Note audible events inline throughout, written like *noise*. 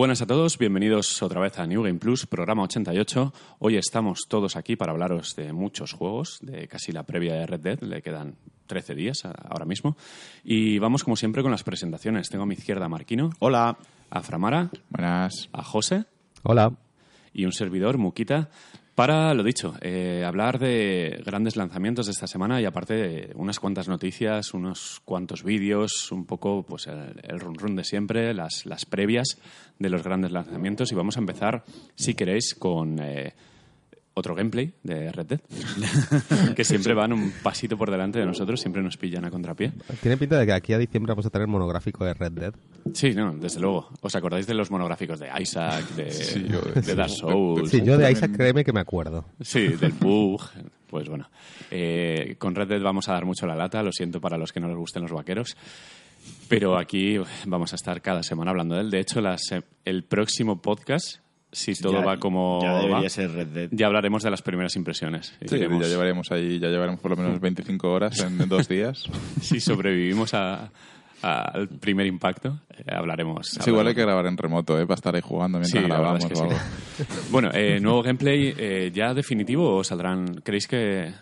Buenas a todos, bienvenidos otra vez a New Game Plus, programa 88. Hoy estamos todos aquí para hablaros de muchos juegos, de casi la previa de Red Dead, le quedan 13 días ahora mismo. Y vamos como siempre con las presentaciones. Tengo a mi izquierda a Marquino. Hola. A Framara. Buenas. A José. Hola. Y un servidor, Muquita. Para, lo dicho, eh, hablar de grandes lanzamientos de esta semana y aparte unas cuantas noticias, unos cuantos vídeos, un poco pues el, el run run de siempre, las, las previas de los grandes lanzamientos. Y vamos a empezar, si queréis, con eh, otro gameplay de Red Dead, *laughs* que siempre van un pasito por delante de nosotros, siempre nos pillan a contrapié. Tiene pinta de que aquí a diciembre vamos a tener monográfico de Red Dead. Sí, no, desde luego. ¿Os acordáis de los monográficos de Isaac, de, Sí, yo- de Dark Souls? Sí, yo de Isaac créeme que me acuerdo. Sí, del bug. Pues bueno, eh, con Red Dead vamos a dar mucho la lata, lo siento para los que no les gusten los vaqueros. Pero aquí vamos a estar cada semana hablando de él. De hecho, la se- el próximo podcast, si todo Ya- va como Ya va, debería ser Red Dead. ya hablaremos de las primeras impresiones. Sí, ya llevaremos ahí, ya llevaremos por lo menos *laughs* 25 horas en dos días. *laughs* si sobrevivimos a- a- al primer impacto, eh, hablaremos. Es igual hay que grabar en remoto, ¿eh? Para estar ahí jugando Sí, mientras la verdad grabamos es que o algo. sí. *laughs* Bueno, eh, nuevo gameplay eh, ya definitivo o saldrán. ¿Creéis que,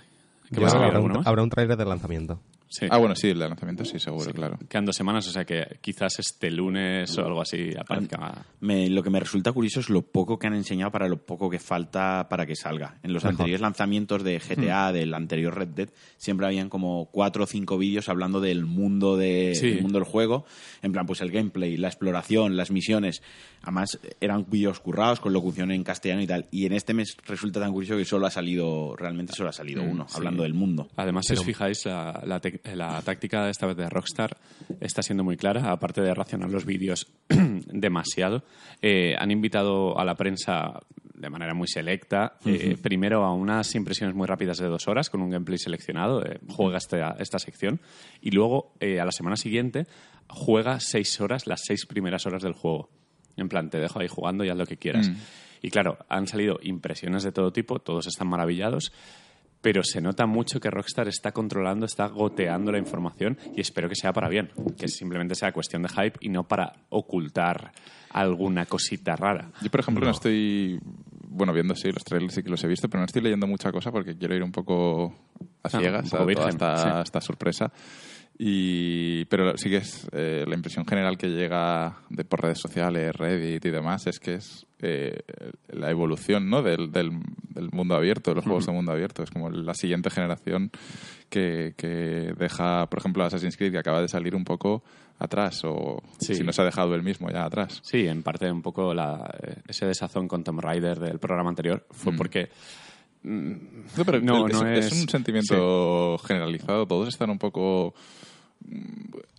va a salir habrá, alguno un, más? habrá un trailer de lanzamiento. Sí. Ah, bueno, sí, el de lanzamiento sí, seguro, claro. Quedan dos semanas, o sea que quizás este lunes o algo así aparezca. Me- lo que me resulta curioso es lo poco que han enseñado para lo poco que falta para que salga. En los anteriores lanzamientos de GTA, del anterior Red Dead, siempre habían como cuatro o cinco vídeos hablando del mundo, de, Sí. del mundo del juego. En plan, pues el gameplay, la exploración, las misiones. Además, eran vídeos currados con locución en castellano y tal. Y en este mes resulta tan curioso que solo ha salido, realmente solo ha salido uno, hablando del mundo. Además, si os fijáis, la, la la táctica esta vez de Rockstar está siendo muy clara, aparte de racionar los vídeos *clears throat* demasiado. eh, han invitado a la prensa de manera muy selecta, eh, primero a unas impresiones muy rápidas de dos horas con un gameplay seleccionado, eh, juega esta, esta sección, y luego eh, a la semana siguiente juega seis horas, las seis primeras horas del juego. En plan, te dejo ahí jugando y haz lo que quieras. Y claro, han salido impresiones de todo tipo, todos están maravillados, pero se nota mucho que Rockstar está controlando, está goteando la información y espero que sea para bien, que simplemente sea cuestión de hype y no para ocultar alguna cosita rara. Yo, por ejemplo, no, estoy... Bueno, viendo sí, los trailers sí que los he visto, pero no estoy leyendo mucha cosa porque quiero ir un poco a ciegas un poco a toda virgen, esta, sí. esta sorpresa. Y, pero sí que es eh, la impresión general que llega de, por redes sociales, Reddit y demás, es que es eh, la evolución ¿no? del, del, del mundo abierto, de los juegos de mundo abierto. Es como la siguiente generación que, que deja, por ejemplo, Assassin's Creed, que acaba de salir un poco atrás, o Sí. si no se ha dejado el mismo ya atrás. Sí, en parte un poco la- eh, ese desazón con Tomb Raider del programa anterior fue porque No, pero No, es, no es es- un sentimiento generalizado. Todos están un poco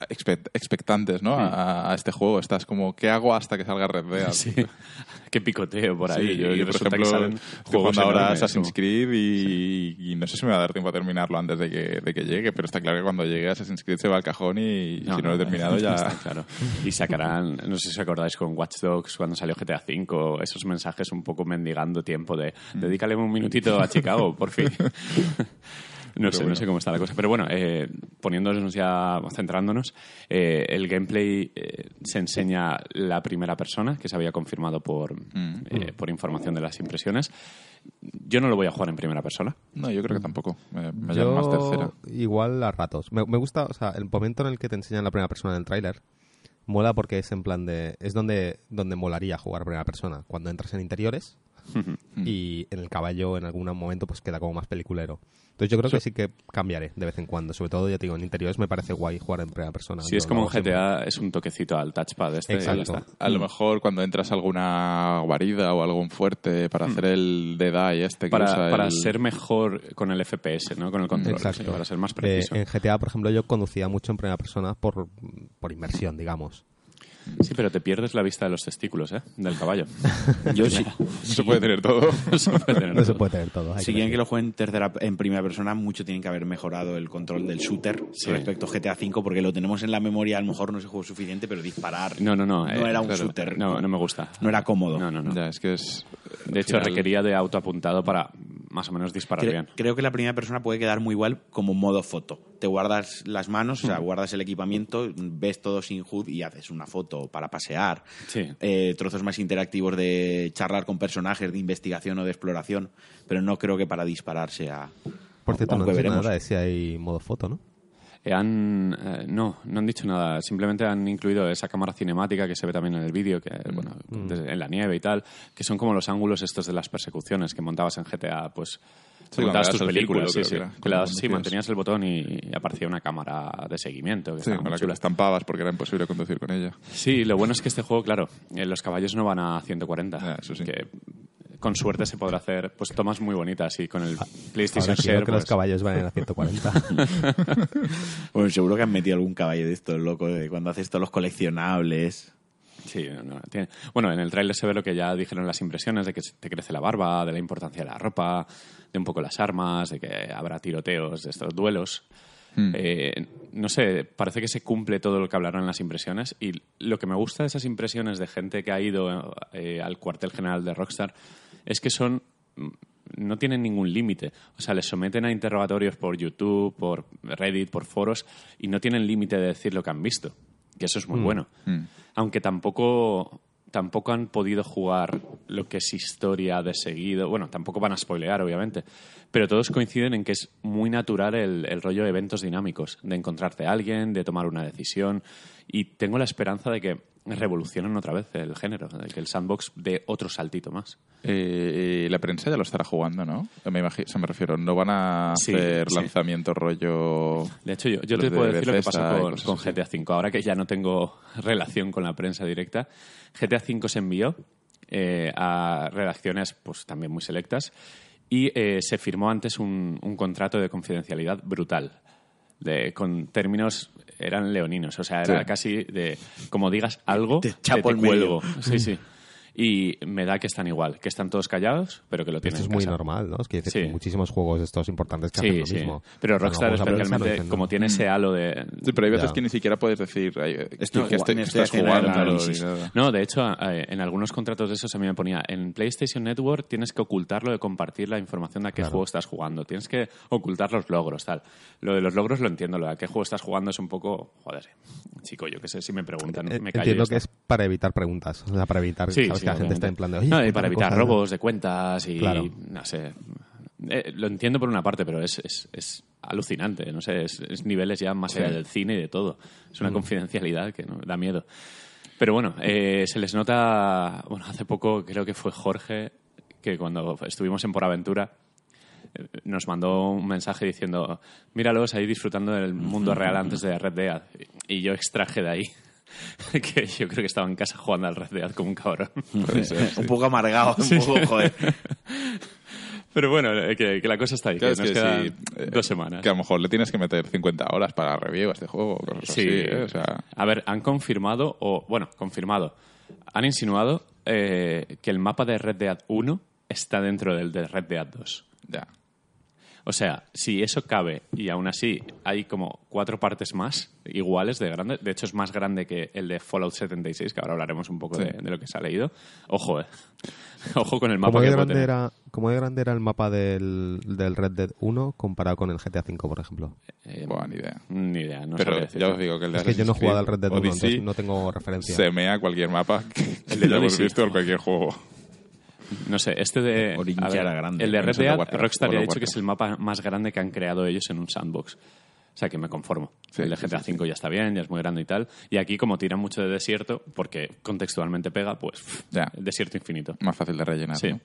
expect- expectantes ¿no? a, a este juego. Estás como, ¿qué hago hasta que salga Red Dead? sí, *laughs* qué picoteo por ahí. Sí, yo, yo, por ejemplo, estoy jugando ahora Assassin's Creed y, y no sé si me va a dar tiempo a terminarlo antes de que, de que llegue, pero está claro que cuando llegue Assassin's Creed se va al cajón y si no lo he terminado *laughs* ya... Está claro. Y sacarán, no sé si acordáis con Watch Dogs cuando salió GTA V, esos mensajes un poco mendigando tiempo de Mm. dedícale un minutito a Chicago, por fin. *laughs* No sé, no sé cómo está la cosa. Pero bueno, eh, poniéndonos ya, centrándonos, eh, el gameplay eh, se enseña la primera persona, que se había confirmado por, Mm. eh, por información de las impresiones. Yo no lo voy a jugar en primera persona. No, yo creo que tampoco. Me, me Yo, llama más tercera. igual a ratos. Me, me gusta, o sea, el momento en el que te enseñan la primera persona en el tráiler, mola porque es en plan de... Es donde, donde molaría jugar primera persona. Cuando entras en interiores *laughs* y en el caballo en algún momento pues queda como más peliculero. Entonces yo creo que sí que cambiaré de vez en cuando. Sobre todo, ya te digo, en interiores me parece guay jugar en primera persona. Si es como siempre. GTA, es un toquecito al touchpad este y ya Exacto. está. A lo mejor cuando entras a alguna guarida o algún fuerte para hacer el Dead Eye este que Para, usa para el- ser mejor con el FPS, ¿no? Con el control. Exacto. sí, para ser más Eh, preciso. en GTA, por ejemplo, yo conducía mucho en primera persona por, por inmersión, digamos. Sí, pero te pierdes la vista de los testículos, ¿eh? Del caballo. *laughs* Yo sí. No se puede tener todo. *laughs* Eso puede tener No se puede tener todo. hay Si que quieren que lo jueguen en, tercera, en primera persona, mucho tienen que haber mejorado el control del shooter Sí. respecto a GTA V, porque lo tenemos en la memoria, a lo mejor no es el juego suficiente, pero disparar No, no, no. eh, era un claro. shooter. No, no me gusta. No era cómodo. No, no, no. Ya, es que es... De hecho, requería de autoapuntado para más o menos disparar Cre- bien. Creo que la primera persona puede quedar muy igual como modo foto. Te guardas las manos, o sea, guardas el equipamiento, ves todo sin HUD y haces una foto para pasear. Sí. Eh, trozos más interactivos de charlar con personajes, de investigación o de exploración. Pero no creo que para disparar sea. Por cierto, no veremos. nada de si hay modo foto, ¿no? Eh, han, eh, no, no han dicho nada. Simplemente han incluido esa cámara cinemática que se ve también en el vídeo, que bueno, desde- en la nieve y tal, que son como los ángulos estos de las persecuciones que montabas en GTA, pues Sí, montabas tus películas, sí, sí. que sí, mantenías el botón y, y aparecía una cámara de seguimiento. Que Sí, con la que la estampabas porque era imposible conducir con ella. Sí, lo bueno es que este juego, claro, eh, los caballos no van a 140. Ah, eso sí. Que con suerte se podrá hacer pues tomas muy bonitas y con el PlayStation Ahora Share que los pues, caballos vayan a 140. *laughs* Bueno, seguro que han metido algún caballo de estos, loco, de cuando haces todos los coleccionables. Sí, no, tiene- Bueno, en el tráiler se ve lo que ya dijeron las impresiones, de que te crece la barba, de la importancia de la ropa, de un poco las armas, de que habrá tiroteos, de estos duelos. Eh, no sé, parece que se cumple todo lo que hablaron en las impresiones y lo que me gusta de esas impresiones de gente que ha ido eh, al cuartel general de Rockstar es que son no tienen ningún límite. O sea, les someten a interrogatorios por YouTube, por Reddit, por foros, y no tienen límite de decir lo que han visto. Que eso es muy bueno. Aunque tampoco, tampoco han podido jugar lo que es historia de seguido. Bueno, tampoco van a spoilear, obviamente. Pero todos coinciden en que es muy natural el, el rollo de eventos dinámicos, de encontrarte a alguien, de tomar una decisión. Y tengo la esperanza de que revolucionen otra vez el género, de que el sandbox dé otro saltito más. Eh, la prensa ya lo estará jugando, ¿no? Me imagino, me refiero, no van a Sí, hacer sí. lanzamientos rollo... De hecho, yo, yo te puedo decir lo que pasó con. GTA V. Ahora que ya no tengo *laughs* relación con la prensa directa, GTA V se envió eh, a redacciones pues también muy selectas y eh, se firmó antes un, un contrato de confidencialidad brutal. De, con términos eran leoninos, o sea, era Sí. casi de como digas algo, Te te, chapo te cuelgo. Sí, sí. *laughs* Y me da que están igual, que están todos callados, pero que lo tienen Esto es en muy casa. normal, ¿no? Es que Sí. muchísimos juegos estos importantes que hacen Sí, lo sí. mismo. Pero Rockstar no especialmente, como tiene ese halo de, Sí, pero hay veces Ya. que ni siquiera puedes decir eh, Esto que, este- que estoy estás jugando. No, de hecho, eh, en algunos contratos de esos a mí me ponía en PlayStation Network tienes que ocultarlo de compartir la información de a qué Claro. juego estás jugando. Tienes que ocultar los logros, tal. Lo de los logros lo entiendo, lo de a qué juego estás jugando es un poco, joder, chico, yo qué sé, si me preguntan, Eh, me callo. Entiendo que es para evitar preguntas. O sea, para evitar Sí, ¿sabes? sí, que la gente está en plan de. Oye, No, y para evitar cosas". robos de cuentas y Claro. no sé. Eh, lo entiendo por una parte, pero es, es, es alucinante. No sé, es, es niveles ya más allá del cine y de todo. Es Mm. una confidencialidad que no, da miedo. Pero bueno, eh, se les nota. Bueno, hace poco creo que fue Jorge que cuando estuvimos en Por Aventura eh, nos mandó un mensaje diciendo míralos ahí disfrutando del mundo real antes de Red Dead y yo extraje de ahí *laughs* que yo creo que estaba en casa jugando al Red Dead como un cabrón Puede *laughs* ser, sí. Un poco amargado, un poco, joder. *laughs* pero bueno eh, que, que la cosa está ahí Claro, que es nos que quedan sí, eh, dos semanas Que a lo mejor le tienes que meter 50 horas para review a este juego. Cosas sí así, ¿eh? O sea, a ver han confirmado o bueno confirmado han insinuado eh, que el mapa de Red Dead 1 está dentro del de Red Dead 2 ya. O sea, si eso cabe y aún así hay como cuatro partes más iguales de grande, de hecho es más grande que el de Fallout 76, que ahora hablaremos un poco Sí. de, de lo que se ha leído. Ojo, eh. *laughs* Ojo con el mapa ¿Cómo que de, grande era, ¿Cómo de grande era el mapa del, del Red Dead 1 comparado con el GTA V, por ejemplo? Eh, Buah, ni idea. Ni idea, no Pero ya os digo que el de Es que yo no he jugado al Red Dead 1, Odyssey entonces no tengo referencia. Se mea cualquier mapa que, El de hayamos visto en cualquier juego. No sé, este de. A ver, era grande. El de Red Dead, Rockstar ya ha dicho que es el mapa más grande que han creado ellos en un sandbox. O sea, que me conformo. Sí, el de GTA sí, V ya está bien, ya es muy grande y tal. Y aquí, como tiran mucho de desierto, porque contextualmente pega, pues. Ya. Desierto infinito. Más fácil de rellenar. Sí. ¿no?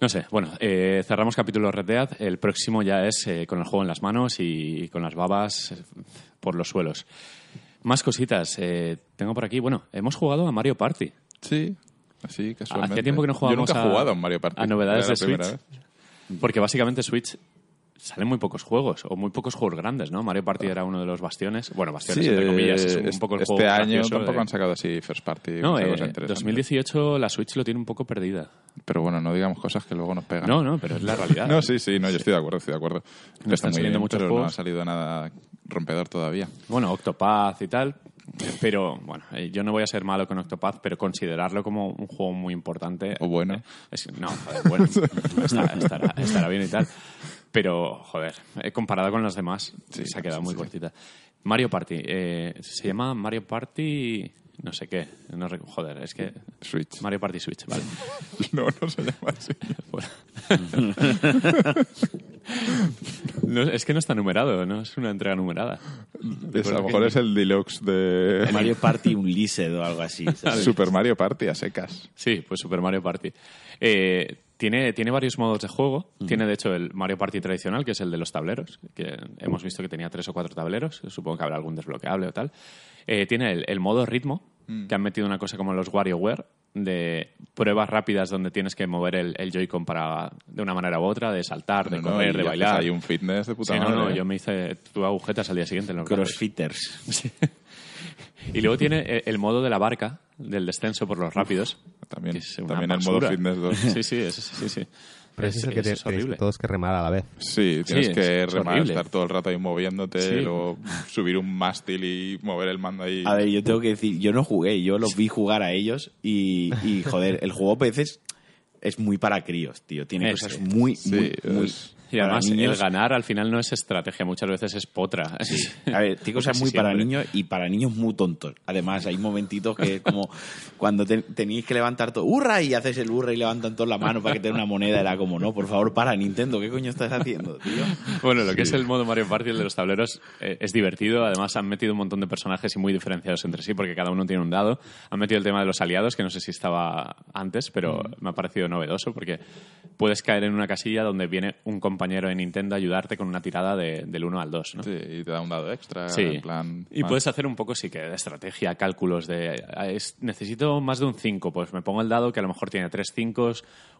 No sé, bueno, eh, cerramos capítulo Red Dead. El próximo ya es eh, con el juego en las manos y con las babas eh, por los suelos. Más cositas. eh, tengo por aquí, bueno, hemos jugado a Mario Party. Sí, así casualmente. Hacía tiempo que no jugábamos Yo nunca he jugado a Mario Party. a novedades de Switch. vez. Porque básicamente Switch salen muy pocos juegos, o muy pocos juegos grandes, ¿no? Mario Party era uno de los bastiones. Bueno, bastiones, Sí, entre eh, comillas, es un es- poco el este juego año tampoco de- han sacado así first party. No, eh, cosas interesantes. 2018 la Switch lo tiene un poco perdida. Pero bueno, no digamos cosas que luego nos pegan. No, no, pero es la realidad. *laughs* No, sí, sí, no, yo estoy de acuerdo, estoy de acuerdo. No están Está muy saliendo bien, muchos pero no juegos. ha salido nada rompedor todavía. Bueno, Octopath y tal. Pero bueno, eh, yo no voy a ser malo con Octopath, pero considerarlo como un juego muy importante. O bueno. eh, es- no, joder, bueno. está- estará, estará bien y tal. Pero, joder, eh, comparado con los demás, se ha quedado muy cortita. Mario Party. eh, se llama Mario Party. No sé qué. No rec- joder, es que. Switch. Mario Party Switch, vale. *laughs* No, no se llama así. *laughs* No, es que no está numerado, no es una entrega numerada. Es- a lo mejor es el deluxe de Mario Party Unleashed o algo así. *laughs* ¿sabes? Super Mario Party a secas. Sí, pues Super Mario Party. Eh, tiene, tiene varios modos de juego. Tiene, de hecho, el Mario Party tradicional, que es el de los tableros, que hemos visto que tenía tres o cuatro tableros. Supongo que habrá algún desbloqueable o tal. Eh, tiene el, el modo ritmo, que han metido una cosa como los WarioWare, de pruebas rápidas donde tienes que mover el, el Joy-Con para, de una manera u otra, de saltar, de No, no, correr, y de bailar. Hay un fitness de puta Sí, no, madre. no, ¿eh? yo me hice tu agujetas al día siguiente. en los. Crossfitters. *laughs* Y luego tiene el modo de la barca, del descenso por los rápidos. También, también el modo fitness 2. *laughs* Sí, sí, es- sí, sí. Pero ese es, el que te- es tenéis horrible. todos que remar a la vez. Sí, tienes Sí, que es remar, estar todo el rato ahí moviéndote, Sí. luego subir un mástil y mover el mando ahí. A ver, yo tengo que decir, yo no jugué, yo los vi jugar a ellos y, y, joder, el juego a veces es muy para críos, tío. Tiene cosas muy, Sí, muy, muy es- Y además, niños. el ganar al final no es estrategia, muchas veces es potra. *laughs* A ver, tiene cosas muy para niños y para niños muy tontos. Además, hay momentitos que es como *laughs* cuando te- tenéis que levantar todo, ¡hurra! Y haces el hurra y levantan todos la mano para que te den una moneda. Era como, no, por favor, para, Nintendo, ¿qué coño estás haciendo, tío? Bueno, lo que es el modo Mario Party, el de los tableros, eh, es divertido. Además, han metido un montón de personajes y muy diferenciados entre sí, porque cada uno tiene un dado. Han metido el tema de los aliados, que no sé si estaba antes, pero me ha parecido novedoso, porque puedes caer en una casilla donde viene un compañero de Nintendo a ayudarte con una tirada de- del 1 al 2. ¿no? Sí, y te da un dado extra, Sí. en plan... Y más- puedes hacer un poco, sí que de estrategia, cálculos de. ah, es- necesito más de un 5, pues me pongo el dado que a lo mejor tiene tres 5,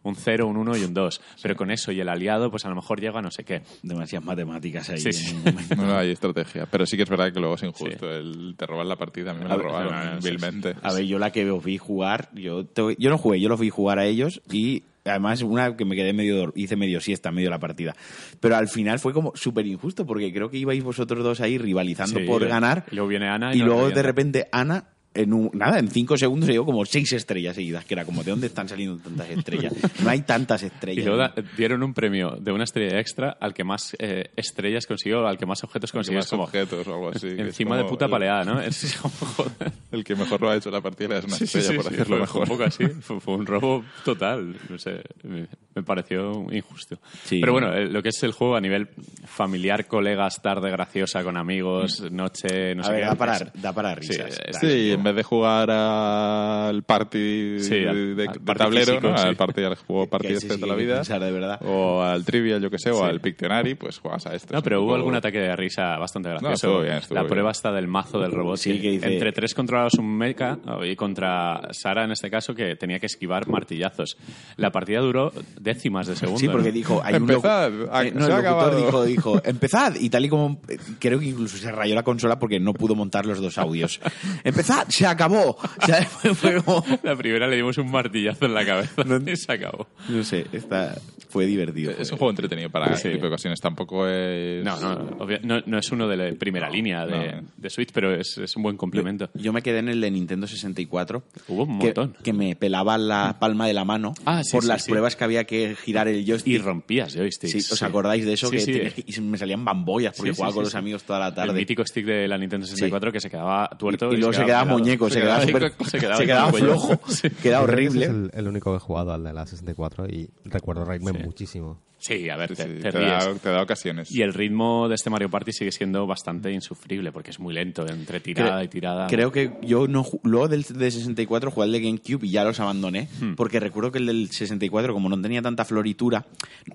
un 0, un 1 y un 2. Pero con eso y el aliado, pues a lo mejor llega a no sé qué. Demasiadas matemáticas ahí. Sí, en sí. No, no hay estrategia. Pero sí que es verdad que luego es injusto. El, te roban la partida, a mí me A lo ver, robaron vilmente. A ver, yo la que os vi jugar, yo, te- yo no jugué, yo los vi jugar a ellos y además una que me quedé medio, hice medio siesta, medio la partida. Pero al final fue como súper injusto porque creo que ibais vosotros dos ahí rivalizando Sí, por ganar y luego viene Ana y luego de repente Ana en un- nada, en cinco segundos se dio como seis estrellas seguidas, que era como, ¿de dónde están saliendo tantas estrellas? No hay tantas Y estrellas. luego da- dieron un premio de una estrella extra al que más eh, estrellas consiguió, al que más objetos consiguió. más como objetos o algo así. encima de puta el- paleada, ¿no? Es *laughs* como, joder. El que mejor lo ha hecho la partida es una Sí, estrella, sí, por sí, fue- mejor. fue un poco así. *laughs* Fue, fue un robo total. No sé, me, me pareció injusto. Sí. Pero bueno, eh, lo que es el juego a nivel familiar, colegas, tarde graciosa con amigos, noche, no a sé ver, qué. da para, da para risas. Dale. Sí, vez de jugar al party Sí, al- de, al de party tablero, físico, ¿no? sí. al party al juego *laughs* party este de la vida, pensar de verdad. o al trivial, yo que sé, o al Pictionary, pues juegas a este. No, pero hubo poco- algún ataque de risa bastante gracioso. estuvo bien, estuvo la bien. prueba está del mazo del robot. Sí, que dice- Entre tres controlados un mecha y contra Sara, en este caso, que tenía que esquivar martillazos. La partida duró décimas de segundo. Sí, porque ¿no? dijo, hay un Empezad, locu- ah, eh, no, se el locutor dijo, dijo, *laughs* empezad, y tal y como eh, creo que incluso se rayó la consola porque no pudo montar los dos audios. *laughs* empezad, se acabó. O sea, *laughs* fue, fue como, La primera le dimos un martillazo en la cabeza y se acabó. no sé, esta fue divertido. Es un juego entretenido para Sí. este tipo de ocasiones. Tampoco es. No, no, no, no es uno de la primera línea de, No. de Switch, pero es, es un buen complemento. Yo me quedé en el de Nintendo 64. Hubo un montón. que me pelaba la palma de la mano Ah, sí, por sí, las sí. pruebas que había que girar el joystick. Y rompías joysticks. Sí, ¿Os sí. acordáis de eso? Sí, que y me salían bambollas porque jugaba sí, con sí. los amigos toda la El tarde. mítico stick de la Nintendo 64 que se quedaba tuerto y, y luego se quedaba pelado. Muñeco, se, quedaba, ahí, súper- se quedaba, se quedaba flojo, cuello. quedaba horrible. Es el, el único que he jugado al de la 64 y recuerdo reírme muchísimo. Sí, a ver, te, Sí, te te, ríes. da, te da ocasiones. Y el ritmo de este Mario Party sigue siendo bastante insufrible porque es muy lento, entre tirada y tirada. Creo que yo no ju- luego del de 64 jugué al de GameCube y ya los abandoné Hmm. porque recuerdo que el del 64 como no tenía tanta floritura,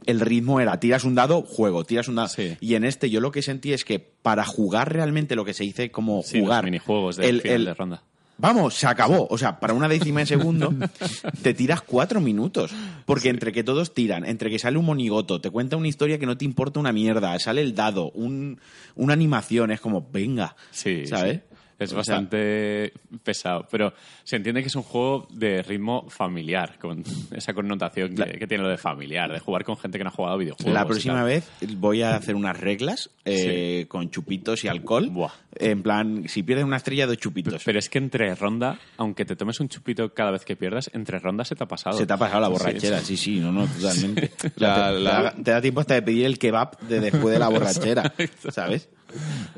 el ritmo era tiras un dado, juego, tiras un dado. Sí. Y en este yo lo que sentí es que para jugar realmente lo que se dice como Sí, jugar los minijuegos el- final el- de ronda. Vamos, se acabó. O sea, para una décima de segundo *laughs* te tiras cuatro minutos. Porque entre que todos tiran, entre que sale un monigoto, te cuenta una historia que no te importa una mierda, sale el dado, un, una animación, es como, venga. Sí, ¿Sabes? sí. Es O sea, bastante pesado, pero se entiende que es un juego de ritmo familiar, con *laughs* esa connotación que, que tiene lo de familiar, de jugar con gente que no ha jugado videojuegos. La próxima vez voy a hacer unas reglas eh, con chupitos y alcohol. Buah. En plan, si pierdes una estrella, dos chupitos. Pero es que entre ronda, aunque te tomes un chupito cada vez que pierdas, entre rondas se te ha pasado. Se te ha pasado la borrachera, sí. sí, sí, no, no, *laughs* totalmente. *laughs* La- te, la- te da tiempo hasta de pedir el kebab de después de la borrachera, ¿sabes?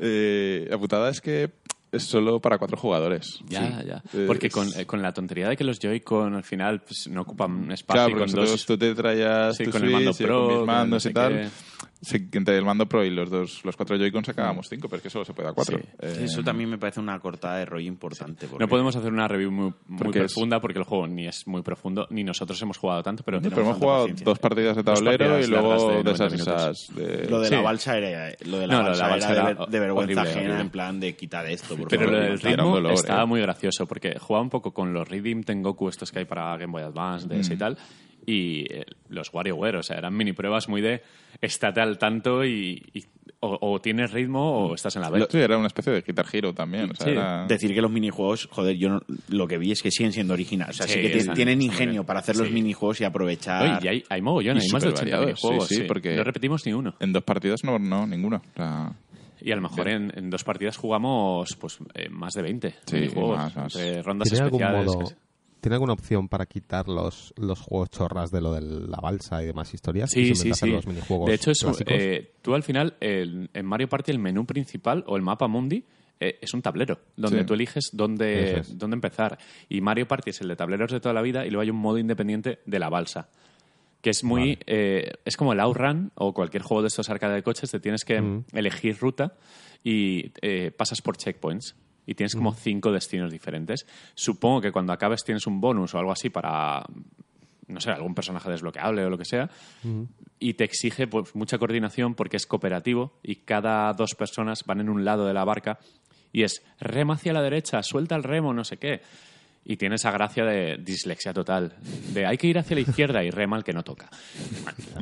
Eh, la putada es que es solo para cuatro jugadores. Ya, Sí. ya. Porque es- con, eh, con la tontería de que los Joy-Con al final pues, no ocupan espacio Claro, y porque con dos... tú te traías Sí, tu con el mando Switch y Pro, con mis con mandos no y sé tal. qué. Sí, entre el mando Pro y los dos, los cuatro Joy-Con sacábamos cinco, pero es que solo se puede a cuatro. Sí. Eh, Eso también me parece una cortada de rollo importante. porque- No podemos hacer una review muy, muy Porque es- profunda porque el juego ni es muy profundo, ni nosotros hemos jugado tanto, pero... no, pero tenemos hemos jugado paciencia. dos partidas de tablero partidas y luego de de, 90 esas, minutos. esas de- Lo de Sí. la balsa era, lo de la No, lo de balsa la balsa era de, era de vergüenza horrible, ajena, horrible. en plan de quitar esto, por Pero favor. lo del era un ritmo dolor, estaba eh. muy gracioso porque jugaba un poco con los Redeem Tengoku estos que hay para Game Boy Advance de Mm. ese y tal y eh, los WarioWare, o sea, eran mini pruebas muy de estate al tanto y, y- o, o tienes ritmo o estás en la B. Sí, era una especie de Guitar Hero también. O sea, Sí. era- Decir que los minijuegos, joder, yo no- lo que vi es que siguen siendo originales. O sea, sí, Sí, que están- tienen ingenio para hacer los minijuegos y aprovechar. Oye, y hay, hay mogollón, Y hay más de 80 supervariados, minijuegos. sí, sí, porque- No repetimos ni uno. En dos partidas no, no ninguno. O sea, Y a lo mejor en, en dos partidas jugamos pues eh, más de 20 Sí, minijuegos. más, más. rondas ¿Tiene algún especiales. modo, que- ¿Tiene alguna opción para quitar los, los juegos chorras de lo de la balsa y demás historias? Sí, sí, sí. los minijuegos De hecho, es eh, tú al final, el- en Mario Party, el menú principal o el mapa mundi eh, es un tablero donde Sí. tú eliges dónde, es. dónde empezar. Y Mario Party es el de tableros de toda la vida y luego hay un modo independiente de la balsa. Que es muy. eh, es como el Outrun o cualquier juego de estos arcade de coches, te tienes que Mm. elegir ruta y eh, pasas por checkpoints. Y tienes como cinco destinos diferentes. Supongo que cuando acabes tienes un bonus o algo así para no sé, algún personaje desbloqueable o lo que sea, y te exige pues, mucha coordinación porque es cooperativo y cada dos personas van en un lado de la barca y es rema hacia la derecha, suelta el remo, no sé qué. Y tiene esa gracia de dislexia total, de hay que ir hacia la izquierda y rema el que no toca.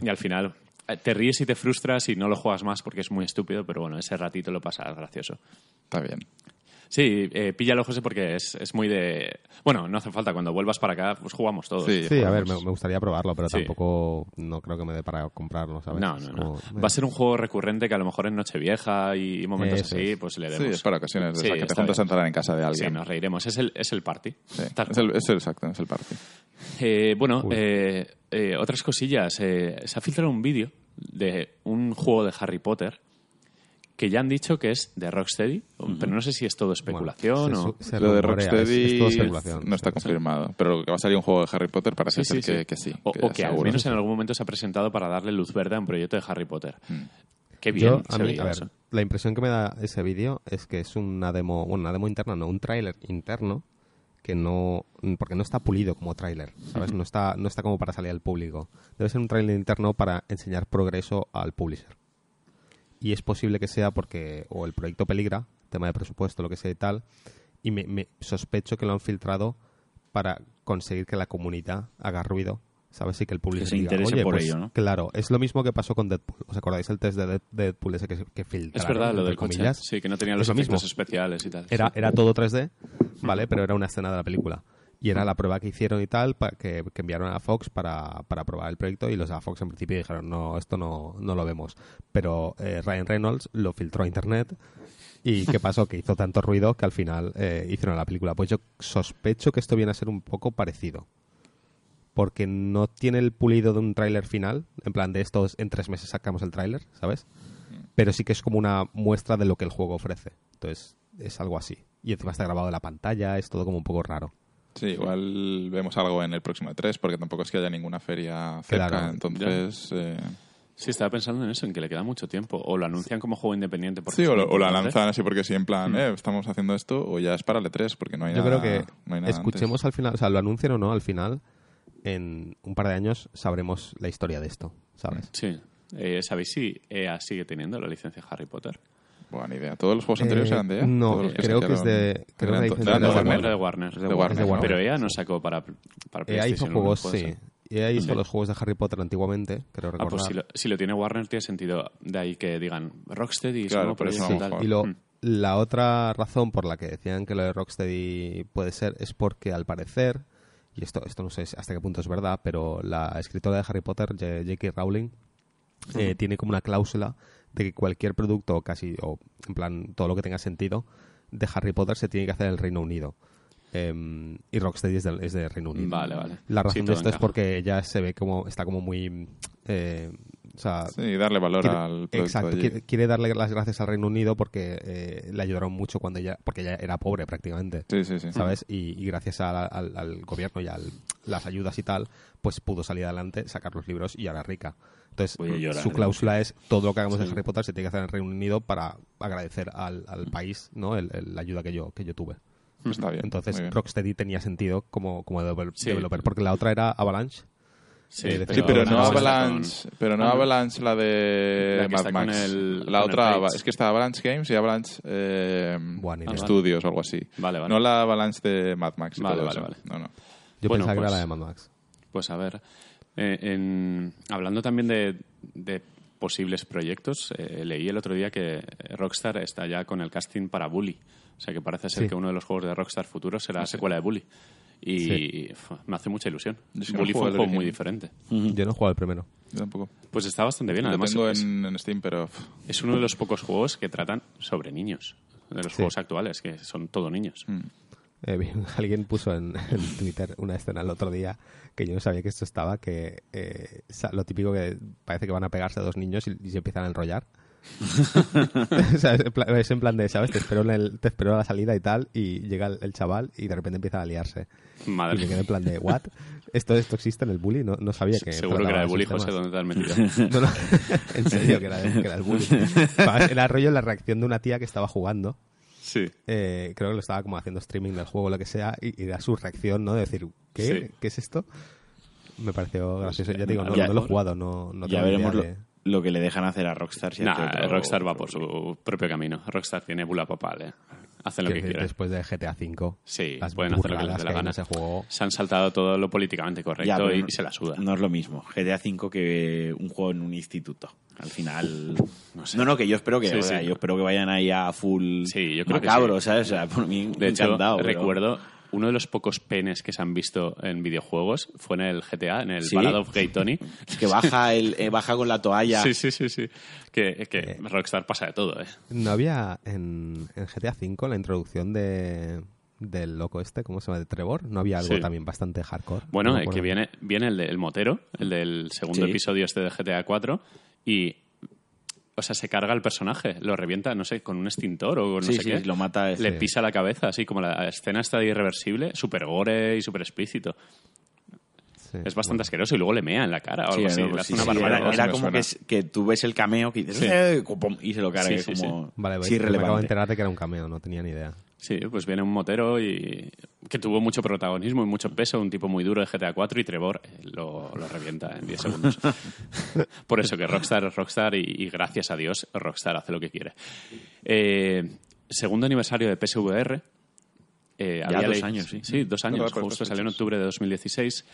Y al final eh, te ríes y te frustras y no lo juegas más porque es muy estúpido, pero bueno, ese ratito lo pasas gracioso. está bien. Sí, eh, píllalo, José, porque es, es muy de... Bueno, no hace falta, cuando vuelvas para acá, pues jugamos todos. Sí, Sí, a ver, me, gustaría probarlo, pero Sí. tampoco no creo que me dé para comprarlo, ¿sabes? No, no, no. como, Va a ser un juego recurrente que a lo mejor en Nochevieja y momentos Eso así, es. pues le Sí, demos. es para ocasiones. Sí, que te juntas a entrar en casa de Sí, alguien. nos reiremos. Es el, es el party. Sí, es, el, es el exacto, es el party. Eh, bueno, eh, eh, otras cosillas. Eh, se ha filtrado un vídeo de un juego de Harry Potter que ya han dicho que es de Rocksteady, pero no sé si es todo especulación Bueno, o... se- se Lo de es- Rocksteady es todo especulación. no está confirmado. Pero lo que va a salir un juego de Harry Potter parece Sí, sí, ser sí. Que, que sí. O, o que al seguro. menos en algún momento se ha presentado para darle luz verde a un proyecto de Harry Potter. Qué bien Yo, a mí, a ver, eso. la impresión que me da ese vídeo es que es una demo, bueno, una demo interna, no, un tráiler interno que no, porque no está pulido como tráiler, ¿sabes? No está, no está como para salir al público. Debe ser un tráiler interno para enseñar progreso al publisher. Y es posible que sea porque o el proyecto peligra, tema de presupuesto, lo que sea y tal, y me, me sospecho que lo han filtrado para conseguir que la comunidad haga ruido, ¿sabes? Y que el publisher se diga, interese "Oye, por pues, ello, ¿no? Claro, es lo mismo que pasó con Deadpool. ¿Os acordáis el test de Dead- Deadpool ese que, que Es verdad, lo del coche. comillas? Sí, que no tenía los efectos especiales y tal. Era, Sí. era todo 3D, ¿vale? Pero era una escena de la película. Y era la prueba que hicieron y tal, pa- que, que enviaron a Fox para, para probar el proyecto y los de Fox en principio dijeron, no, esto no, no lo vemos. Pero eh, Ryan Reynolds lo filtró a internet y ¿qué *laughs* pasó? Que hizo tanto ruido que al final eh, hicieron la película. Pues yo sospecho que esto viene a ser un poco parecido. Porque no tiene el pulido de un tráiler final, en plan de estos en tres meses sacamos el tráiler, ¿sabes? Pero sí que es como una muestra de lo que el juego ofrece. Entonces es algo así. Y encima está grabado en la pantalla, es todo como un poco raro. Sí, igual vemos algo en el próximo E3, porque tampoco es que haya ninguna feria cerca. Claro. entonces, eh, Sí, estaba pensando en eso, en que le queda mucho tiempo. O lo anuncian como juego independiente. porque sí, o, lo- o la lanzan así porque sí, en plan, eh, estamos haciendo esto, o ya es para el E3, porque no hay Yo nada. creo que no hay nada escuchemos antes. al final, o sea, lo anuncien o no, al final, en un par de años sabremos la historia de esto, ¿sabes? Sí. Eh, ¿Sabéis si EA sigue teniendo la licencia Harry Potter? Buena idea. ¿Todos los juegos anteriores Eh, eran de EA? no, creo que es de- creo que de de Warner. De Warner. De Warner. Es de Warner. Pero EA no sacó para, para EA hizo PlayStation juegos, uno, puede sí. EA hizo Sí. los juegos de Harry Potter antiguamente, creo Ah, recordar. pues si lo, si lo tiene Warner tiene sentido de ahí que digan Rocksteady y Claro, por eso y lo, Mm. La otra razón por la que decían que lo de Rocksteady puede ser es porque al parecer, y esto, esto no sé hasta qué punto es verdad, pero la escritora de Harry Potter, J- J.K. Rowling, eh, tiene como una cláusula de que cualquier producto, casi, o en plan todo lo que tenga sentido, de Harry Potter se tiene que hacer en el Reino Unido. Em, y Rocksteady es de, es de Reino Unido. Vale, vale. La Sí, razón de esto es porque ya se ve como está como muy eh, o sea, Sí, darle valor quiere- al producto exacto quiere, quiere darle las gracias al Reino Unido porque eh, le ayudaron mucho cuando ella porque ella era pobre prácticamente Sí, sí, sí. sabes y, y gracias a- al, al gobierno y a las ayudas y tal pues pudo salir adelante sacar los libros y ahora rica entonces llorar su de cláusula es todo lo que hagamos de Sí. Harry Potter se tiene que hacer en el Reino Unido para agradecer al, al país no el- el- la ayuda que yo que yo tuve Está bien. entonces bien. Rocksteady tenía sentido como, como Sí. developer porque la otra era Avalanche Sí, Eh, Sí, pero no con- Avalanche, pero no Ah, no. Avalanche la de La que Mad está con Max. el- la con el otra es que está Avalanche Games y Avalanche eh. Studios o algo así. Vale, vale. No la Avalanche de Mad Max. y Vale, todo vale, eso. vale. No, no. yo Bueno, pensaba que pues- era la de Mad Max Pues a ver, eh, en- hablando también de, de posibles proyectos, eh, leí el otro día que Rockstar está ya con el casting para Bully. O sea que parece ser Sí. que uno de los juegos de Rockstar futuros será la secuela de Bully. Y me hace mucha ilusión. Yo es que no Bully juego fue un juego muy diferente. yo no he jugado el primero Yo tampoco. Pues está bastante bien. Lo Además, tengo es, en, en Steam, pero es uno de los pocos juegos que tratan sobre niños. De los Sí. juegos actuales, que son todo niños. mm. Eh, *laughs* alguien puso en, en Twitter una escena el otro día que yo no sabía que esto estaba, que eh, lo típico que parece que van a pegarse a dos niños y, y se empiezan a enrollar. *laughs* O sea, es, en plan, es en plan de, ¿sabes? Te espero, en el- te espero a la salida y tal, y llega el, el chaval y de repente empieza a liarse. Y Madre me quedé en plan de, ¿what? ¿Esto, esto existe en el bully? No, no sabía que... Seguro que era esos Bully. José, ¿dónde te has metido? *laughs* No, no, *laughs* en serio que era, que era el bully. Era rollo la reacción de una tía que estaba jugando sí. eh, creo que lo estaba como haciendo streaming del juego o lo que sea y, y era su reacción, ¿no? De decir, ¿qué? Sí. ¿Qué es esto? Me pareció gracioso. Ya te digo, no, Ya- no lo he jugado, no, no ya veremos lo, de- lo que le dejan hacer a Rockstar. Si Nah, otro- Rockstar va por su propio camino. Rockstar tiene bula papal, ¿eh? Hacen lo que decir, quieren. Después de GTA V, Sí, las pueden hacer lo que les dé que la gana. ese juego. Se han saltado todo lo políticamente correcto Ya, y, no- se la suda. No es lo mismo GTA V que un juego en un instituto. Al final. No sé. No, no, que yo espero que, Sí, o sea, sí. yo espero que vayan ahí a full Sí, yo creo que macabro, sí. ¿sabes? O sea, por mí De hecho, encantado. pero- recuerdo uno de los pocos penes que se han visto en videojuegos fue en el GTA, en el ¿Sí? Ballad of Gay Tony. *laughs* que baja el eh, baja con la toalla. Sí, sí, sí, sí. Que, que Rockstar pasa de todo, ¿eh? ¿No había en, en GTA V la introducción de del loco este, ¿cómo se llama? De Trevor? ¿No había algo Sí. también bastante hardcore? Bueno, No eh, que viene, viene el del motero, el del segundo Sí. episodio este de GTA 4 y... O sea, se carga el personaje, lo revienta, no sé, con un extintor o no Sí, sé sí, qué. lo mata. Le pisa la cabeza, así como la escena está de irreversible, súper gore y súper explícito. Sí. Es bastante asqueroso y luego le mea en la cara o algo Sí, así. una era, me como que, es- que tú ves el cameo que dices, Sí. "Eh", y se lo carga, Sí, es sí, sí. como Vale, sí, me acabo de irrelevante. enterar de que era un cameo, no tenía ni idea. Sí, pues viene un motero y que tuvo mucho protagonismo y mucho peso, un tipo muy duro de GTA 4 y Trevor eh, lo, lo revienta en 10 segundos. *laughs* Por eso que Rockstar es Rockstar y, y gracias a Dios Rockstar hace lo que quiere. Eh, segundo aniversario de PSVR. eh, Ya había dos años, sí. Sí, dos años. Por Justo salió en octubre de 2016.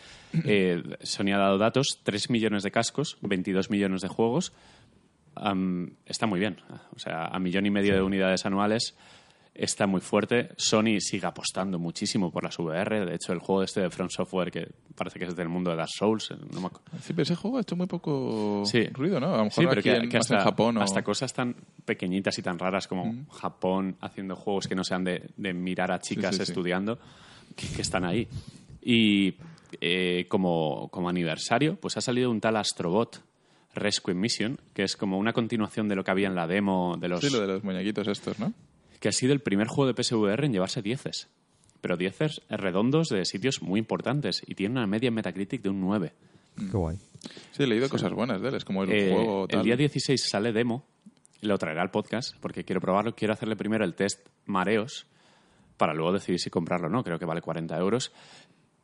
Eh, Sony ha dado datos, 3 millones de cascos, 22 millones de juegos. Am, está muy bien. O sea, a millón y medio de unidades anuales está muy fuerte. Sony sigue apostando muchísimo por las VR. De hecho, el juego este de Front Software, que parece que es del mundo de Dark Souls, eh, no me Sí, pero ese juego ha hecho muy poco Sí. ruido, ¿no? A lo mejor Sí, pero aquí que, en, que más en hasta, Japón o... hasta cosas tan pequeñitas y tan raras como Mm. Japón haciendo juegos que no sean de, de mirar a chicas sí. estudiando, que, que están ahí. Y eh, como, como aniversario, pues ha salido un tal Astrobot Rescue Mission, que es como una continuación de lo que había en la demo de los... Sí, lo de los muñequitos estos, ¿no? Que ha sido el primer juego de PSVR en llevarse dieces. Pero dieces redondos de sitios muy importantes y tiene una media en Metacritic de un 9. Qué guay. Sí, he leído cosas buenas de él. Es como el Eh, juego el tal. día 16 sale demo, lo traerá al podcast porque quiero probarlo. Quiero hacerle primero el test mareos para luego decidir si comprarlo o no. Creo que vale 40 euros.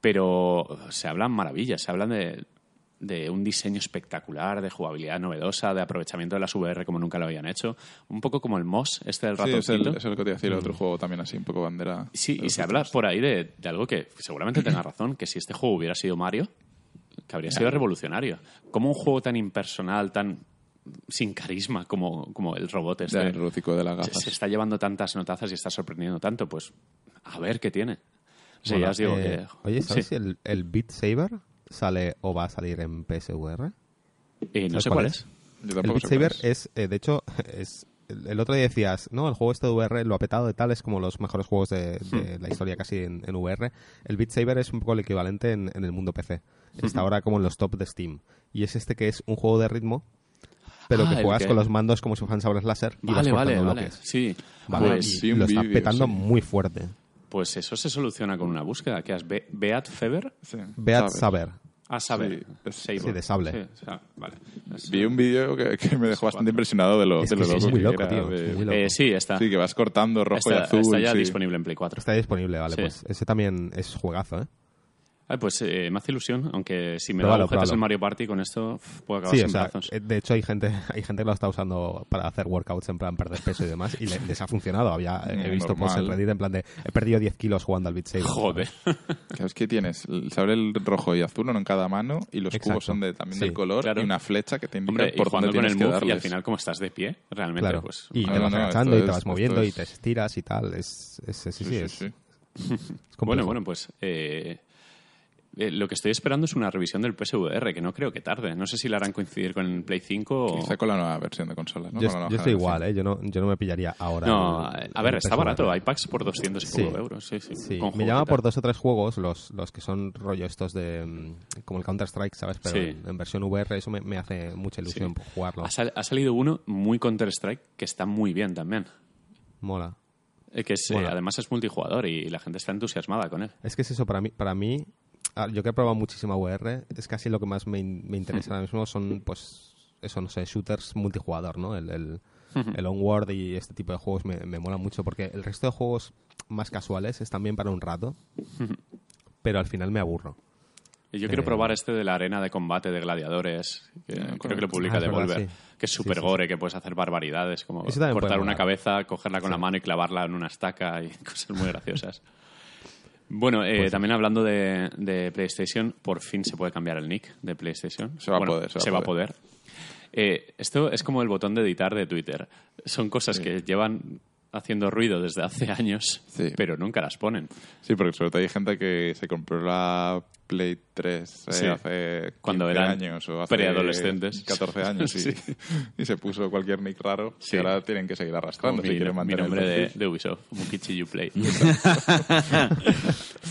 Pero se hablan maravillas, se hablan de, de un diseño espectacular, de jugabilidad novedosa, de aprovechamiento de las VR como nunca lo habían hecho. Un poco como el MOS, este del Sí, es el, ratoncito. es el que te iba a decir, el otro juego también así, un poco bandera. Sí, y se habla por ahí de, de algo que seguramente tenga razón, que si este juego hubiera sido Mario, que habría sido revolucionario. Como un juego tan impersonal, tan sin carisma como, como el robot este. Ya, el rútico de se, gafas. se está llevando tantas notazas y está sorprendiendo tanto, pues a ver qué tiene. O sea, ya os digo Eh, que... Oye, ¿sabes Sí. si el, el Beat Saber sale o va a salir en PSVR? Eh, no ¿Sabes sé cuál cuál es? es. El Beat Saber es. es, eh, de hecho, *laughs* es el el otro día decías, no, el juego este de VR lo ha petado de tal, es como los mejores juegos de, de la historia casi en, en VR. El Beat Saber es un poco el equivalente en, en el mundo PC. Está ahora como en los top de Steam. Y es este que es un juego de ritmo, pero Ah, que juegas que- con los mandos como si fueran sabres láser y vas Vale, vale, cortando vale. bloques. Sí. Vale, Pues, sí, lo está petando sí. muy fuerte. pues eso se soluciona con una búsqueda. ¿Qué has? Be- ¿Beat Feber? Sí, Beat. Saber. A saber. Sí, es- Saber. sí, de sable. Sí, o sea, vale. Es- Vi un vídeo que, que me dejó bastante impresionado de lo, Es de lo sí, es loco muy que loco, era, tío, de- es muy loco. Eh, sí, está. Sí, que vas cortando rojo está, y azul. está ya sí. disponible en Play 4. Está disponible, vale, Sí. pues ese también es juegazo, ¿eh? Ay, pues eh, me hace ilusión, aunque si me Pruébalo, da agujetas el Mario Party con esto, puedo acabar Sí, sin o sea, brazos. eh, de hecho hay gente, hay gente que lo está usando para hacer workouts en plan perder peso y demás y le- les ha funcionado. Había, he Mm, visto posts en. Reddit en plan de he perdido 10 kilos jugando al Beat Saber. Joder. *laughs* ¿Sabes qué tienes? Se abre el rojo y azul uno en cada mano y los Exacto. cubos son de, también Sí, del color claro. y una flecha que te indica Hombre, y por dónde con el que move y al final como estás de pie, realmente, Claro. pues... y no, te vas no, agachando y te es- vas moviendo y te estiras y tal. Es, es, sí, sí, Sí, sí, es, sí. es *laughs* Bueno, bueno, pues eh, eh, lo que estoy esperando es una revisión del PSVR, que no creo que tarde. No sé si la harán coincidir con el Play 5 o... Quizá con la nueva versión de consolas, ¿no? yo, Con la nueva yo estoy igual, ¿eh? Yo no, yo no me pillaría ahora. No, el- a ver, está PSVR. barato. Hay packs por 200 y Sí. poco euros. Sí, sí. Sí, con me llama por dos o tres juegos, los, los que son rollo estos de. mm, como el Counter-Strike, ¿sabes? Pero Sí. en, en versión VR, eso me, me hace mucha ilusión Sí. jugarlo. Ha, sal- ha salido uno muy Counter-Strike que está muy bien también. Mola. Eh, que es, eh, además es multijugador y la gente está entusiasmada con él. Es que es eso, para mí, para mí yo que he probado muchísima VR, es casi lo que más me, in- me interesa ahora mismo son, pues, eso, no sé, shooters multijugador, ¿no? El, el, el Onward y este tipo de juegos me, me mola mucho porque el resto de juegos más casuales están bien para un rato, pero al final me aburro. Y yo quiero Eh, probar este de la arena de combate de gladiadores, que Ah, creo que lo publica Ah, verdad, Devolver, sí. que es Sí, sí, gore, que puedes hacer barbaridades, como cortar una molar. cabeza, cogerla con la mano y clavarla en una estaca y *laughs* cosas muy graciosas. Bueno, eh, Pues también hablando de, de PlayStation, por fin se puede cambiar el nick de PlayStation. Se va a poder, se va se va a poder. Eh, esto es como el botón de editar de Twitter. Son cosas que llevan haciendo ruido desde hace años, Sí. pero nunca las ponen. Sí, porque sobre todo hay gente que se compró la Play 3 eh, Sí. hace Cuando 15 eran años o hace preadolescentes. 14 años *laughs* y, Sí. y se puso cualquier nick raro Sí. y ahora tienen que seguir arrastrando mi, si quieren mi mantener el nombre de, de Ubisoft, Mukichi Uplay. *laughs*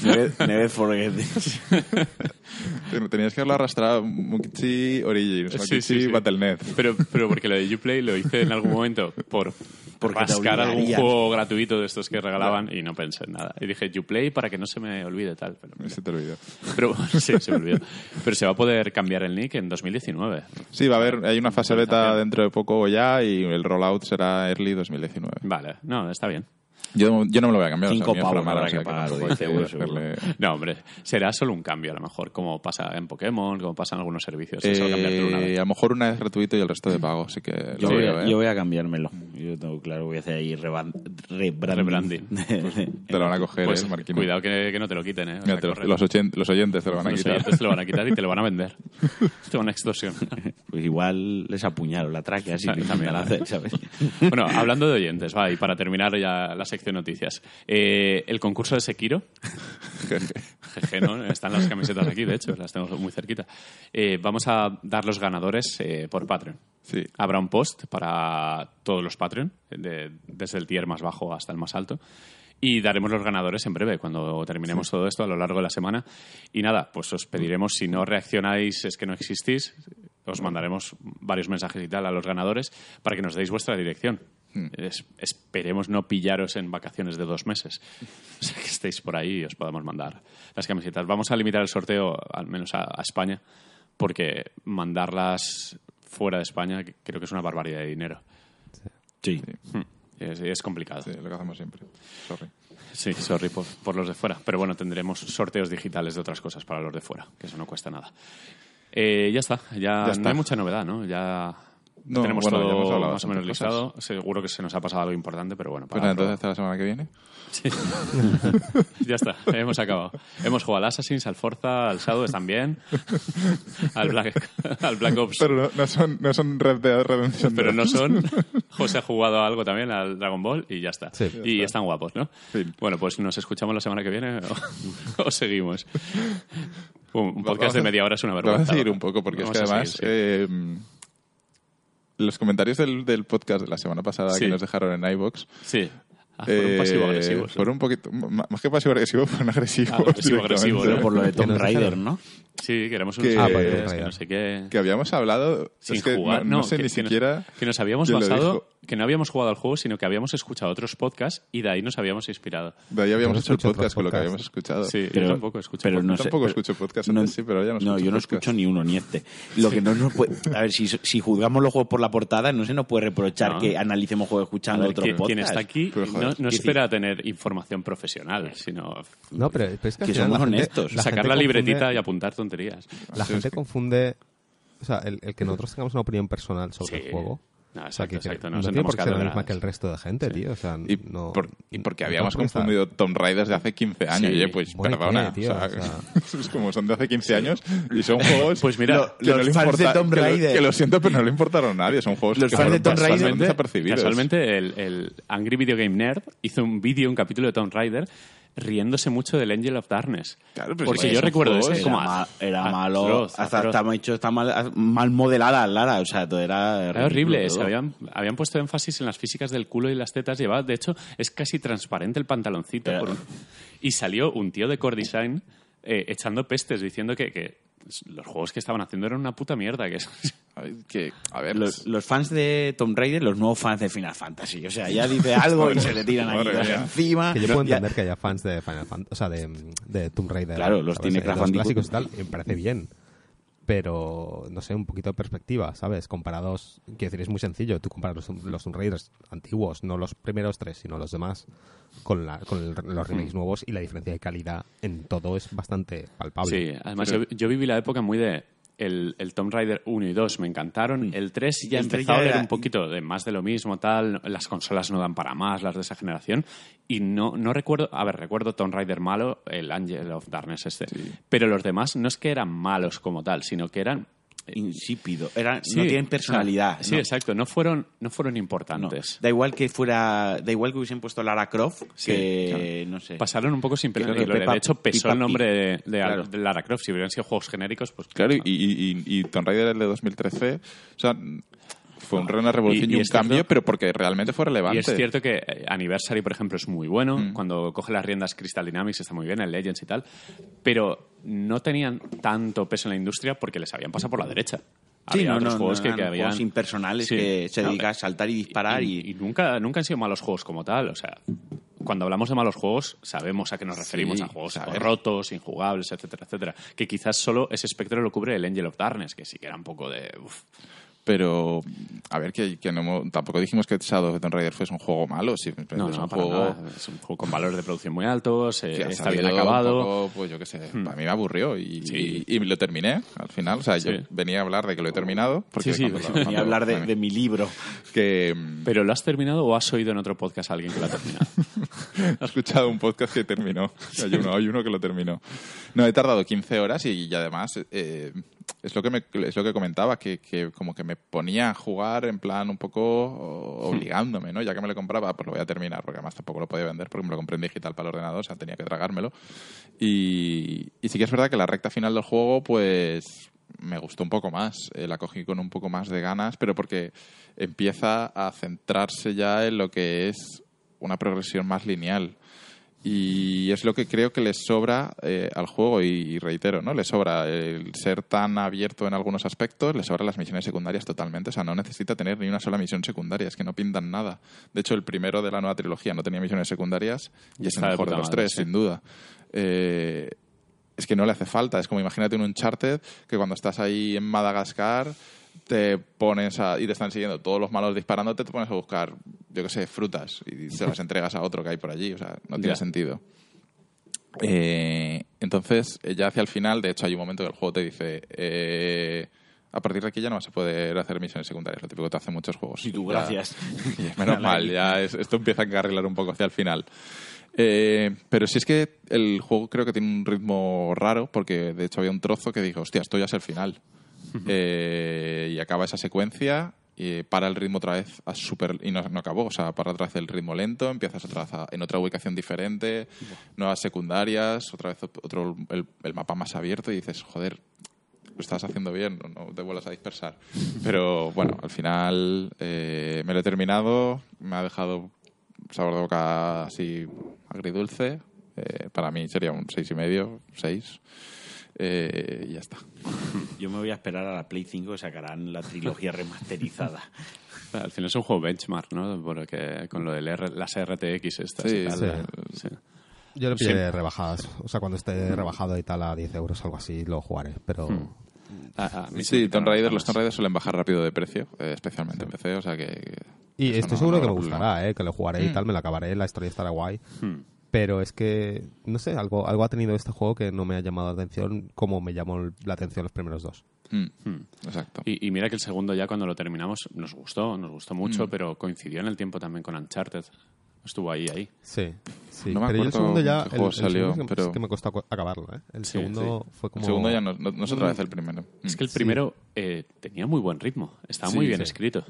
Never, never forget this. Ten- Tenías que haberlo arrastrado Mukichi Origins, Mukichi sí, sí. Battle.net. Pero, pero porque lo de Uplay lo hice en algún momento por Porque te rascar algún juego gratuito de estos que regalaban y no pensé en nada. Y dije Uplay para que no se me olvide tal. Pero, Se te olvidó. pero *laughs* sí, se me olvidó. Pero se va a poder cambiar el nick en 2019. Sí, va a haber, hay una fase beta dentro de poco ya y el rollout será early 2019. Vale, no, está bien. Yo, yo no me lo voy a cambiar. o sea, Cinco a mí me pavos habrá o sea, que pagar, que uno, seguro. hacerle- No, hombre, será solo un cambio a lo mejor, como pasa en Pokémon, como pasa en algunos servicios. que una Eh, vez. a lo mejor una vez gratuito y el resto de pago, así que Yo, voy a, yo voy a cambiármelo. Yo tengo claro, voy a hacer ahí rebranding. *laughs* Te lo van a coger, Pues eh, cuidado que, que no te lo quiten, ¿eh? O Mira, sea, te lo- corre. los, oyen- los oyentes te lo van a Los quitar. oyentes te lo van a quitar y te lo van a vender. te van a extorsión. *laughs* Pues igual les apuñalo la tráquea así que también, hacer, ¿sabes? *laughs* Bueno, hablando de oyentes, va, y para terminar ya la sección noticias. Eh, el concurso de Sekiro, jeje, ¿no? Están las camisetas aquí, de hecho, las tengo muy cerquita. Eh, vamos a dar los ganadores eh, por Patreon. Sí. Habrá un post para todos los Patreon, de- desde el tier más bajo hasta el más alto. Y daremos los ganadores en breve, cuando terminemos todo esto a lo largo de la semana. Y nada, pues os pediremos, si no reaccionáis, es que no existís, os mandaremos varios mensajes y tal a los ganadores para que nos deis vuestra dirección. Es- esperemos no pillaros en vacaciones de dos meses. O sea, que estéis por ahí y os podamos mandar las camisetas. Vamos a limitar el sorteo, al menos a, a España, porque mandarlas fuera de España creo que es una barbaridad de dinero. Sí. Hmm. Es, es complicado. Sí, lo que hacemos siempre. Sorry. Sí, sorry por, por los de fuera. Pero bueno, tendremos sorteos digitales de otras cosas para los de fuera, que eso no cuesta nada. Eh, ya está, ya, Ya está. no hay mucha novedad, ¿no? Ya No, tenemos bueno, ya hemos todo hablado más o menos cosas. listado. Seguro que se nos ha pasado algo importante, pero bueno. Para entonces hasta la semana que viene. *laughs* ya está, hemos acabado. Hemos jugado al Assassin's, al Forza, al Shadow, bien. *laughs* al, Black, al Black Ops, pero, Pero no, no son, no son Red Dead Redemption. dos. no son. *laughs* José ha jugado a algo también, al Dragon Ball, y ya está. Sí. y están guapos, ¿no? Fin. Bueno, pues nos escuchamos la semana que viene o, o seguimos. Un, podcast Vamos de media hora es una Vamos vergüenza. a seguir un poco, porque Vamos es que además seguir, eh, los comentarios del, del podcast de la semana pasada Sí. que nos dejaron en iBox sí. Ah, fueron pasivo-agresivos. ¿eh? fueron un poquito, más que pasivo-agresivo, *laughs* fueron agresivos. Ah, pasivo-agresivo, directamente. Pero por lo de Que Tomb Raider. ¿no? Sí, queremos Que- unos Ah, vale, que no sé qué. Que habíamos hablado... sin es que jugar. no, no sé que- ni que nos- siquiera... que nos habíamos basado, dijo. Que no habíamos jugado al juego, sino que habíamos escuchado otros podcasts y de ahí nos habíamos inspirado. De ahí habíamos hecho el podcast con lo que podcasts. habíamos escuchado. Sí, Pero- yo tampoco escucho. pero podcast. no sé, tampoco pero- escucho podcast no- antes, sí, pero ya no No, escucho yo no podcast. escucho ni uno, ni este. Lo que no nos puede... A ver, si, si juzgamos los juegos por la portada, no se nos puede reprochar No. que analicemos juegos escuchando otros podcasts. quien está aquí Pero, no, no ¿qué espera tener información profesional, sino No, pero, pero es que, Que somos la gente- honestos. la sacar la confunde- libretita y apuntar tonterías. La Sí, gente confunde. O sea, el, el que nosotros tengamos una opinión personal sobre Sí. el juego. No, o sea, que, exacto, exacto, que no no tiene por qué ser la misma que el resto de gente, tío. O sea, Y, no, por- y porque no habíamos estar- confundido Tomb Raider de hace 15 años. Sí. Oye, pues Bueno, perdona. ¿qué, tío? o sea, O sea- *laughs* es como son de hace 15 años y son *laughs* juegos. Pues mira, Lo- que no los le fans de importa- Tomb que lo- Raider. Que lo siento, pero no le importaron a nadie. Son juegos Los que fans de Tomb Raider- desapercibidos. casualmente el, el Angry Video Game Nerd hizo un vídeo, un capítulo de Tomb Raider, riéndose mucho del Angel of Darkness. Claro, pero Porque sí, yo recuerdo ese Era, como ma- era atroz, malo, hasta atroz. estaba hecho, está mal, mal modelada Lara, o sea, todo era, Era horrible, todo. habían, habían puesto énfasis en las físicas del culo y las tetas. Llevaba, de hecho, es casi transparente el pantaloncito. Pero- por- y salió un tío de Core Design eh, echando pestes, diciendo que, que los juegos que estaban haciendo eran una puta mierda. Que *laughs* que, a ver, Los, los fans de Tomb Raider, los nuevos fans de Final Fantasy. O sea, ya dice *laughs* algo y se le tiran aquí encima. Que yo puedo Ya- entender que haya fans de Final Fantasy, o sea, de, de Tomb Raider. Claro, los ¿sabes? tiene los Bandicoot. clásicos y tal, y me parece bien. Pero, no sé, un poquito de perspectiva, ¿sabes? Comparados, quiero decir, es muy sencillo. Tú comparas los, los Tomb Raiders antiguos, no los primeros tres, sino los demás, con, la, con el- los remakes nuevos y la diferencia de calidad en todo es bastante palpable. Sí, además yo, yo viví la época muy de... El, el Tomb Raider 1 y 2 me encantaron. El 3 ya El empezó a ver un poquito de más de lo mismo, tal. Las consolas no dan para más, las de esa generación. Y no, no recuerdo... A ver, recuerdo Tomb Raider malo, el Angel of Darkness este. Pero los demás no es que eran malos como tal, sino que eran... Insípido. Era, Sí, no tienen o sea, personalidad. sí, ¿no? exacto. No fueron, no fueron No. importantes. Da igual que fuera, da igual que hubiesen puesto Lara Croft, que no sé. Pasaron un poco sin. Peppa- De hecho, pesó el nombre de, de- Claro. de Lara Croft. Si hubieran sido juegos genéricos, pues... Claro, y, y, y, y Tomb Raider el de 2013, o sea, fue un, una revolución Y- y, y un cierto- cambio, pero porque realmente fue relevante. Y es cierto que eh, Anniversary, por ejemplo, es muy bueno. Mm. Cuando coge las riendas Crystal Dynamics está muy bien, el Legends y tal. Pero no tenían tanto peso en la industria porque les habían pasado por la derecha. Sí, Había no, otros no, juegos no que, que habían... juegos impersonales Sí. que se No, dedican a saltar y disparar y, y nunca, nunca han sido malos juegos como tal. O sea, cuando hablamos de malos juegos, sabemos a qué nos referimos, Sí, a juegos saber. rotos, injugables, etcétera, etcétera. Que quizás solo ese espectro lo cubre el Angel of Darkness, que sí que era un poco de... uf. Pero, a ver, que, que no, tampoco dijimos que Shadow of the Tomb Raider fuese un juego malo. Sí, No, es no, un para juego nada. Es un juego con valores de producción muy altos, eh, está bien acabado. poco, pues yo qué sé, a mí me aburrió y, Sí. y, y lo terminé al final. O sea, yo venía a hablar de que lo he terminado. Porque Sí, sí, cuando y cuando- hablar de, de mi libro. que ¿Pero lo has terminado o has oído en otro podcast a alguien que lo ha terminado? *laughs* he escuchado un podcast que terminó. Hay uno, hay uno que lo terminó. No, he tardado 15 horas y, y además eh, es lo que me, es lo que comentaba, que, que como que me ponía a jugar en plan un poco o- obligándome, ¿no? Ya que me lo compraba, pues lo voy a terminar, porque además tampoco lo podía vender porque me lo compré en digital para el ordenador, o sea, tenía que tragármelo. Y, y sí que es verdad que la recta final del juego, pues me gustó un poco más, eh, la cogí con un poco más de ganas, pero porque empieza a centrarse ya en lo que es una progresión más lineal. Y es lo que creo que les sobra eh, al juego, y, y reitero, ¿no? Le sobra el ser tan abierto en algunos aspectos, le sobra las misiones secundarias totalmente. O sea, no necesita tener ni una sola misión secundaria, es que no pintan nada. De hecho, el primero de la nueva trilogía no tenía misiones secundarias y es el mejor de los madre, tres, sí. sin duda. Eh, es que no le hace falta. Es como imagínate un Uncharted que cuando estás ahí en Madagascar te pones a, y te están siguiendo todos los malos disparándote, te pones a buscar, yo qué sé, frutas y se las entregas a otro que hay por allí. O sea, no tiene Ya. sentido. Eh, entonces, eh, ya hacia el final, de hecho, hay un momento que el juego te dice: eh, a partir de aquí ya no vas a poder hacer misiones secundarias, lo típico que te hacen muchos juegos. Y tú, Ya- gracias. *laughs* y menos mal, ya es- esto empieza a encarrilar un poco hacia el final. Eh, pero sí es que el juego creo que tiene un ritmo raro, porque de hecho había un trozo que dijo, hostia, esto ya es el final. Eh, y acaba esa secuencia y para el ritmo otra vez a super, y no, no acabó, o sea, para otra vez el ritmo lento, empiezas otra vez a- en otra ubicación diferente, nuevas secundarias, otra vez otro el, el mapa más abierto y dices, joder, lo estás haciendo bien, no, no te vuelvas a dispersar. Pero bueno, al final eh, me lo he terminado, me ha dejado sabor de boca así agridulce. Eh, para mí sería un seis y medio, seis. Eh, y ya está. *laughs* Yo me voy a esperar a la Play 5 que sacarán la trilogía remasterizada. *laughs* Al final es un juego benchmark, ¿no? Porque con lo de las RTX estas Sí, y tal. sí. sí. Yo lo Sí. pillaré rebajadas. O sea, cuando esté rebajado y tal a 10 euros algo así, lo jugaré. Pero me Sí, Tomb Raider, los Tomb. Raider suelen bajar rápido de precio, eh, especialmente en PC, o sea que... que Y estoy no- seguro no que me gustará, ¿eh? que lo jugaré y Mm. tal, me lo acabaré, la historia estará guay. Hmm. Pero es que, no sé, algo, algo ha tenido este juego que no me ha llamado la atención como me llamó la atención los primeros dos. Mm, Hmm. Exacto. Y, y mira que el segundo ya cuando lo terminamos nos gustó, nos gustó Mm. mucho, pero coincidió en el tiempo también con Uncharted. Estuvo ahí, ahí. Sí, sí. No me pero yo el acuerdo segundo ya, el, juego el segundo salió, es que, pero- es que me costó acabarlo, ¿eh? El Sí, segundo fue como... El segundo ya no, no- no es otra vez el primero. Es Mm. que el primero eh, tenía muy buen ritmo, estaba Sí, muy bien sí. escrito.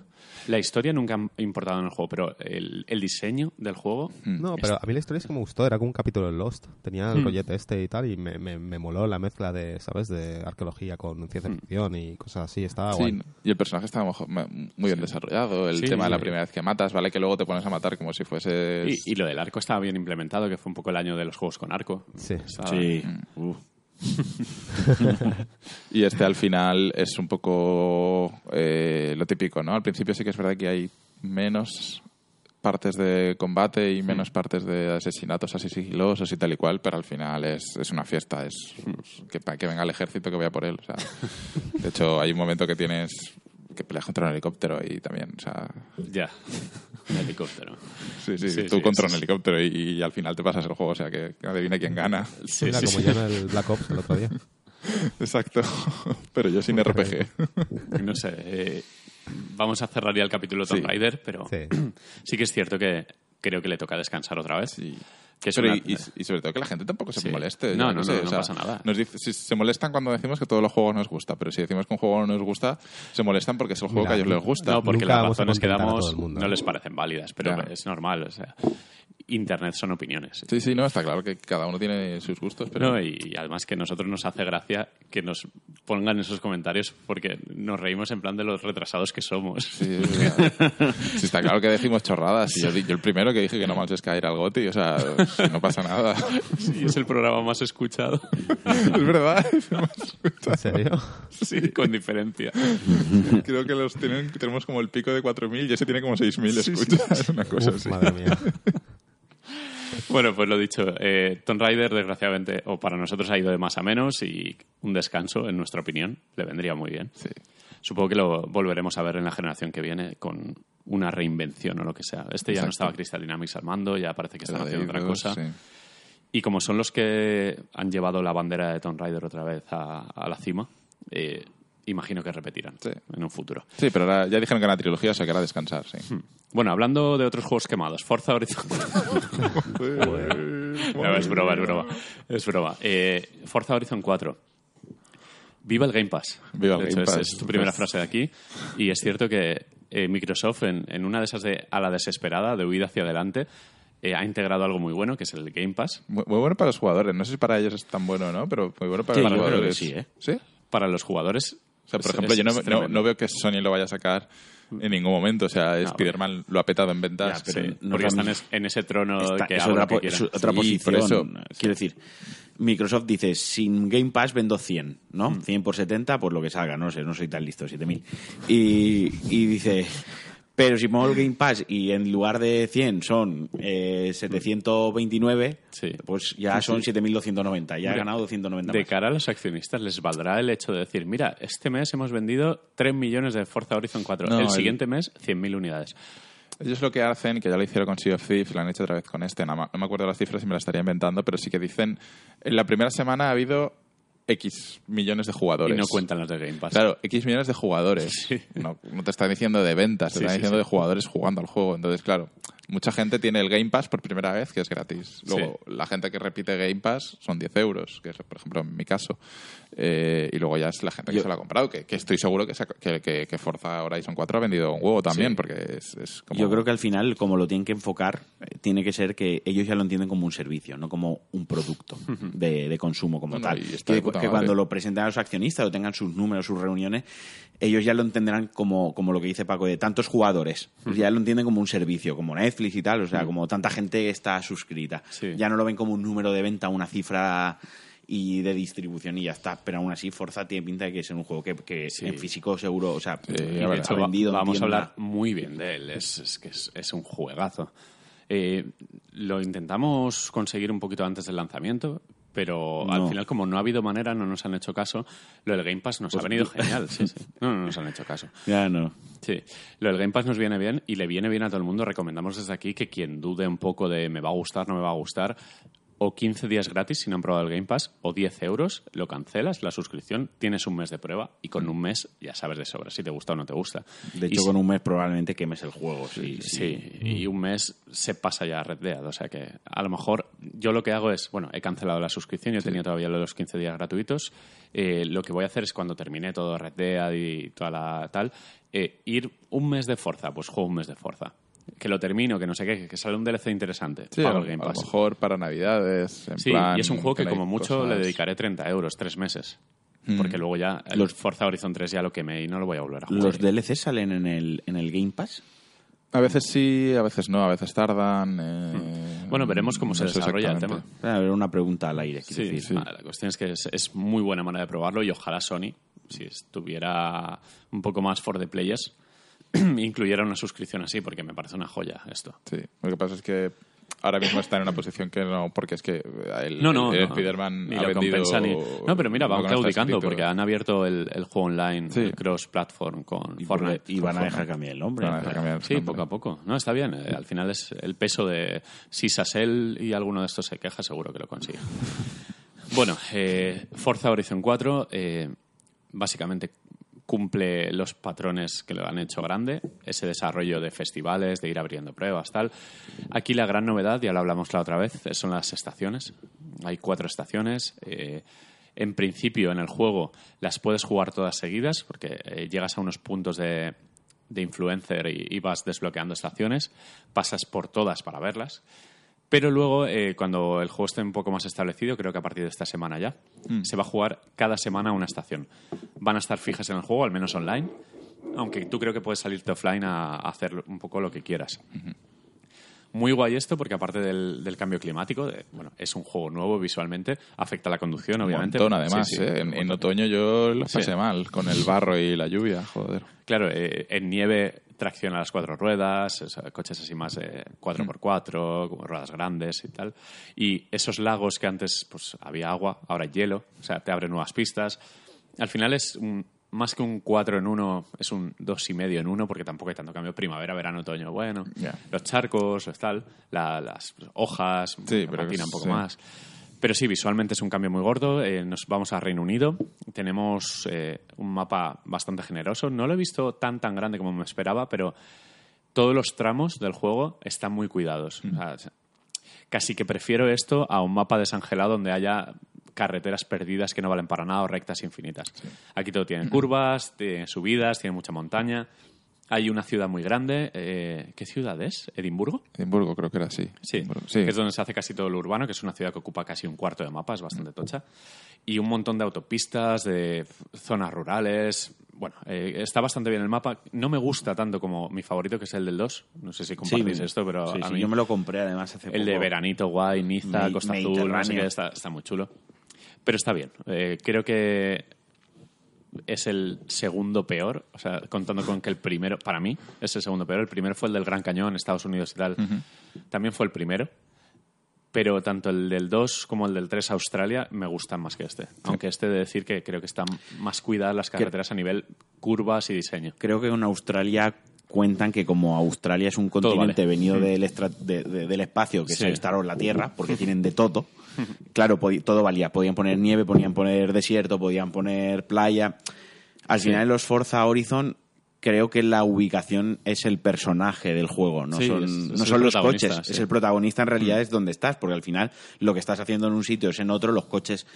La historia nunca ha importado en el juego, pero el, el diseño del juego Mm. No, pero a mí la historia es que me gustó, era como un capítulo de Lost. Tenía el Hmm. rollete este y tal, y me, me, me moló la mezcla de, ¿sabes? De arqueología con ciencia Hmm. ficción y cosas así, estaba Sí, guay. y el personaje ma- muy bien desarrollado. El Sí, tema de la primera vez que matas, ¿vale? Que luego te pones a matar como si fueses... y, y lo del arco estaba bien implementado, que fue un poco el año de los juegos con arco. Sí. Estaba- Sí. Mm. Uf. *laughs* Y este al final es un poco eh, lo típico, ¿no? Al principio sí que es verdad que hay menos partes de combate y menos partes de asesinatos así sigilosos y tal y cual, pero al final es, es una fiesta, es, es que, que venga el ejército que vaya por él. o sea. de hecho, hay un momento que tienes que peleas contra un helicóptero y también, o sea, Ya, *laughs* un helicóptero. sí, sí, Sí, tú sí, contra sí, un helicóptero y, y al final te pasas el juego, o sea, que, que adivina quién gana. Sí, Mira, como sí. ya en el Black Ops el otro día. *laughs* Exacto, pero yo sin RPG. *laughs* No sé, eh, vamos a cerrar ya el capítulo Tomb Sí. Raider, pero sí. *clears throat* Sí. que es cierto que creo que le toca descansar otra vez. Sí. Que es Pero una- y, sobre todo que la gente tampoco se Sí. moleste. No, no, sé, no, o no sea, pasa nada. Nos dice- si se molestan cuando decimos que todos los juegos nos gusta, pero si decimos que un juego no nos gusta, se molestan porque es el juego Mira, que a ellos les gusta. No, porque Nunca las razones que damos no les parecen válidas, pero Ya. es normal. O sea, Internet son opiniones. Sí, sí, no, está claro que cada uno tiene sus gustos, pero No, y, y además que a nosotros nos hace gracia que nos pongan esos comentarios porque nos reímos en plan de los retrasados que somos. Sí, o sea, *laughs* sí, está claro que decimos chorradas. Y yo, yo el primero que dije que no Man's Sky era el Goti, o sea, *laughs* no pasa nada. Sí, es el programa más escuchado. *laughs* es verdad. ¿En serio? Sí, con diferencia. Creo que los tienen, tenemos como el pico de 4.000 y ese tiene como 6.000 escuchas. Es una cosa Uf, así. madre mía. Bueno, pues lo dicho, eh, Tomb Raider, desgraciadamente, o para nosotros ha ido de más a menos y un descanso, en nuestra opinión, le vendría muy bien. Sí. Supongo que lo volveremos a ver en la generación que viene con una reinvención o lo que sea. Este ya no estaba Crystal Dynamics al mando, ya parece que están haciendo otra cosa. sí. Y como son los que han llevado la bandera de Tomb Raider otra vez a, a la cima, eh, imagino que repetirán Sí. en un futuro. Sí, pero ahora ya dijeron que era trilogía, o sea que era descansar, sí. Bueno, hablando de otros juegos quemados, Forza Horizon... *laughs* No, es broma, es broma. Es broma. Eh, Forza Horizon 4. Viva el Game Pass. Viva el De hecho, Game Pass. Es, tu primera frase de aquí. Y es cierto que eh, Microsoft, en, en una de esas de a la desesperada, de huida hacia adelante, eh, ha integrado algo muy bueno, que es el Game Pass. Muy, muy bueno para los jugadores. No sé si para ellos es tan bueno o no, pero muy bueno para Sí, los jugadores. sí, ¿eh? ¿Sí? Para los jugadores. O sea, por es- ejemplo, es- yo no, no- no veo que Sony lo vaya a sacar en ningún momento. O sea, Spider-Man lo ha petado en ventas. Ya, pero Sí, no porque están en ese trono Está- que es otra, lo que po- quieran. es otra Sí, posición. por eso. Quiero decir, Microsoft dice, sin Game Pass vendo 100, ¿no? Mm. 100 por 70, por lo que salga, no sé, no soy tan listo, 7000. Y, y dice, pero si pongo el Game Pass y en lugar de 100 son eh, 729, Sí. pues ya son 7290, ya he Hombre, ganado 290 De más. cara a los accionistas, les valdrá el hecho de decir, mira, este mes hemos vendido 3 millones de Forza Horizon 4. No, el el- siguiente mes, 100.000 unidades. Ellos lo que hacen, que ya lo hicieron con Sea of Thieves, lo han hecho otra vez con este, no, no me acuerdo las cifras y me las estaría inventando, pero sí que dicen, en la primera semana ha habido X millones de jugadores. Y no cuentan los de Game Pass. Claro, X millones de jugadores. *laughs* No, no te están diciendo de ventas, te Sí, están diciendo sí. de jugadores jugando al juego. Entonces, claro, mucha gente tiene el Game Pass por primera vez, que es gratis. Luego, la gente que repite Game Pass son 10 euros, que es, por ejemplo, en mi caso. Eh, y luego ya es la gente que Yo- se lo ha comprado, que, que estoy seguro que, se que, que- Forza Horizon 4 ha vendido un huevo también, Sí. porque es, es como... Yo creo que al final, como lo tienen que enfocar, eh, tiene que ser que ellos ya lo entienden como un servicio, no como un producto de, de consumo como No, tal. y que que cuando lo presenten a los accionistas o tengan sus números, sus reuniones, ellos ya lo entenderán como, como lo que dice Paco, de tantos jugadores. Ya lo entienden como un servicio, como Netflix y tal, o sea, como tanta gente está suscrita. Sí. Ya no lo ven como un número de venta, una cifra y de distribución y ya está. Pero aún así, Forza tiene pinta de que es un juego que, que Sí. en físico seguro, o sea, Sí, que a hecho, vendido en vamos a hablar muy bien de él. Es, es que es, es un juegazo. Eh, lo intentamos conseguir un poquito antes del lanzamiento, pero al final, como no ha habido manera, no nos han hecho caso. Lo del Game Pass nos Pues ha venido *laughs* genial. Sí, sí. No, no nos han hecho caso. Ya no. Sí, lo del Game Pass nos viene bien y le viene bien a todo el mundo. Recomendamos desde aquí que quien dude un poco de me va a gustar, no me va a gustar, o 15 días gratis si no han probado el Game Pass, o 10 euros, lo cancelas, la suscripción, tienes un mes de prueba y con un mes ya sabes de sobra si te gusta o no te gusta. De Y hecho, si- con un mes probablemente quemes el juego. Sí, Sí, y un mes se pasa ya a Red Dead. O sea que a lo mejor yo lo que hago es, bueno, he cancelado la suscripción, yo tenía todavía los 15 días gratuitos. Eh, lo que voy a hacer es cuando termine todo Red Dead y toda la tal, eh, ir un mes de Forza, pues juego un mes de Forza. Que lo termino, que no sé qué, que sale un DLC interesante. Sí, pago el Game a lo Pass. mejor para Navidades. En Sí, plan, y es un juego que como mucho le dedicaré 30 euros, tres meses. Mm. Porque luego ya el Los- Forza Horizon 3 ya lo quemé y no lo voy a volver a jugar. ¿Los DLC salen en el, en el Game Pass? A veces sí, a veces no, a veces tardan. eh, Bueno, veremos cómo se no desarrolla el exactamente. A ver, una pregunta al aire. Sí, decir. nada, la cuestión es que es, es muy buena manera de probarlo y ojalá Sony, si estuviera un poco más for the players, *clears throat* incluyera una suscripción así, porque me parece una joya esto. Sí, lo que pasa es que ahora mismo está en una posición que no, porque es que el, No, no, el no. Spider-Man Ni ha lo vendido... compensa ni... No, pero mira, van claudicando porque han abierto el, el juego online, Sí. el cross-platform con Y, Fortnite. y van a dejar cambiar el nombre. Van a dejar cambiar el Sí, nombre. poco a poco. No, está bien. Eh, al final es el peso de... Si Sassel y alguno de estos se queja, seguro que lo consigue. *laughs* bueno, eh, Forza Horizon 4 eh, básicamente cumple los patrones que lo han hecho grande, ese desarrollo de festivales, de ir abriendo pruebas, tal. Aquí la gran novedad, ya lo hablamos la otra vez, son las estaciones. Hay cuatro estaciones. eh, en principio, en el juego, las puedes jugar todas seguidas, porque eh, llegas a unos puntos de, de influencer y, y vas desbloqueando estaciones, pasas por todas para verlas. Pero luego, eh, cuando el juego esté un poco más establecido, creo que a partir de esta semana ya, se va a jugar cada semana una estación. Van a estar fijas en el juego, al menos online, aunque tú creo que puedes salirte offline a, a hacer un poco lo que quieras. Muy guay esto porque aparte del, del cambio climático, de- bueno, es un juego nuevo visualmente, afecta la conducción, Un obviamente. montón, además. Sí, sí, ¿eh? un En, otoño yo lo Sí. pasé mal, con el barro y la lluvia, joder. Claro, eh, en nieve tracciona las cuatro ruedas, coches así más eh, 4x4, como ruedas grandes y tal. Y esos lagos que antes pues había agua, ahora hay hielo, o sea, te abren nuevas pistas. Al final es un- más que un 4 en 1, es un 2 y medio en 1, porque tampoco hay tanto cambio. Primavera, verano, otoño, bueno. Los charcos, tal, la- las hojas, Sí, pero patina un poco sí. más. Pero sí, visualmente es un cambio muy gordo. Eh, nos vamos a Reino Unido. Tenemos eh, un mapa bastante generoso. No lo he visto tan tan grande como me esperaba, pero todos los tramos del juego están muy cuidados. Mm. O sea, casi que prefiero esto a un mapa desangelado donde haya carreteras perdidas que no valen para nada o rectas infinitas. Aquí todo tiene curvas, tiene subidas, tiene mucha montaña. Hay una ciudad muy grande. eh, ¿Qué ciudad es? ¿Edimburgo? Edimburgo creo que era así. Sí, Edimburgo, sí. que es donde se hace casi todo lo urbano, que es una ciudad que ocupa casi un cuarto de mapa, es bastante tocha. Y un montón de autopistas, de zonas rurales. Bueno, eh, está bastante bien el mapa. No me gusta tanto como mi favorito, que es el del 2. No sé si compartís esto, pero sí, a sí, mí yo me lo compré además hace el de poco. veranito guay, Niza, Me- Costa Azul, no sé Mediterráneo. qué, está, está muy chulo. Pero está bien. Eh, creo que es el segundo peor, o sea, contando con que el primero, para mí, es el segundo peor. El primero fue el del Gran Cañón, Estados Unidos y tal. También fue el primero. Pero tanto el del 2 como el del 3 Australia me gustan más que este. Aunque este de decir que creo que están más cuidadas las carreteras a nivel curvas y diseño. Creo que en Australia cuentan que como Australia es un continente vale. venido del, extra- de- de- del espacio, que Sí. es Star Wars la Tierra, porque tienen de todo, *laughs* claro, todo valía. Podían poner nieve, podían poner desierto, podían poner playa. Al Sí. final en los Forza Horizon creo que la ubicación es el personaje del juego, no Sí, son, es- es no el son los coches, sí. es el protagonista en realidad es donde estás, porque al final lo que estás haciendo en un sitio es en otro, los coches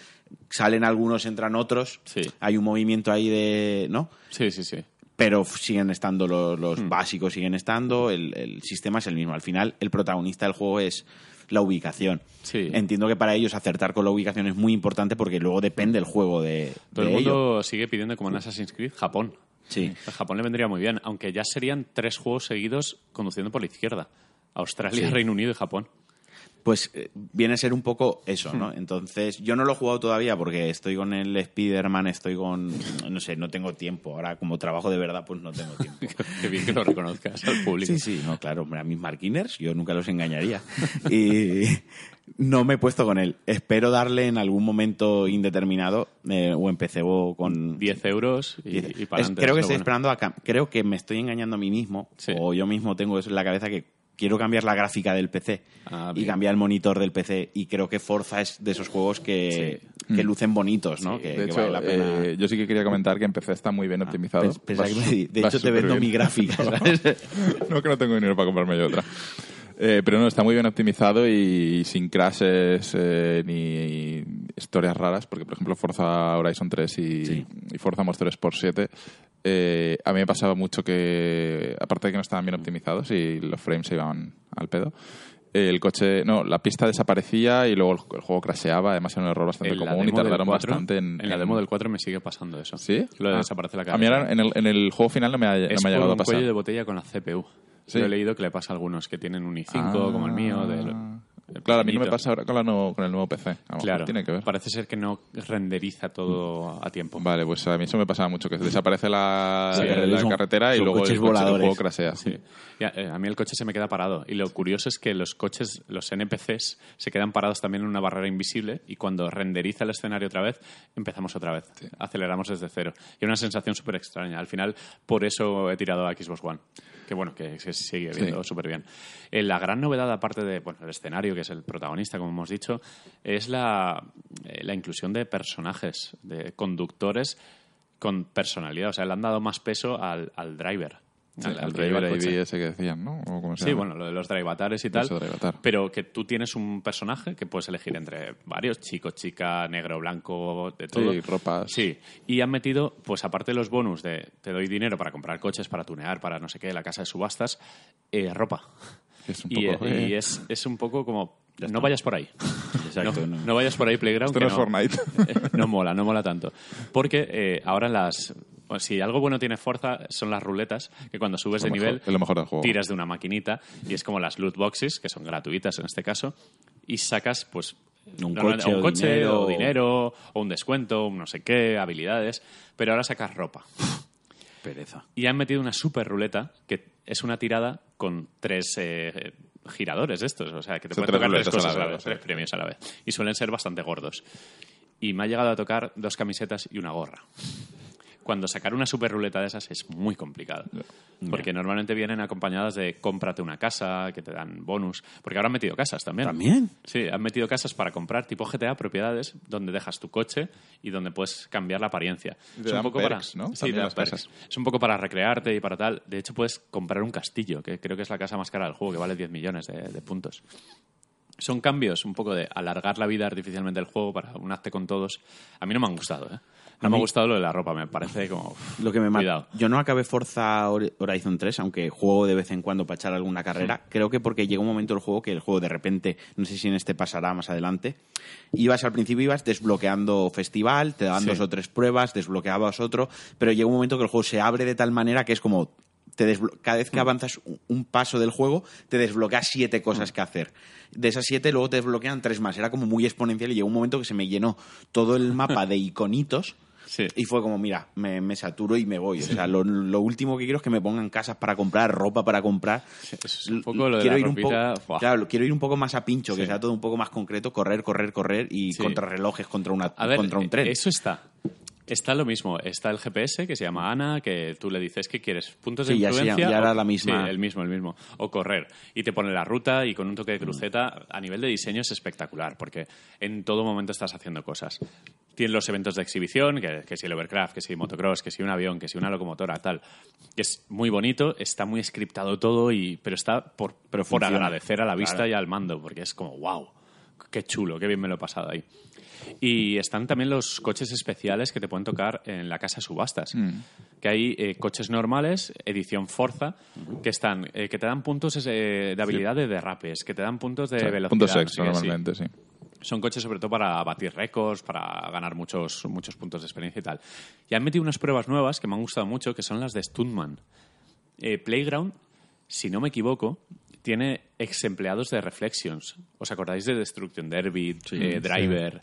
salen algunos, entran otros, hay un movimiento ahí de, ¿no? Sí, sí, sí. pero siguen estando los, los Hmm. básicos, siguen estando, el, el sistema es el mismo. Al final, el protagonista del juego es la ubicación. Sí. Entiendo que para ellos acertar con la ubicación es muy importante porque luego depende el juego de, Todo de el ello. mundo sigue pidiendo, como en Assassin's Creed, Japón. Sí. A Japón le vendría muy bien, aunque ya serían tres juegos seguidos conduciendo por la izquierda. Australia, Sí. Reino Unido y Japón. Pues eh, viene a ser un poco eso, ¿no? Entonces, yo no lo he jugado todavía porque estoy con el Spider-Man, estoy con... No sé, no tengo tiempo. Ahora, como trabajo de verdad, pues no tengo tiempo. *laughs* Qué bien que lo reconozcas al público. Sí, sí, no, claro, a mis marquiners yo nunca los engañaría. Y no me he puesto con él. Espero darle en algún momento indeterminado, eh, o o con... 10 euros y, diez. y para Es- adelante. creo que estoy bueno. esperando a... Creo que me estoy engañando a mí mismo, Sí. o yo mismo tengo eso en la cabeza que quiero cambiar la gráfica del PC Ah, y cambiar el monitor del PC y creo que Forza es de esos juegos que, que lucen bonitos, ¿no? Sí, que, De que hecho, vale la pena. eh, yo sí que quería comentar que en PC está muy bien optimizado. Que me- su- de hecho, te vendo bien. mi gráfica, *laughs* ¿sabes? no, que no tengo dinero para comprarme yo otra. Eh, pero no, está muy bien optimizado y sin crashes eh, ni historias raras, porque por ejemplo Forza Horizon 3 y, Sí. y Forza Motorsport 7, eh, a mí me pasaba mucho que, aparte de que no estaban bien optimizados y los frames se iban al pedo, el coche, no, la pista desaparecía y luego el, el juego crasheaba, además era un error bastante En común y tardaron 4, bastante en... en la demo del 4 me sigue pasando eso. ¿Sí? Lo de Ah. desaparece la A mí carga. ahora en el, en el juego final no me ha, no me ha por llegado a un pasar. cuello de botella con la CPU. Sí. Lo he leído que le pasa a algunos que tienen un i5 Ah. como el mío. de Claro, a mí no me pasa ahora con, la nuevo- con el nuevo PC. A lo mejor Claro, tiene que ver. parece ser que no renderiza todo a tiempo. Vale, pues a mí eso me pasaba mucho, que desaparece la, Sí, la son- carretera y luego el, coches coche, el voladores. juego crasea. Sí. Eh, a mí el coche se me queda parado. Y lo curioso es que los coches, los NPCs, se quedan parados también en una barrera invisible y cuando renderiza el escenario otra vez, empezamos otra vez. Aceleramos desde cero. Y una sensación súper extraña. Al final, por eso he tirado a Xbox One. Que bueno, que se sigue viendo Sí. súper bien. Eh, la gran novedad, aparte de bueno, el escenario, que es el protagonista, como hemos dicho, es la, eh, la inclusión de personajes, de conductores con personalidad. O sea, le han dado más peso al, al driver. Sí, al- al driver. ID ese que decían, ¿no? ¿O cómo se Sí, llama? bueno, lo de los drivatares y tal. Pero que tú tienes un personaje que puedes elegir entre varios, chico, chica, negro, blanco, de todo. Sí, ropas. Sí. Y han metido, pues aparte de los bonus de te doy dinero para comprar coches, para tunear, para no sé qué, la casa de subastas, eh, ropa. Es un y poco, eh, y eh, es, es un poco como, no vayas por ahí. Exacto, No, no. no vayas por ahí, Playground. Esto que no es Fortnite. *laughs* no mola, no mola tanto. Porque eh, ahora las... bueno, si algo bueno tiene fuerza son las ruletas, que cuando subes de mejor- nivel mejor juego. tiras de una maquinita y es como las loot boxes, que son gratuitas en este caso, y sacas pues Un coche o un o coche dinero. o dinero o un descuento, un no sé qué, habilidades, pero ahora sacas ropa. *laughs* Pereza. Y han metido una super ruleta que es una tirada con tres eh, giradores de estos. O sea, que te pueden tocar a a la vez, tres premios a la vez. Y suelen ser bastante gordos. Y me ha llegado a tocar dos camisetas y una gorra. Cuando sacar una super ruleta de esas es muy complicado. Porque normalmente vienen acompañadas de cómprate una casa, que te dan bonus. Porque ahora han metido casas también. ¿También? Sí, han metido casas para comprar tipo GTA, propiedades, donde dejas tu coche y donde puedes cambiar la apariencia. Es un poco para recrearte y para tal. De hecho, puedes comprar un castillo, que creo que es la casa más cara del juego, que vale 10 millones de, de puntos. Son cambios un poco de alargar la vida artificialmente del juego para un acte con todos. A mí no me han gustado, ¿eh? No me ha gustado lo de la ropa, me parece como... uf, Lo que me Cuidado. mata. Yo no acabé Forza Hor- Horizon 3, aunque juego de vez en cuando para echar alguna carrera. Creo que porque llega un momento del juego que el juego de repente, no sé si en este pasará más adelante, ibas al principio ibas desbloqueando festival, te daban Sí. dos o tres pruebas, desbloqueabas otro, pero llega un momento que el juego se abre de tal manera que es como te cada Mm. vez que avanzas un- paso del juego, te desbloqueas siete Mm. cosas que hacer. De esas siete, luego te desbloquean tres más. Era como muy exponencial y llegó un momento que se me llenó todo el mapa *laughs* de iconitos. Sí. Y fue como, mira, me, me saturo y me voy. O sea, lo, lo último que quiero es que me pongan casas para comprar, ropa para comprar. eso es un poco lo de quiero la ir un poco, claro, quiero ir un poco más a pincho, que sea todo un poco más concreto, correr, correr, correr y Sí. contra relojes, contra, una, A ver, contra un tren. eso está. Está lo mismo. Está el GPS que se llama Ana, que tú le dices que quieres puntos de Sí, ya influencia. llama- ya era o- la misma. Sí, el mismo, el mismo. O correr. Y te pone la ruta y con un toque de cruceta, a nivel de diseño es espectacular, porque en todo momento estás haciendo cosas. Tienes los eventos de exhibición, que, que si el overcraft, que si motocross, que si un avión, que si una locomotora, tal. Que es muy bonito, está muy scriptado todo, y, pero está por, Pero por agradecer a la vista Claro. y al mando, porque es como, wow, qué chulo, qué bien me lo he pasado ahí. Y están también los coches especiales que te pueden tocar en la casa de subastas. Que hay eh, coches normales, edición Forza, que están eh, que te dan puntos eh, de habilidad de derrapes, que te dan puntos de O sea, velocidad. puntos no ex, sé qué, sí. normalmente, sí. Son coches sobre todo para batir récords, para ganar muchos, muchos puntos de experiencia y tal. Y han metido unas pruebas nuevas que me han gustado mucho, que son las de Stuntman. Eh, Playground, si no me equivoco, tiene ex empleados de Reflections. ¿Os acordáis de Destruction Derby, eh, Driver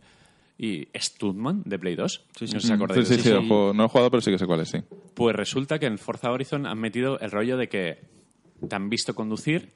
y Stuntman de Play 2? ¿No os Mm, acordáis sí, sí, sí, juego- no he jugado, pero sí que sé cuál es, sí. Pues resulta que en Forza Horizon han metido el rollo de que te han visto conducir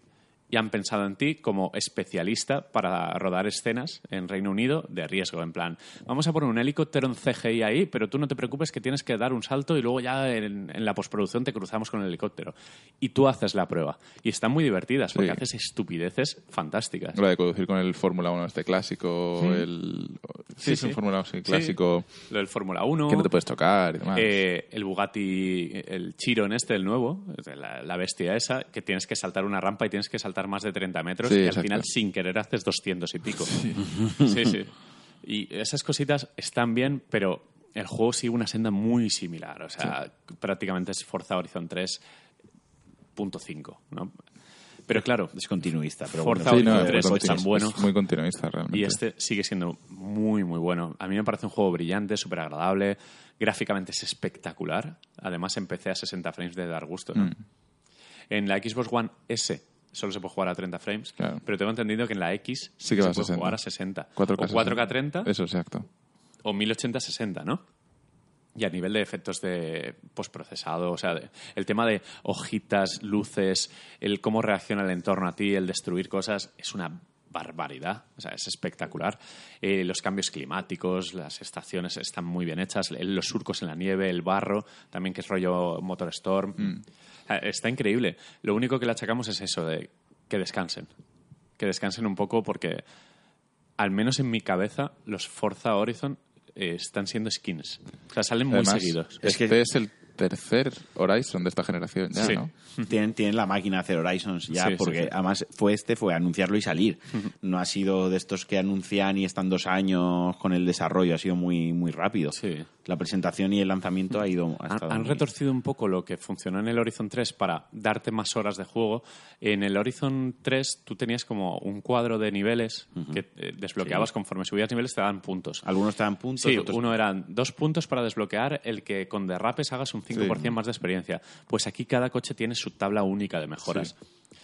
y han pensado en ti como especialista para rodar escenas en Reino Unido de riesgo. En plan, vamos a poner un helicóptero en CGI ahí, pero tú no te preocupes que tienes que dar un salto y luego ya en, en la postproducción te cruzamos con el helicóptero. Y tú haces la prueba. Y están muy divertidas porque Sí. haces estupideces fantásticas. La de conducir con el Fórmula 1 este clásico, el... Sí, es un Fórmula 1 sí, clásico, Lo del Fórmula 1. que no te puedes tocar y demás. Eh, el Bugatti, el Chiron este, el nuevo, la, la bestia esa, que tienes que saltar una rampa y tienes que saltar más de 30 metros Sí, y al final sin querer haces 200 y pico. *laughs* Sí. sí, Y esas cositas están bien, pero el juego sigue una senda muy similar. O sea, prácticamente es Forza Horizon 3.5, ¿no? Pero claro, Es continuista, pero Forza bueno, sí, no, Horizon es 3 muy es tan bueno. es muy continuista realmente. Y este sigue siendo muy, muy bueno. A mí me parece un juego brillante, súper agradable. Gráficamente es espectacular. Además, empecé a 60 frames de dar gusto. Mm. ¿no? En la Xbox One S solo se puede jugar a 30 frames, Claro. pero tengo entendido que en la X Sí que se a puede 60. jugar a 60. 4K o 4K 30 Eso, exacto. o 1080-60, ¿no? Y a nivel de efectos de postprocesado, o sea, de- el tema de hojitas, luces, el cómo reacciona el entorno a ti, el destruir cosas, es una barbaridad, o sea, es espectacular. Eh, los cambios climáticos, las estaciones están muy bien hechas, los surcos en la nieve, el barro, también que es rollo Motor Storm. Sea, Está increíble. Lo único que le achacamos es eso, de que descansen. Que descansen un poco porque al menos en mi cabeza, los Forza Horizon eh, están siendo skins. O sea, salen muy seguidos. Es Este que- es el tercer Horizon de esta generación ya, Sí. ¿no? Tienen, tienen la máquina de hacer Horizons ya, Sí, porque sí. además fue este, fue anunciarlo y salir. No ha sido de estos que anuncian y están dos años con el desarrollo, ha sido muy, muy rápido. Sí. La presentación y el lanzamiento ha ido. ha Han, estado han muy- retorcido un poco lo que funcionó en el Horizon 3 para darte más horas de juego. En el Horizon 3 tú tenías como un cuadro de niveles que eh, desbloqueabas conforme subías niveles te daban puntos. Algunos estaban puntos, Sí, otros uno eran dos puntos para desbloquear el que con derrapes hagas un 5% más de experiencia. Pues aquí cada coche tiene su tabla única de mejoras.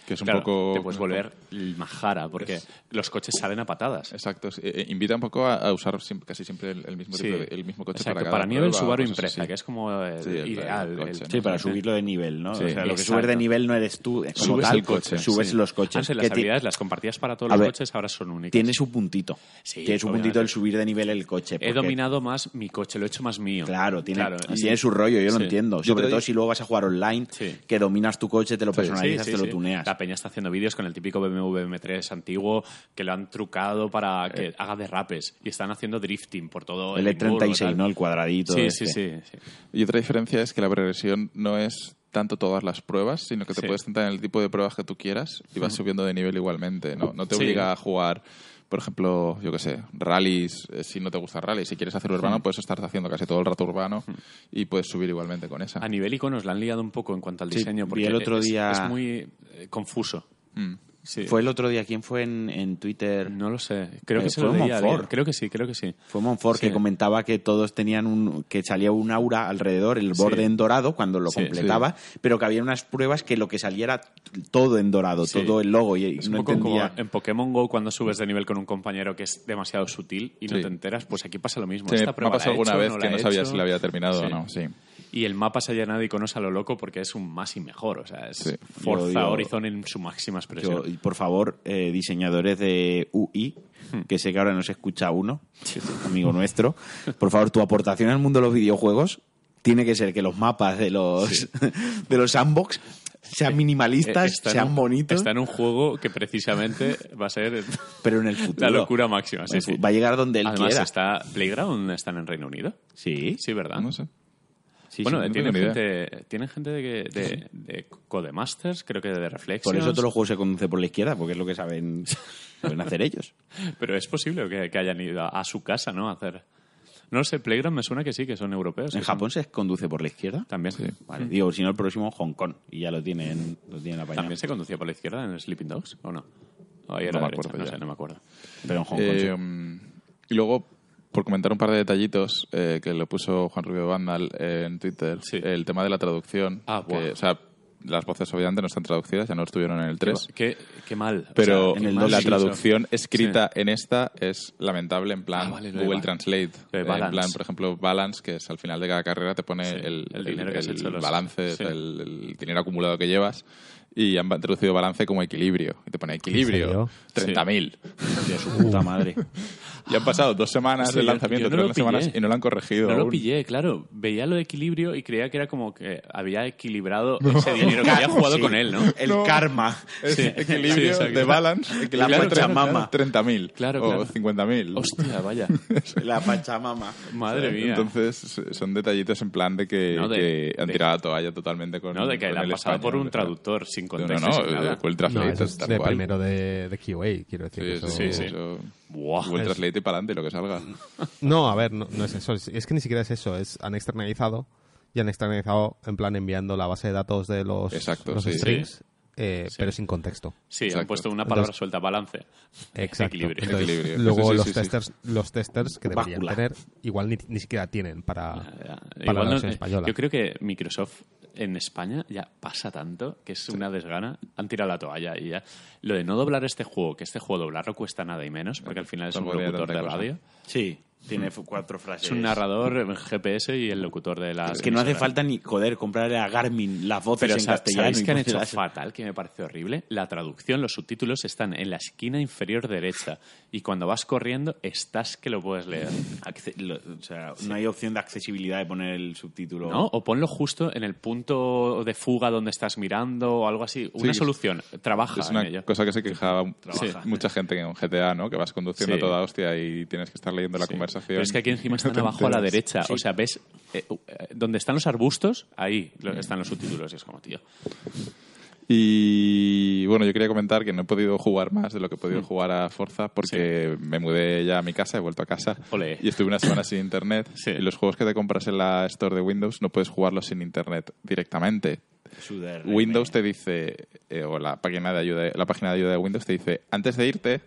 Que es un Claro, poco... Te puedes volver el majara porque los coches salen a patadas. Exacto. sí, eh, invita un poco a, a usar siempre- casi siempre el, el mismo, Sí. tipo de- el mismo coche Exacto, para para, mí el Subaru Impreza, así. que es como el Sí, el- ideal. el coche, el- Sí, para subirlo de nivel, ¿no? Sí, o sea, lo que subes de nivel no eres tú, como Subes tal, el coche, subes Sí. los coches. Antes las habilidades las compartías para todos A los ver, coches, ahora son únicas. Tiene su puntito. Sí, tiene su obviamente. puntito el subir de nivel el coche. He dominado más mi coche, lo he hecho más mío. Claro, tiene, Claro, y- tiene su rollo, yo lo entiendo. Sobre todo si luego vas a jugar online, que dominas tu coche, te lo personalizas, te lo sí. La peña está haciendo vídeos con el típico BMW M3 antiguo que lo han trucado para que haga derrapes y están haciendo drifting por todo El el Edimburgo, E36, tal. ¿no? El cuadradito. Sí, este. sí, sí, sí. Y otra diferencia es que la progresión no es tanto todas las pruebas, sino que te Sí. puedes centrar en el tipo de pruebas que tú quieras y vas subiendo de nivel igualmente. No, no te Sí. obliga a jugar, por ejemplo, yo qué sé, rallies, eh, si no te gusta rally. Si quieres hacer urbano, puedes estar haciendo casi todo el rato urbano y puedes subir igualmente con esa. A nivel iconos la han liado un poco en cuanto al Sí, diseño porque el otro es, día- es muy eh, confuso. Mm. Sí. Fue el otro día, ¿quién fue en, en Twitter? No lo sé. Creo Eh, que se fue lo leí a Monfort. Creo que sí, creo que sí. Fue Monfort Sí. que comentaba que todos tenían un que salía un aura alrededor, el borde Sí. en dorado cuando lo Sí, completaba, pero que había unas pruebas que lo que saliera todo en dorado, Sí. todo el logo y, Es un no poco entendía. como en Pokémon Go cuando subes de nivel con un compañero que es demasiado sutil y no te enteras, pues aquí pasa lo mismo. Sí, Esta me prueba ha pasado alguna hecho, vez no que no sabía hecho. si la había terminado Sí. o no. Sí. Y el mapa se ha llenado de iconos a lo loco porque es un más y mejor. O sea, es Sí. Forza digo- Horizon en su máxima expresión. Yo- y por favor, eh, diseñadores de UI, Hmm. que sé que ahora nos escucha uno, amigo nuestro, por favor, tu aportación al mundo de los videojuegos tiene que ser que los mapas de los, *laughs* de los sandbox sean minimalistas, Eh, está en sean un- bonitos, Está en un juego que precisamente va a ser *laughs* pero en el futuro. la locura máxima. Sí, sí. Va a llegar donde él Además, quiera. está Playground están en Reino Unido. Sí, Sí, ¿verdad? No sé. Sí, bueno, sí. tienen, gente, tienen gente de, que- de, de Codemasters, creo que de Reflexions. Por eso todos los juegos se conducen por la izquierda, porque es lo que saben, *laughs* saben hacer ellos. Pero es posible que, que hayan ido a, a su casa, ¿no? A hacer... No lo sé, Playground me suena que sí, que son europeos. En son- Japón se conduce por la izquierda. También. Vale, digo, si no el próximo Hong Kong y ya lo tienen, lo tienen apañado. ¿También se conducía por la izquierda en Sleeping Dogs o no? O ahí era No me derecha, acuerdo no sé, no me acuerdo. Pero en Hong Kong sí. Eh, y luego, por comentar un par de detallitos que que lo puso Juan Rubio Vandal en Twitter, Sí. el tema de la traducción. Ah, que, buah. o sea, las voces obviamente no están traducidas, ya no estuvieron en el 3. Qué, qué mal. O Pero sea, en el la dos sí, traducción escrita en esta es lamentable en plan Ah, vale, Google Translate. en plan, por ejemplo, balance, que es al final de cada carrera te pone Sí, el, el dinero que has hecho, los- balance, sí. el, el dinero acumulado que llevas. Y han traducido balance como equilibrio. Y te pone equilibrio, serio? 30.000. De su puta madre. *laughs* Y han pasado dos semanas Sí, del lanzamiento, no tres lo semanas, y no lo han corregido. No lo aún. pillé, claro. Veía lo de equilibrio y creía que era como que había equilibrado ese dinero que había jugado Sí. con él, ¿no? El No. karma. Es Sí, equilibrio sí, de balance, equilibrio La Pachamama. 30.000 Claro, o claro. 50.000. Hostia, vaya. *laughs* La Pachamama. Madre mía. Entonces, son detallitos en plan de que, No, de- que han de- tirado la toalla totalmente con no, de que le han pasado por español, un o traductor sin No, contexto. no, sin no, nada. el No, Translate eso es es tal de cual. primero de, de QA, quiero decir. Sí, eso- sí, sí. eso- Google es- Translate y para adelante lo que salga. *laughs* No, a ver, no, no es eso. Es, es que ni siquiera es eso. Es, han externalizado y han externalizado en plan enviando la base de datos de los, Exacto, los sí. strings, eh, Sí. pero sin contexto. Sí, han puesto una palabra Entonces- suelta, balance. Exacto. Equilibrio. Entonces, Equilibrio. Luego Sí, los sí, sí. testers, los testers que deberían Bácula. tener, igual ni, ni siquiera tienen para, Ya, para igual la versión eh, española. Yo creo que Microsoft en España ya pasa tanto que es una desgana. Han tirado la toalla y ya. Lo de no doblar este juego, que este juego doblarlo cuesta nada y menos, porque al final es un había locutor de radio. Sí, tiene cuatro frases. Es un narrador en GPS y el locutor de la. Es que no hace falta ni, joder, comprarle a Garmin las voces Pero en sa- castellano. ¿sabéis que han hecho fatal? Que me parece horrible. La traducción, los subtítulos están en la esquina inferior derecha. Y cuando vas corriendo, estás que lo puedes leer. O sea, no hay opción de accesibilidad de poner el subtítulo. ¿No? O ponlo justo en el punto de fuga donde estás mirando o algo así. Una Sí. solución. Trabaja Es en una ello. cosa que se quejaba mucha gente en GTA, ¿no? Que vas conduciendo Sí. a toda hostia y tienes que estar leyendo la Sí. Pero es que aquí encima están *laughs* No abajo a la derecha. O sea, ves eh, eh, donde están los arbustos, ahí están los subtítulos. Y es como, tío. Y bueno, yo quería comentar que no he podido jugar más de lo que he podido jugar a Forza porque me mudé ya a mi casa, he vuelto a casa y estuve una semana sin internet. Sí. Y los juegos que te compras en la store de Windows no puedes jugarlos sin internet directamente. Windows te dice, eh, o la página de ayuda, la página de ayuda de Windows te dice, antes de irte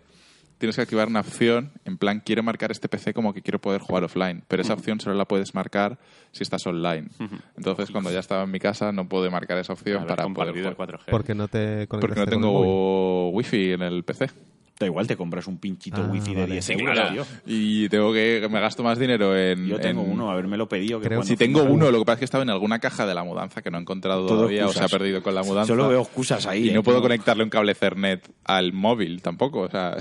tienes que activar una opción en plan quiero marcar este PC como que quiero poder jugar offline, pero esa opción solo la puedes marcar si estás online. Entonces cuando ya estaba en mi casa no pude marcar esa opción para poder jugar. el 4G. Porque no te Porque no tengo wifi en el PC. Da igual, te compras un pinchito Ah, wifi de vale. 10 Sí, euros, claro. tío. Y tengo que me gasto más dinero en Yo tengo en- uno, habérmelo pedido. Que Creo- Si tengo uno, lo que pasa es que estaba en alguna caja de la mudanza que no he encontrado Todo todavía o se ha perdido con la mudanza. Solo veo excusas ahí. y ¿eh? no puedo conectarle un cable Ethernet al móvil tampoco, o sea,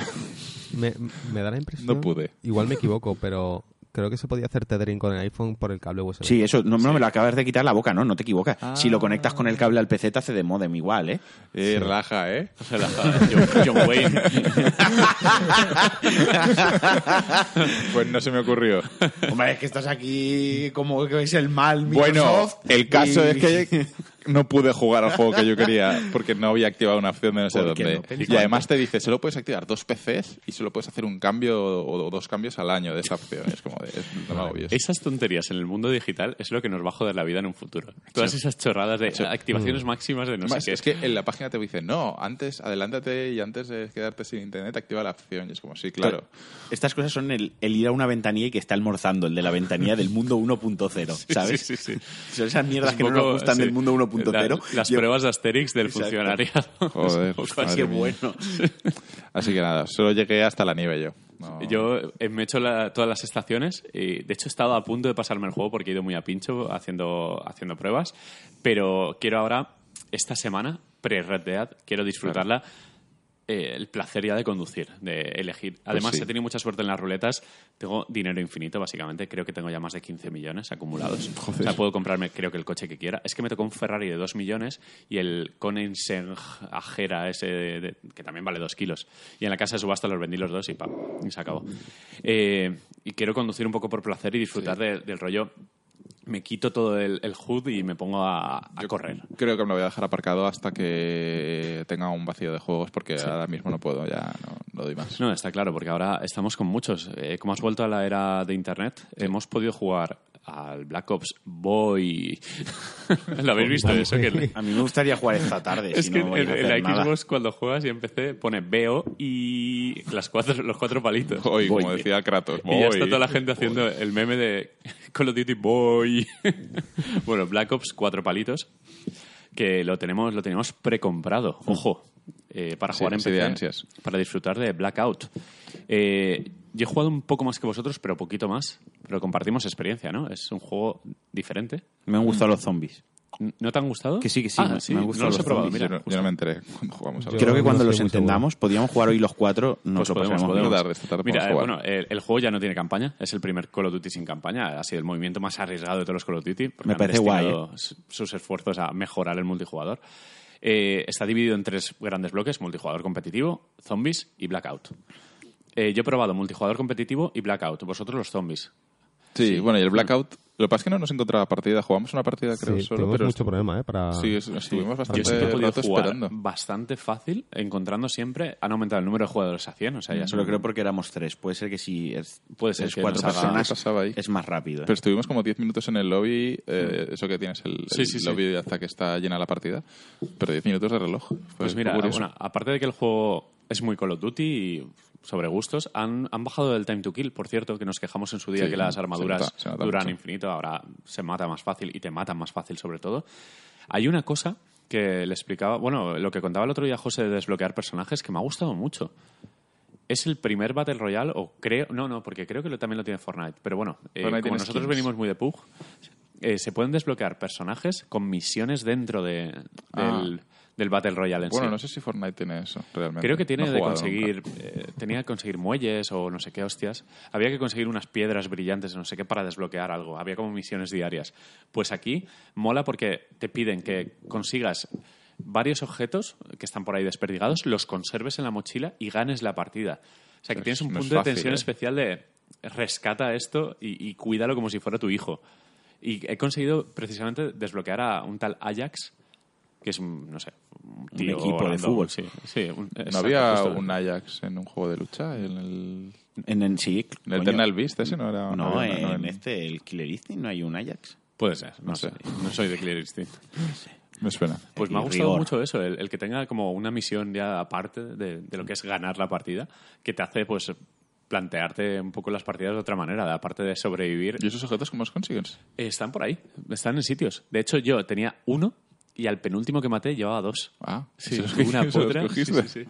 Me, me da la impresión. No pude. Igual me equivoco, pero creo que se podía hacer tethering con el iPhone por el cable USB. Sí, eso, no, no me lo acabas de quitar la boca, no, no te equivocas. Ah. Si lo conectas con el cable al PC te hace de modem igual, ¿eh? eh, relaja, ¿eh? John, John Wayne. *laughs* *laughs* Pues no se me ocurrió. Hombre, es que estás aquí como que es el mal Bueno, Microsoft. el caso y- es que no pude jugar al juego que yo quería porque no había activado una opción de no sé ¿Por qué dónde. no? y además te dice, solo puedes activar dos PCs y solo puedes hacer un cambio o dos cambios al año de esa opción. Es como de, es, agobies. Esas tonterías en el mundo digital es lo que nos va a joder la vida en un futuro. Todas esas chorradas de activaciones máximas de no Además, sé qué. es que en la página te dice, no, antes, adelántate y antes de quedarte sin internet activa la opción. Y es como, sí, claro. Estas cosas son el, el ir a una ventanilla y que está almorzando, el de la ventanilla del mundo 1.0, *laughs* ¿sabes? Sí, sí, sí. Son esas mierdas Es que no nos gustan sí. del mundo 1.0 2.0. las Yo- pruebas de Asterix del Exacto. funcionariado. Joder, *laughs* así. Bueno. Así que nada, solo llegué hasta la nieve yo. No- Yo eh, me he hecho la- todas las estaciones y de hecho he estado a punto de pasarme el juego porque he ido muy a pincho haciendo, haciendo pruebas, pero quiero ahora, esta semana, pre-Red Dead, quiero disfrutarla. Eh, el placer ya de conducir, de elegir. Además, sí. he tenido mucha suerte en las ruletas. Tengo dinero infinito, básicamente. Creo que tengo ya más de 15 millones acumulados. *laughs* O sea, puedo comprarme, creo que el coche que quiera. Es que me tocó un Ferrari de 2 millones y el Ajera ese, de- de- que también vale 2 kilos. Y en la casa de subasta los vendí los dos y pam, y se acabó. Eh, y quiero conducir un poco por placer y disfrutar de- del rollo. Me quito todo el, el HUD y me pongo a, a correr. Creo que me lo voy a dejar aparcado hasta que tenga un vacío de juegos porque ahora mismo no puedo, ya no, no doy más. No, está claro, porque ahora estamos con muchos. Eh, como has vuelto a la era de Internet, hemos podido jugar al Black Ops Boy. *laughs* ¿Lo habéis visto eso? Que A mí me gustaría jugar esta tarde. es si que no voy a en, hacer en la nada. Xbox cuando juegas y en PC pone veo y las cuatro, los cuatro palitos. Hoy, como decía Kratos, Y ya está toda la gente haciendo el meme de *laughs* Call of Duty Boy. *laughs* bueno, Black Ops, cuatro palitos, que lo tenemos, lo tenemos precomprado, ojo, eh, para Sí, jugar en sí, PC, ansias. para disfrutar de Blackout. Eh, yo he jugado un poco más que vosotros, pero poquito más, pero compartimos experiencia, ¿no? Es un juego diferente. Me han gustado los zombies. ¿No te han gustado? Que sí, que sí, Ah, me- sí, me han no gustado los he los probado. Yo mira. yo no me enteré cuando jugamos a Yo- Creo que cuando los entendamos, podíamos jugar hoy los cuatro, nos Pues lo podemos, podemos. esta tarde Mira, eh, bueno, el, el juego ya no tiene campaña, es el primer Call of Duty sin campaña, ha sido el movimiento más arriesgado de todos los Call of Duty. porque Me parece guay, s- sus esfuerzos a mejorar el multijugador. Eh, está dividido en tres grandes bloques, multijugador competitivo, zombies y blackout. Eh, yo he probado multijugador competitivo y blackout, vosotros los zombies. Sí, bueno, y el Blackout, lo que pasa es que no nos encontraba partida. Jugamos una partida, creo, Sí, solo, tuvimos pero mucho problema, ¿eh? Para... sí, es- estuvimos bastante Yo sí que he podido rato jugar esperando. bastante fácil, encontrando siempre, han aumentado el número de jugadores a 100, o sea, ya Solo creo porque éramos tres. Puede ser que si es, Puede ser es que cuatro personas ¿Qué pasaba ahí? es más rápido. ¿eh? Pero estuvimos como 10 minutos en el lobby, eh, eso que tienes, el, Sí, el sí, sí. lobby hasta que está llena la partida. Pero 10 minutos de reloj. Fue- Pues mira, bueno, aparte de que el juego es muy Call of Duty y sobre gustos, han, han bajado el time to kill, por cierto, que nos quejamos en su día Sí, que las se armaduras se duran mucho. infinito, ahora se mata más fácil y te matan más fácil sobre todo. Hay una cosa que le explicaba, bueno, lo que contaba el otro día José de desbloquear personajes que me ha gustado mucho. Es el primer Battle Royale, o creo, no, no, porque creo que lo- también lo tiene Fortnite, pero bueno, eh, Fortnite como nosotros skins. venimos muy de PUG, eh, se pueden desbloquear personajes con misiones dentro de, Ah. Del, Battle Royale en Bueno, sí. no sé si Fortnite tiene eso, realmente. Creo que tiene No de conseguir, eh, tenía que conseguir muelles o no sé qué hostias. Había que conseguir unas piedras brillantes, no sé qué, para desbloquear algo. Había como misiones diarias. Pues aquí mola porque te piden que consigas varios objetos que están por ahí desperdigados, los conserves en la mochila y ganes la partida. O sea que Es- tienes un no punto fácil, de tensión ¿eh? especial de rescata esto y, y cuídalo como si fuera tu hijo. Y he conseguido precisamente desbloquear a un tal Ajax, que es un, no sé, un tío equipo de fútbol. Sí, sí, un- ¿No exacto, había un Ajax en un juego de lucha? En el, En, en- sí, en el. Eternal Beast ese no era... No, había- en, en- este, el Killer Instinct, no hay un Ajax. Puede ser, no, No sé. sé. No soy de Clear Instinct. Me suena. Pues me ha gustado rigor. mucho eso, el, el que tenga como una misión ya aparte de, de lo que es ganar la partida, que te hace pues plantearte un poco las partidas de otra manera, aparte de sobrevivir. ¿Y esos objetos cómo los consigues? Eh, están por ahí, están en sitios. De hecho, yo tenía uno y al penúltimo que maté llevaba dos. Ah, Sí, ¿se *laughs* los una? ¿Se los potra. Sí, sí, sí.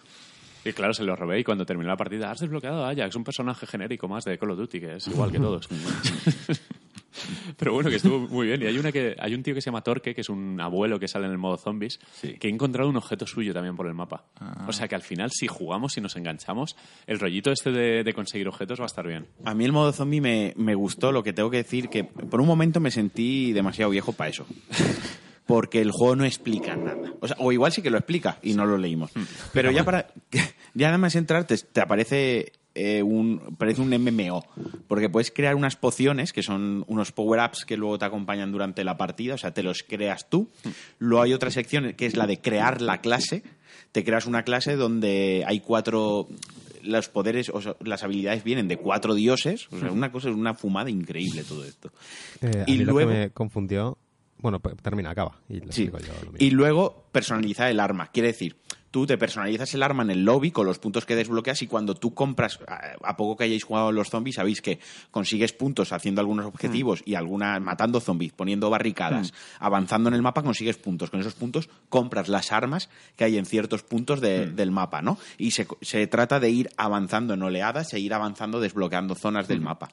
Y claro, se lo robé y cuando terminó la partida, has desbloqueado a Ajax, un personaje genérico más de Call of Duty, que es igual que todos. *laughs* Pero bueno, que estuvo muy bien. Y hay una que hay un tío que se llama Torque, que es un abuelo que sale en el modo zombies, que he encontrado un objeto suyo también por el mapa. O sea que al final, si jugamos y nos enganchamos, el rollito este de, de conseguir objetos va a estar bien. A mí el modo zombie me, me gustó, lo que tengo que decir que por un momento me sentí demasiado viejo para eso. Porque el juego no explica nada. O, sea, o igual sí que lo explica y no lo leímos. Pero ya para. Ya nada más entrar te, te aparece eh, un. Parece un MMO. Porque puedes crear unas pociones que son unos power-ups que luego te acompañan durante la partida. O sea, te los creas tú. Luego hay otra sección que es la de crear la clase. Te creas una clase donde hay cuatro los poderes, o sea, las habilidades vienen de cuatro dioses. O sea, una cosa, una fumada increíble todo esto. Eh, a Y mí lo luego- que me confundió... Bueno, pues, termina, acaba. Y Sí. yo lo mismo. Y luego personalizar el arma. Quiere decir, tú te personalizas el arma en el lobby con los puntos que desbloqueas y cuando tú compras, a, poco que hayáis jugado los zombies, sabéis que consigues puntos haciendo algunos objetivos y algunas matando zombies, poniendo barricadas, avanzando en el mapa, consigues puntos. Con esos puntos compras las armas que hay en ciertos puntos de- del mapa, ¿no? Y se, se trata de ir avanzando en oleadas e ir avanzando desbloqueando zonas del mapa.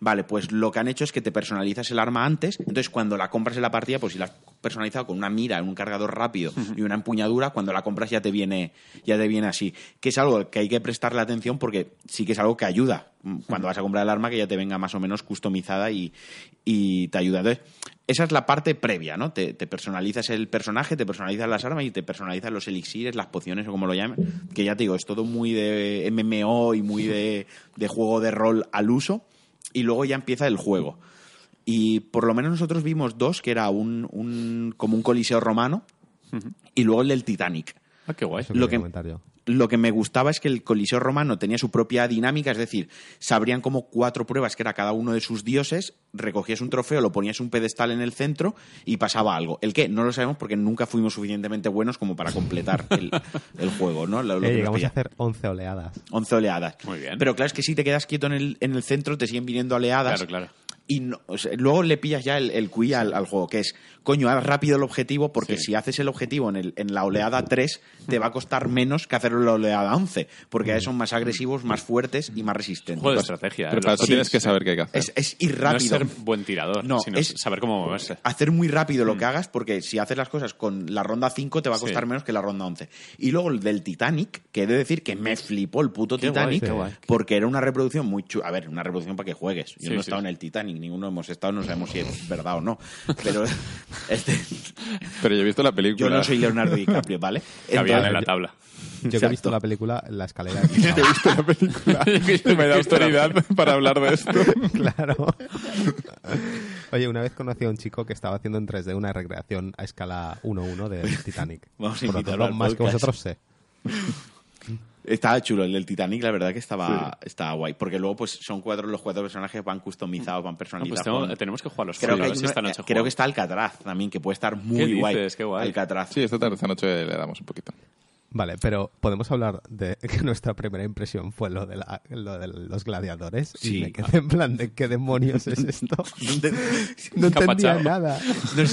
Vale, pues lo que han hecho es que te personalizas el arma antes, entonces cuando la compras en la partida, pues si la has personalizado con una mira, un cargador rápido y una empuñadura, cuando la compras ya te viene, ya te viene así. Que es algo que hay que prestarle atención porque sí que es algo que ayuda. mm, Cuando vas a comprar el arma, que ya te venga más o menos customizada y, y te ayuda. Entonces, esa es la parte previa, ¿no? Te, te personalizas el personaje, te personalizas las armas y te personalizas los elixires, las pociones o como lo llamen. Que ya te digo, es todo muy de MMO y muy de, de juego de rol al uso. Y luego ya empieza el juego. Y por lo menos nosotros vimos dos, que era un, un como un coliseo romano y luego el del Titanic. Ah, qué guay. Eso Lo que-. Lo que me gustaba es que el Coliseo romano tenía su propia dinámica, es decir, sabrían como cuatro pruebas que era cada uno de sus dioses, recogías un trofeo, lo ponías un pedestal en el centro y pasaba algo. ¿El qué? No lo sabemos porque nunca fuimos suficientemente buenos como para completar el, *laughs* el juego, ¿no? Lo- lo Eh, que llegamos a hacer 11 oleadas. 11 oleadas. Muy bien. Pero claro, es que si te quedas quieto en el, en el centro, te siguen viniendo oleadas. Claro, claro. Y no- o sea, luego le pillas ya el, el QI al, al juego, que es, coño, haz rápido el objetivo, porque Sí. si haces el objetivo en, el- en la oleada 3, te va a costar menos que hacerlo en la oleada 11, porque ahí son más agresivos, más fuertes y más resistentes. Juego de estrategia. Pero ¿eh? para eso tienes que saber qué hay que hacer. es, es ir No es rápido. ser buen tirador, No, sino es- saber cómo moverse. hacer muy rápido Mm. lo que hagas, porque si haces las cosas con la ronda 5 te va a costar Sí. menos que la ronda 11. Y luego el del Titanic, que he de decir que me flipó el puto Qué Titanic, guay. porque era una reproducción muy chula. A ver, una reproducción para que juegues. Yo Sí, no he sí, estado en el Titanic, ninguno hemos estado, no sabemos si es verdad o no. Pero *laughs* este, Pero yo he visto la película. yo no soy Leonardo DiCaprio, ¿vale? Cabían en la tabla. Yo que he Exacto. visto la película, la escalera. *laughs* He visto la película. *laughs* me da autoridad para hablar de esto. claro. Oye, una vez conocí a un chico que estaba haciendo en 3D una recreación a escala 1-1 del Titanic. Vamos a Por lo tanto, más que vosotros sé. Estaba chulo el del Titanic, la verdad que estaba, estaba guay. Porque luego, pues, son cuatro, los cuatro personajes van customizados, van No, pues personalizados. tengo- tenemos que jugar los Creo que, esta noche. creo jugamos. que está Alcatraz también, que puede estar muy ¿Qué guay. dices? Qué guay. Alcatraz. Sí, esta tarde, esta noche le damos un poquito. Vale, pero podemos hablar de *laughs* que nuestra primera impresión fue lo de, la- lo de los gladiadores. Sí. Y me quedé en plan de qué demonios es *laughs* esto. *laughs* No ente- No entendía nada.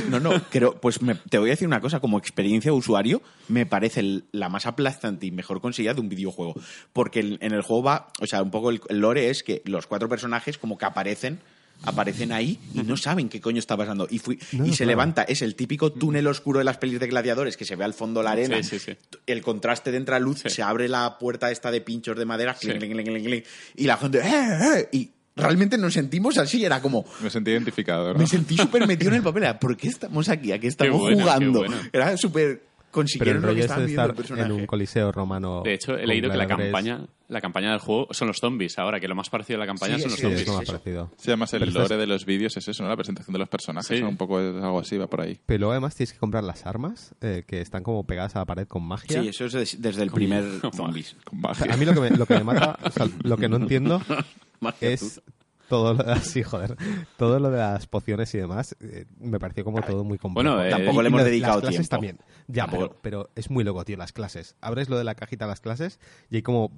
No, no, pero pues me- te voy a decir una cosa, como experiencia de usuario, me parece la más aplastante y mejor conseguida de un videojuego. Porque en el juego va, o sea, un poco el lore es que los cuatro personajes como que aparecen aparecen ahí y no saben qué coño está pasando. Y, fui, No, y se claro. levanta, es el típico túnel oscuro de las pelis de gladiadores que se ve al fondo la arena, Sí, sí, sí. el contraste de entra luz, se abre la puerta esta de pinchos de madera, clink, clink, clink, y la gente, ¡eh, eh! Y realmente nos sentimos así, era como, Me sentí identificado, ¿no? me sentí súper metido en el papel. Era, ¿Por qué estamos aquí? ¿A qué estamos bueno, qué jugando? bueno. Era súper... Pero el Consiguieron lo que rollo es de viendo estar el en un coliseo romano. De hecho, he leído que la campaña, la campaña del juego son los zombies ahora, que lo más parecido a la campaña Sí, son los sí, Sí, zombies. es lo más parecido. Sí, además el lore estás- de los vídeos es eso, ¿no? La presentación de los personajes. Sí. Un poco algo así, va por ahí. Pero luego además tienes que comprar las armas eh, que están como pegadas a la pared con magia. Sí, eso es des- desde el primer *laughs* zombies. Con magia. a mí lo que me, lo que me mata, o sea, lo que no entiendo *laughs* es todo lo de las, *laughs* sí, joder, todo lo de las pociones y demás. eh, me pareció como todo muy complejo. Bueno, eh, Tampoco le hemos dedicado las clases tiempo. también. Ya, pero, pero es muy loco, tío, las clases. Abres lo de la cajita de las clases y hay como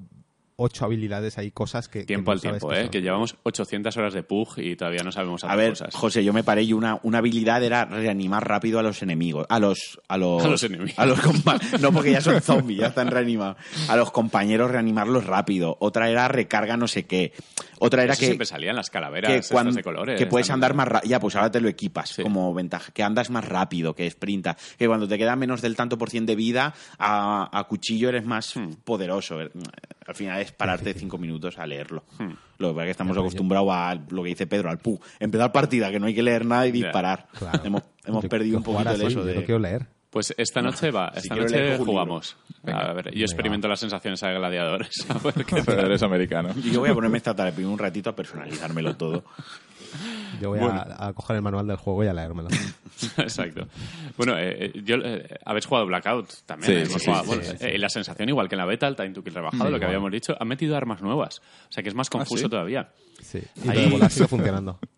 ocho habilidades ahí, cosas que. que Tiempo no al sabes tiempo, ¿eh? son. Que llevamos 800 horas de PUG y todavía no sabemos hacer A ver, cosas. José, yo me paré y una, una habilidad era reanimar rápido a los enemigos. A los... A los, *laughs* A los enemigos. a los no, porque ya son zombies, ya están reanimados. A los compañeros reanimarlos rápido. Otra era recarga no sé qué. Otra era Eso que... siempre salían las calaveras que, estas cuan- de colores. que puedes andar más rápido. Ya, pues ahora te lo equipas Sí. como ventaja. Que andas más rápido, que sprinta. Que cuando te queda menos del tanto por cien de vida, a, a cuchillo eres más Hmm. poderoso. Al final es pararte *laughs* cinco minutos a leerlo. Hmm. Lo que pasa es que estamos acostumbrados a lo que dice Pedro, al pu. Empezar partida, que no hay que leer nada y disparar. Claro. Hemos, hemos Yo- perdido yo un poquito de así, eso. yo De... no quiero leer. Pues esta noche va, esta noche jugamos. A ver, yo experimento las sensaciones a gladiadores. *laughs* A ver qué *laughs* Pero tal. eres americano. Y yo voy a ponerme esta tarde un ratito a personalizármelo todo. *laughs* Yo voy Bueno. a, a coger el manual del juego y a leérmelo. *laughs* Exacto. Bueno, eh, eh, yo, eh, habéis jugado Blackout también. Sí, eh, sí, jugado. sí, Bueno, eh, y la sensación, igual que en la beta, el Time to Kill rebajado, lo que habíamos dicho, han metido armas nuevas. O sea que es más confuso ¿sí? todavía. Sí. Y Ahí- lo de sigue funcionando. *laughs*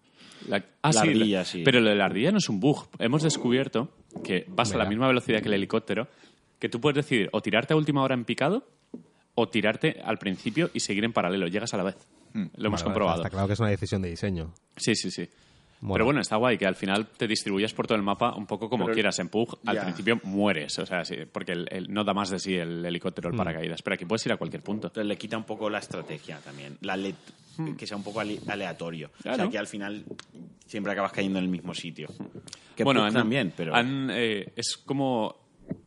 La, ah, La sí, ardilla, sí. Pero lo de la ardilla no es un bug. Hemos descubierto que vas a la misma velocidad que el helicóptero que tú puedes decidir o tirarte a última hora en picado o tirarte al principio y seguir en paralelo. Llegas a la vez. Lo hemos Vale, vale, comprobado. Está claro que es una decisión de diseño. Sí, sí, sí. Pero bueno, está guay que al final te distribuyas por todo el mapa un poco como Pero- quieras. En Pug, al principio mueres, o sea, sí, porque el- el- no da más de sí el helicóptero, Mm. el paracaídas. Pero aquí puedes ir a cualquier punto. Entonces le quita un poco la estrategia también. La le- Que sea un poco ale- aleatorio. O Claro. sea, que al final siempre acabas cayendo en el mismo sitio. Que bueno, Pug han- también, pero... han, eh, es como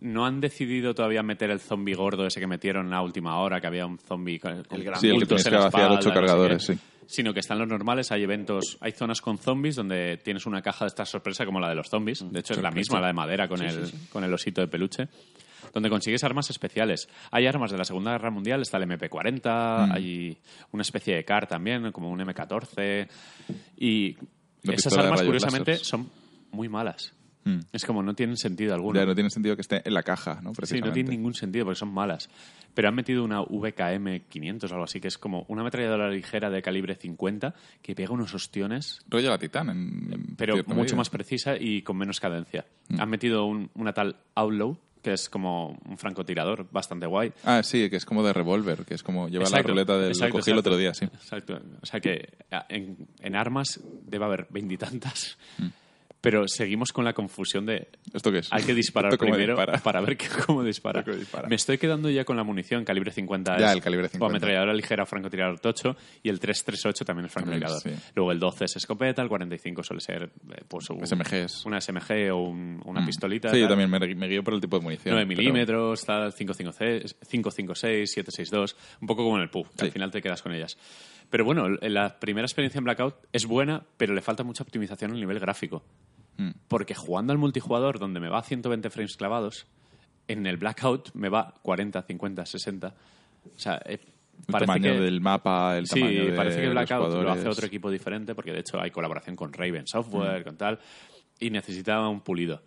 no han decidido todavía meter el zombie gordo ese que metieron a última hora, que había un zombie con, con El gran Sí, el que tienes en que vaciar ocho no sé cargadores, sí. Sino que están los normales, hay eventos, hay zonas con zombies donde tienes una caja de esta sorpresa como la de los zombies. De hecho, es la misma, la de madera con, el, con el osito de peluche. Donde consigues armas especiales. Hay armas de la Segunda Guerra Mundial, está el MP40, Mm. hay una especie de CAR también, como un M14. Y esas pistola de armas, rayos curiosamente, láser. son muy malas. Mm. Es como no tienen sentido alguno. Ya no tiene sentido que esté en la caja, ¿no? Sí, no tiene ningún sentido porque son malas. Pero han metido una VKM 500 o algo así, que es como una ametralladora ligera de calibre 50 que pega unos ostiones, Rollo la Titán, en pero mucho medida. más precisa y con menos cadencia. Mm. Han metido un- una tal Outlaw, que es como un francotirador bastante guay. Ah, sí, que es como de revólver, que es como lleva Exacto, la ruleta del... exacto, cogí el otro día, sí. Exacto. O sea que en, en armas debe haber veintitantas, Mm. Pero seguimos con la confusión de ¿Esto qué es? hay que disparar ¿Esto cómo primero dispara? para ver que- cómo dispara. Dispara. Me estoy quedando ya con la munición calibre 50 Ya, es- el calibre 50. o ametralladora ligera francotirador tocho y el 338 también es francotirador. También, sí. Luego el 12 es escopeta, el 45 suele ser eh, pues un- SMGs. una SMG o un- una Mm. pistolita. Sí, yo tal. también me, me guío por el tipo de munición. 9 pero- milímetros, tal, 556, 556, 762, un poco como en el PUG, que Sí. al final te quedas con ellas. Pero bueno, la primera experiencia en Blackout es buena, pero le falta mucha optimización el nivel gráfico. Mm. Porque jugando al multijugador, donde me va a 120 frames clavados, en el Blackout me va 40, 50, 60. O sea, eh, El tamaño que... del mapa, el Sí, tamaño de parece que Blackout lo hace otro equipo diferente, porque de hecho hay colaboración con Raven Software, Mm. con tal, y necesitaba un pulido.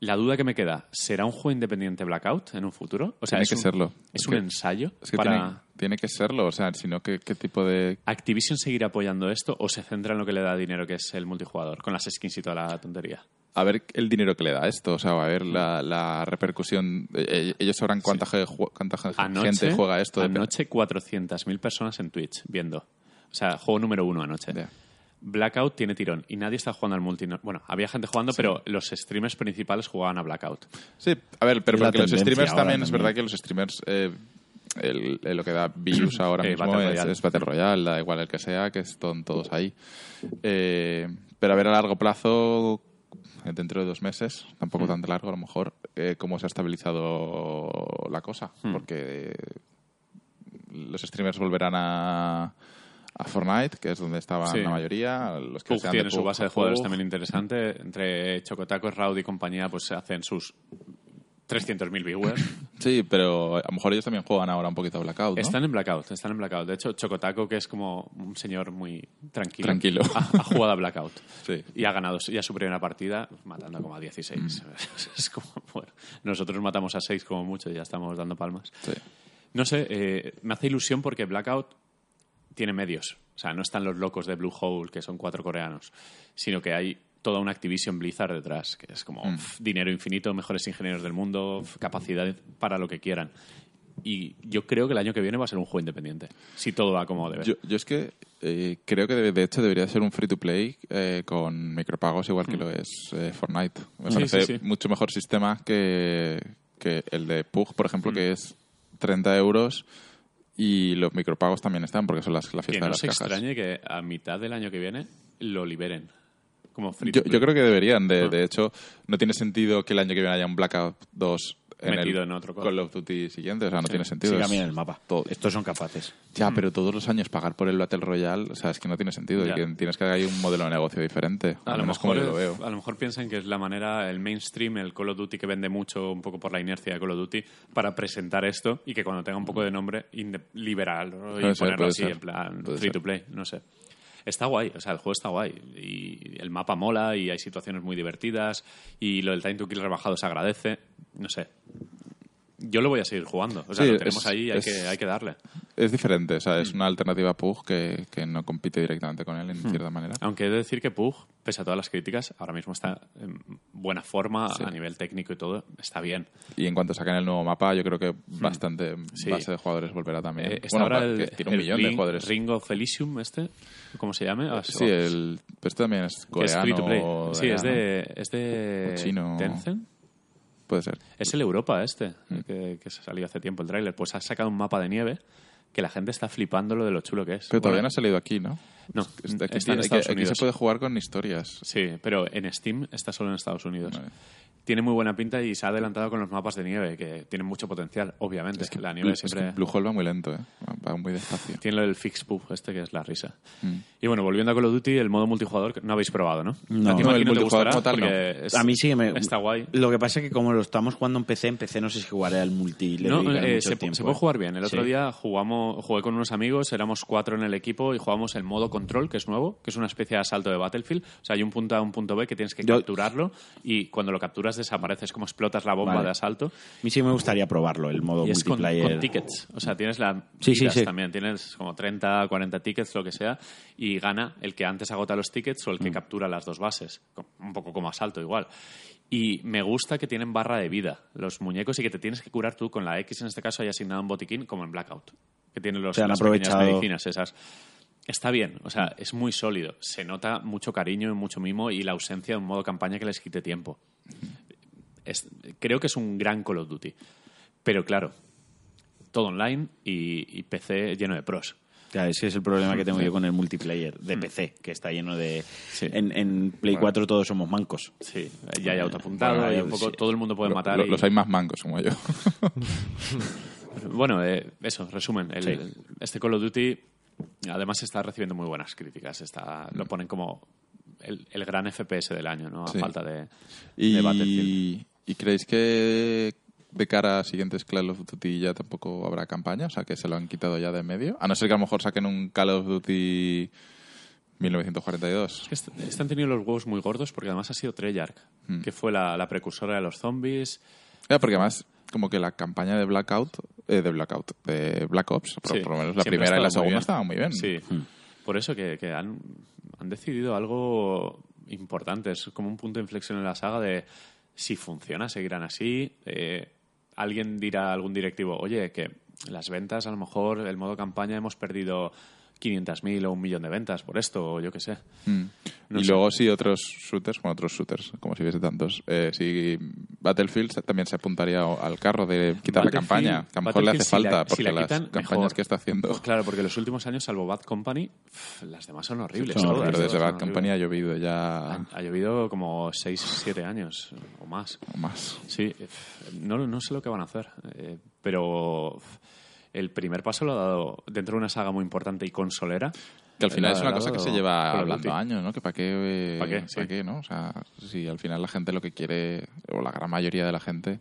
La duda que me queda, ¿será un juego independiente Blackout en un futuro? O sea, Tiene es que un, serlo. ¿Es un que- ensayo Es que para... tiene, tiene que serlo, o sea, sino que qué tipo de... ¿Activision seguirá apoyando esto o se centra en lo que le da dinero, que es el multijugador, con las skins y toda la tontería? A ver el dinero que le da esto, o sea, a ver la, la repercusión. Eh, Ellos sabrán cuánta, ju- cuánta Anoche, gente juega esto. de- anoche 400.000 personas en Twitch viendo. O sea, juego número uno anoche. Blackout tiene tirón y nadie está jugando al multi. no- Bueno, había gente jugando, pero los streamers principales jugaban a Blackout. Sí, a ver, pero porque los streamers también, es verdad que los streamers, eh, el- el- lo que da views *clears throat* ahora Eh, mismo Battle es, Royale. es Battle Royale, da igual el que sea, que están todos ahí. Eh, pero a ver a largo plazo, eh, dentro de dos meses, tampoco tan largo a lo mejor, eh, cómo se ha estabilizado la cosa. Hmm. Porque los streamers volverán a, a Fortnite, que es donde estaban Sí. la mayoría. Los que Pug sean tiene de su Pug, base de jugadores también interesante. Entre Chocotacos, Raud y compañía, pues se hacen sus 300.000 viewers. *laughs* Sí, pero a lo mejor ellos también juegan ahora un poquito a Blackout, ¿no? Están en Blackout, están en Blackout. De hecho, Chocotaco, que es como un señor muy tranquilo, Tranquilo. Ha, ha jugado a Blackout. *laughs* Sí. Y ha ganado ya su primera partida matando como a 16. Mm. *laughs* es como, bueno, nosotros matamos a 6 como mucho y ya estamos dando palmas. Sí. No sé, eh, me hace ilusión porque Blackout tiene medios. O sea, no están los locos de Blue Hole, que son cuatro coreanos, sino que hay toda una Activision Blizzard detrás, que es como Mm. pf, dinero infinito, mejores ingenieros del mundo, pf, capacidad para lo que quieran. Y yo creo que el año que viene va a ser un juego independiente, si todo va como debe. Yo, yo es que eh, creo que de, de hecho debería ser un free to play eh, con micropagos igual que lo es eh, Fortnite. Me Mm. Sí, parece sí, sí. mucho mejor sistema que, que el de Pug, por Mm. ejemplo, que es 30 euros y los micropagos también están porque son las, la que fiesta no de las se cajas. extrañe que a mitad del año que viene lo liberen. Como free Yo, yo creo que deberían. De, Ah. de hecho, no tiene sentido que el año que viene haya un Blackout 2 en Metido el en otro Call of Duty siguiente. O sea, no tiene sentido. Siga Es- bien el mapa. todo- Estos son capaces. Ya, pero todos los años pagar por el Battle Royale, o sea, es que no tiene sentido. Ya. Y que tienes que hay un modelo de negocio diferente. A lo, mejor, como yo lo veo. a lo mejor piensan que es la manera, el mainstream, el Call of Duty que vende mucho, un poco por la inercia de Call of Duty, para presentar esto y que cuando tenga un poco de nombre, liberarlo y Puede ser, ponerlo así, ser. en plan Puede free ser. to play, no sé. Está guay, o sea, el juego está guay. Y el mapa mola y hay situaciones muy divertidas y lo del time to kill rebajado se agradece. No sé. Yo lo voy a seguir jugando. O sea, Sí, lo tenemos es- ahí, hay, es- que, hay que darle. Es diferente, o sea, Mm. es una alternativa a Pug que, que no compite directamente con él en Hmm. cierta manera. Aunque he de decir que Pug, pese a todas las críticas, ahora mismo está en buena forma a nivel técnico y todo, está bien. Y en cuanto saquen el nuevo mapa, yo creo que bastante Sí. base de jugadores volverá también. Eh, bueno, ahora el, tiene un el millón de Ring- jugadores. Ring of Elysium, este, ¿cómo se llama? Ah, Sí, el, pero este también es que es coreano. free to play. Sí, es de, es de chino. Tencent. Puede ser. Es el Europa este, Mm. que, que se salió hace tiempo el tráiler. Pues ha sacado un mapa de nieve que la gente está flipando lo de lo chulo que es. Pero todavía no ha salido aquí, ¿no? No, Está- aquí, está en aquí- Estados aquí se Unidos. puede jugar con historias. Sí, pero en Steam está solo en Estados Unidos. Vale. Tiene muy buena pinta y se ha adelantado con los mapas de nieve, que tienen mucho potencial, obviamente. la nieve Es que siempre Blue Hole va muy lento, ¿eh? Va muy despacio. tiene lo del fix poof este, que es la risa. Mm. Y bueno, volviendo a Call of Duty, el modo multijugador que no habéis probado, ¿no? No. A ti, No, el no te multijugador gustará como tal, no. es- A mí sí que me... Está guay. Lo que pasa es que como lo estamos jugando en PC, en PC no sé si jugaré al multi. le No, eh, mucho se, tiempo, se puede eh. jugar bien. El otro Sí. día jugamos, jugué con unos amigos, éramos cuatro en el equipo y jugamos el modo control, que es nuevo, que es una especie de asalto de Battlefield. O sea, hay un punto A, un punto B que tienes que Yo- capturarlo y cuando lo capturas desapareces, como explotas la bomba Vale. de asalto. A mí sí me gustaría probarlo, el modo Y es con, multiplayer. con tickets. O sea, tienes la Sí, sí, sí. también. Tienes como 30, 40 tickets, lo que sea, y gana el que antes agota los tickets o el Mm. que captura las dos bases. Un poco como asalto igual. Y me gusta que tienen barra de vida los muñecos y que te tienes que curar tú con la X, en este caso hay asignado un botiquín como en Blackout. Que tiene los, han las aprovechado. medicinas esas. Está bien, o sea, es muy sólido. Se nota mucho cariño y mucho mimo y la ausencia de un modo campaña que les quite tiempo. Es- creo que es un gran Call of Duty. Pero claro, todo online y, y PC lleno de pros. Claro, ese es el problema que tengo yo con el multiplayer de PC, que está lleno de... Mm. Sí. En, en Play 4 todos somos mancos. Sí, ya hay autoapuntado Bueno, y eh, un poco sí. todo el mundo puede Lo- matar. lo- y- Los hay más mangos como yo. *laughs* *laughs* Bueno, eh, eso, resumen. El- Sí. el- este Call of Duty además está recibiendo muy buenas críticas. Está, lo ponen como el, el gran FPS del año, ¿no? A Sí. falta de, de Battlefield. y, ¿Y creéis que de cara a siguientes Call of Duty ya tampoco habrá campaña? O sea, que se lo han quitado ya de en medio. A no ser que a lo mejor saquen un Call of Duty 1942. Est- Este han tenido los huevos muy gordos porque además ha sido Treyarch, Mm. que fue la, la precursora de los zombies. Ya, porque además, como que la campaña de Blackout, eh, de Blackout, de Black Ops, por, Sí, por lo menos la siempre primera y la segunda bien. estaban muy bien. Sí, por eso que, que han, han decidido algo importante. Es como un punto de inflexión en la saga de si funciona, seguirán así. Eh, alguien dirá, algún directivo, oye, que las ventas, a lo mejor el modo campaña hemos perdido 500.000 o un millón de ventas por esto, o yo qué sé. Mm. No y sé. luego sí otros shooters, bueno, otros shooters, como si hubiese tantos. Eh, sí, Battlefield también se apuntaría al carro de quitar la campaña, que a lo mejor le hace si la- falta, si porque la las campañas mejor. que está haciendo... Pues *laughs* claro, porque los últimos años, salvo Bad Company, las demás son horribles. son pero desde Bad Company ha llovido ya Ha, ha llovido como 6, 7 años o más. o más. Sí, no, no sé lo que van a hacer, eh, pero el primer paso lo ha dado dentro de una saga muy importante y consolera. Que al final es una cosa que se lleva hablando años, ¿no? Que para qué, eh, ¿Pa qué? pa' Sí. qué, ¿no? O sea, si al final la gente lo que quiere, o la gran mayoría de la gente,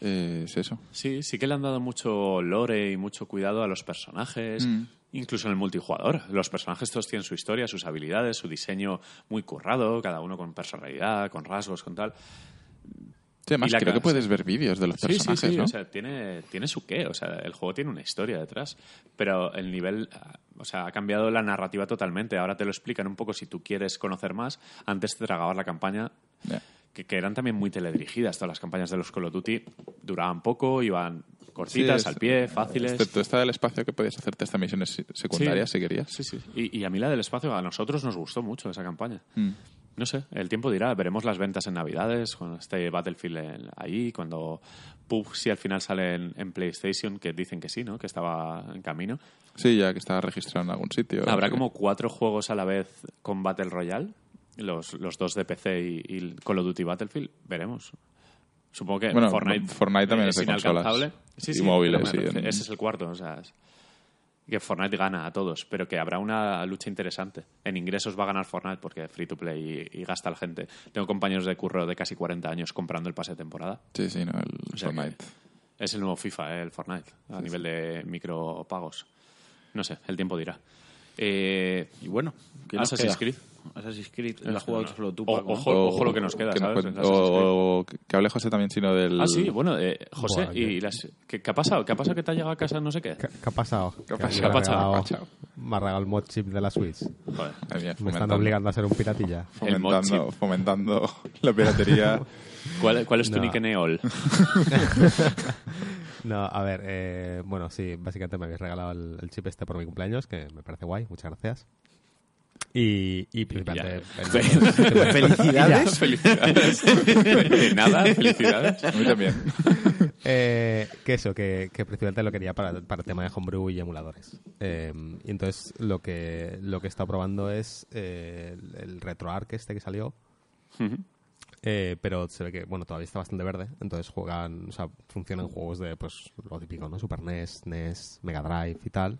eh, es eso. Sí, sí que le han dado mucho lore y mucho cuidado a los personajes, Mm. incluso en el multijugador. Los personajes todos tienen su historia, sus habilidades, su diseño muy currado, cada uno con personalidad, con rasgos, con tal. Sí, además, creo que puedes ver vídeos de los Sí, personajes, sí, sí, ¿no? o sea, tiene, tiene su qué, o sea, el juego tiene una historia detrás, pero el nivel, o sea, ha cambiado la narrativa totalmente, ahora te lo explican un poco si tú quieres conocer más, antes te tragabas la campaña, Ya. que, que eran también muy teledirigidas, todas las campañas de los Call of Duty duraban poco, iban cortitas, Sí, es- al pie, fáciles. Excepto esta del espacio que podías hacerte estas misiones se- secundarias si querías. Sí, sí, y, y a mí la del espacio, a nosotros nos gustó mucho esa campaña. Mm. No sé, el tiempo dirá. Veremos las ventas en Navidades, cuando esté Battlefield en- ahí, cuando PUBG si al final sale en, en PlayStation, que dicen que sí, ¿no? Que estaba en camino. Sí, ya que estaba registrado en algún sitio. Habrá como cuatro juegos a la vez con Battle Royale, los, los dos de PC y, y Call of Duty Battlefield. Veremos. Supongo que Bueno, Fortnite, Fortnite también es de consolas. Sí, y sí, móviles, sí, Ese es el cuarto, o sea, es- que Fortnite gana a todos, pero que habrá una lucha interesante. En ingresos va a ganar Fortnite porque free to play y, y gasta la gente. Tengo compañeros de curro de casi 40 años comprando el pase de temporada. Sí, sí, no, el O sea que Fortnite. Es el nuevo FIFA, eh, el Fortnite, a nivel de micropagos. No sé, el tiempo dirá. Eh, Y bueno, ¿qué Assassin's queda? Creed. Assassin's Creed. ¿Lo has jugado solo tú, Paco? ojo, ojo lo que nos queda, que ¿sabes? Creed. o que hable José también, sino del... Ah, sí, bueno, eh, José, Buah, ¿y las, ¿qué, qué ha pasado? ¿Qué ha pasado que te ha llegado a casa no sé qué? ¿Qué, qué ha pasado? ¿Qué ha pasado? me ha ¿Qué ha pasado? Me ha regalado el mod chip de la Switch. Joder. Bien, Me están obligando a ser un piratilla. Fomentando, fomentando la piratería. *laughs* ¿Cuál, cuál es tu No. nick en EOL? No, a ver, eh, bueno, sí, básicamente me habéis regalado el, el chip este por mi cumpleaños, que me parece guay, muchas gracias. Y, y principalmente... *laughs* Felicidades. Felicidades. De *laughs* nada, felicidades. A mí también. Eh, que eso, que, que principalmente lo quería para, para el tema de homebrew y emuladores. Eh, y entonces lo que, lo que he estado probando es eh, el, RetroArch este que salió, eh, pero se ve que, bueno, todavía está bastante verde, entonces juegan, o sea, funcionan juegos de, pues, lo típico, ¿no? Super NES, NES, Mega Drive y tal,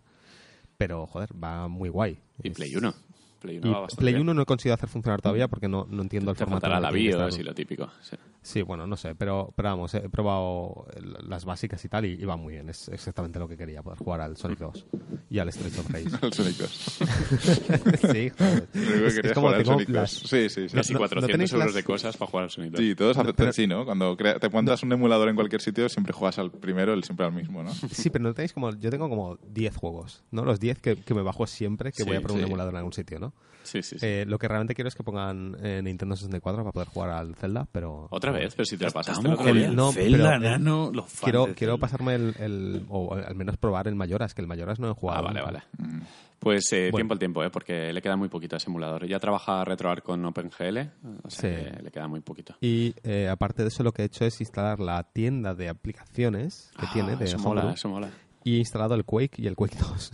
pero, joder, va muy guay. Y Es- Play 1. Play 1 Y va Play bien. 1 no he conseguido hacer funcionar todavía porque no, no entiendo el Te formato. el la BIOS y lo típico. sí. Sí, bueno, no sé, pero, pero vamos, he probado las básicas y tal y, y va muy bien. Es exactamente lo que quería, poder jugar al Sonic 2 y al Street of Rage. *laughs* El Sonic 2. *laughs* sí, joder. Que Es, quería es como jugar al tengo Sonic 2. las... Sí, sí, sí. Casi no 400 tenéis euros las- de cosas para jugar al Sonic 2. Sí, todos hacen pero- sí, ¿no? Cuando crea- te montas un emulador en cualquier sitio, siempre juegas al primero, el siempre al mismo, ¿no? Sí, pero no tenéis como... Yo tengo como 10 juegos, ¿no? Los 10 que, que me bajo siempre que Sí, voy a poner un sí. emulador en algún sitio, ¿no? Sí, sí, sí. Eh, lo que realmente quiero es que pongan eh, Nintendo 64 para poder jugar al Zelda, pero... Otra vez, pero si te la pasaste el otro día. No, Zelda, pero, eh, nano, los fans Quiero, quiero pasarme el, el- O al menos probar el Mayoras, que el Mayoras no he jugado. Ah, vale, vale. Pues eh, Bueno. tiempo al tiempo, ¿eh? porque le queda muy poquito a ese emulador. Ya trabaja RetroArch con OpenGL, o sea Sí. que le queda muy poquito. Y eh, aparte de eso, lo que he hecho es instalar la tienda de aplicaciones que Ah, tiene de eso mola, eso mola. y he instalado el Quake y el Quake *laughs* 2.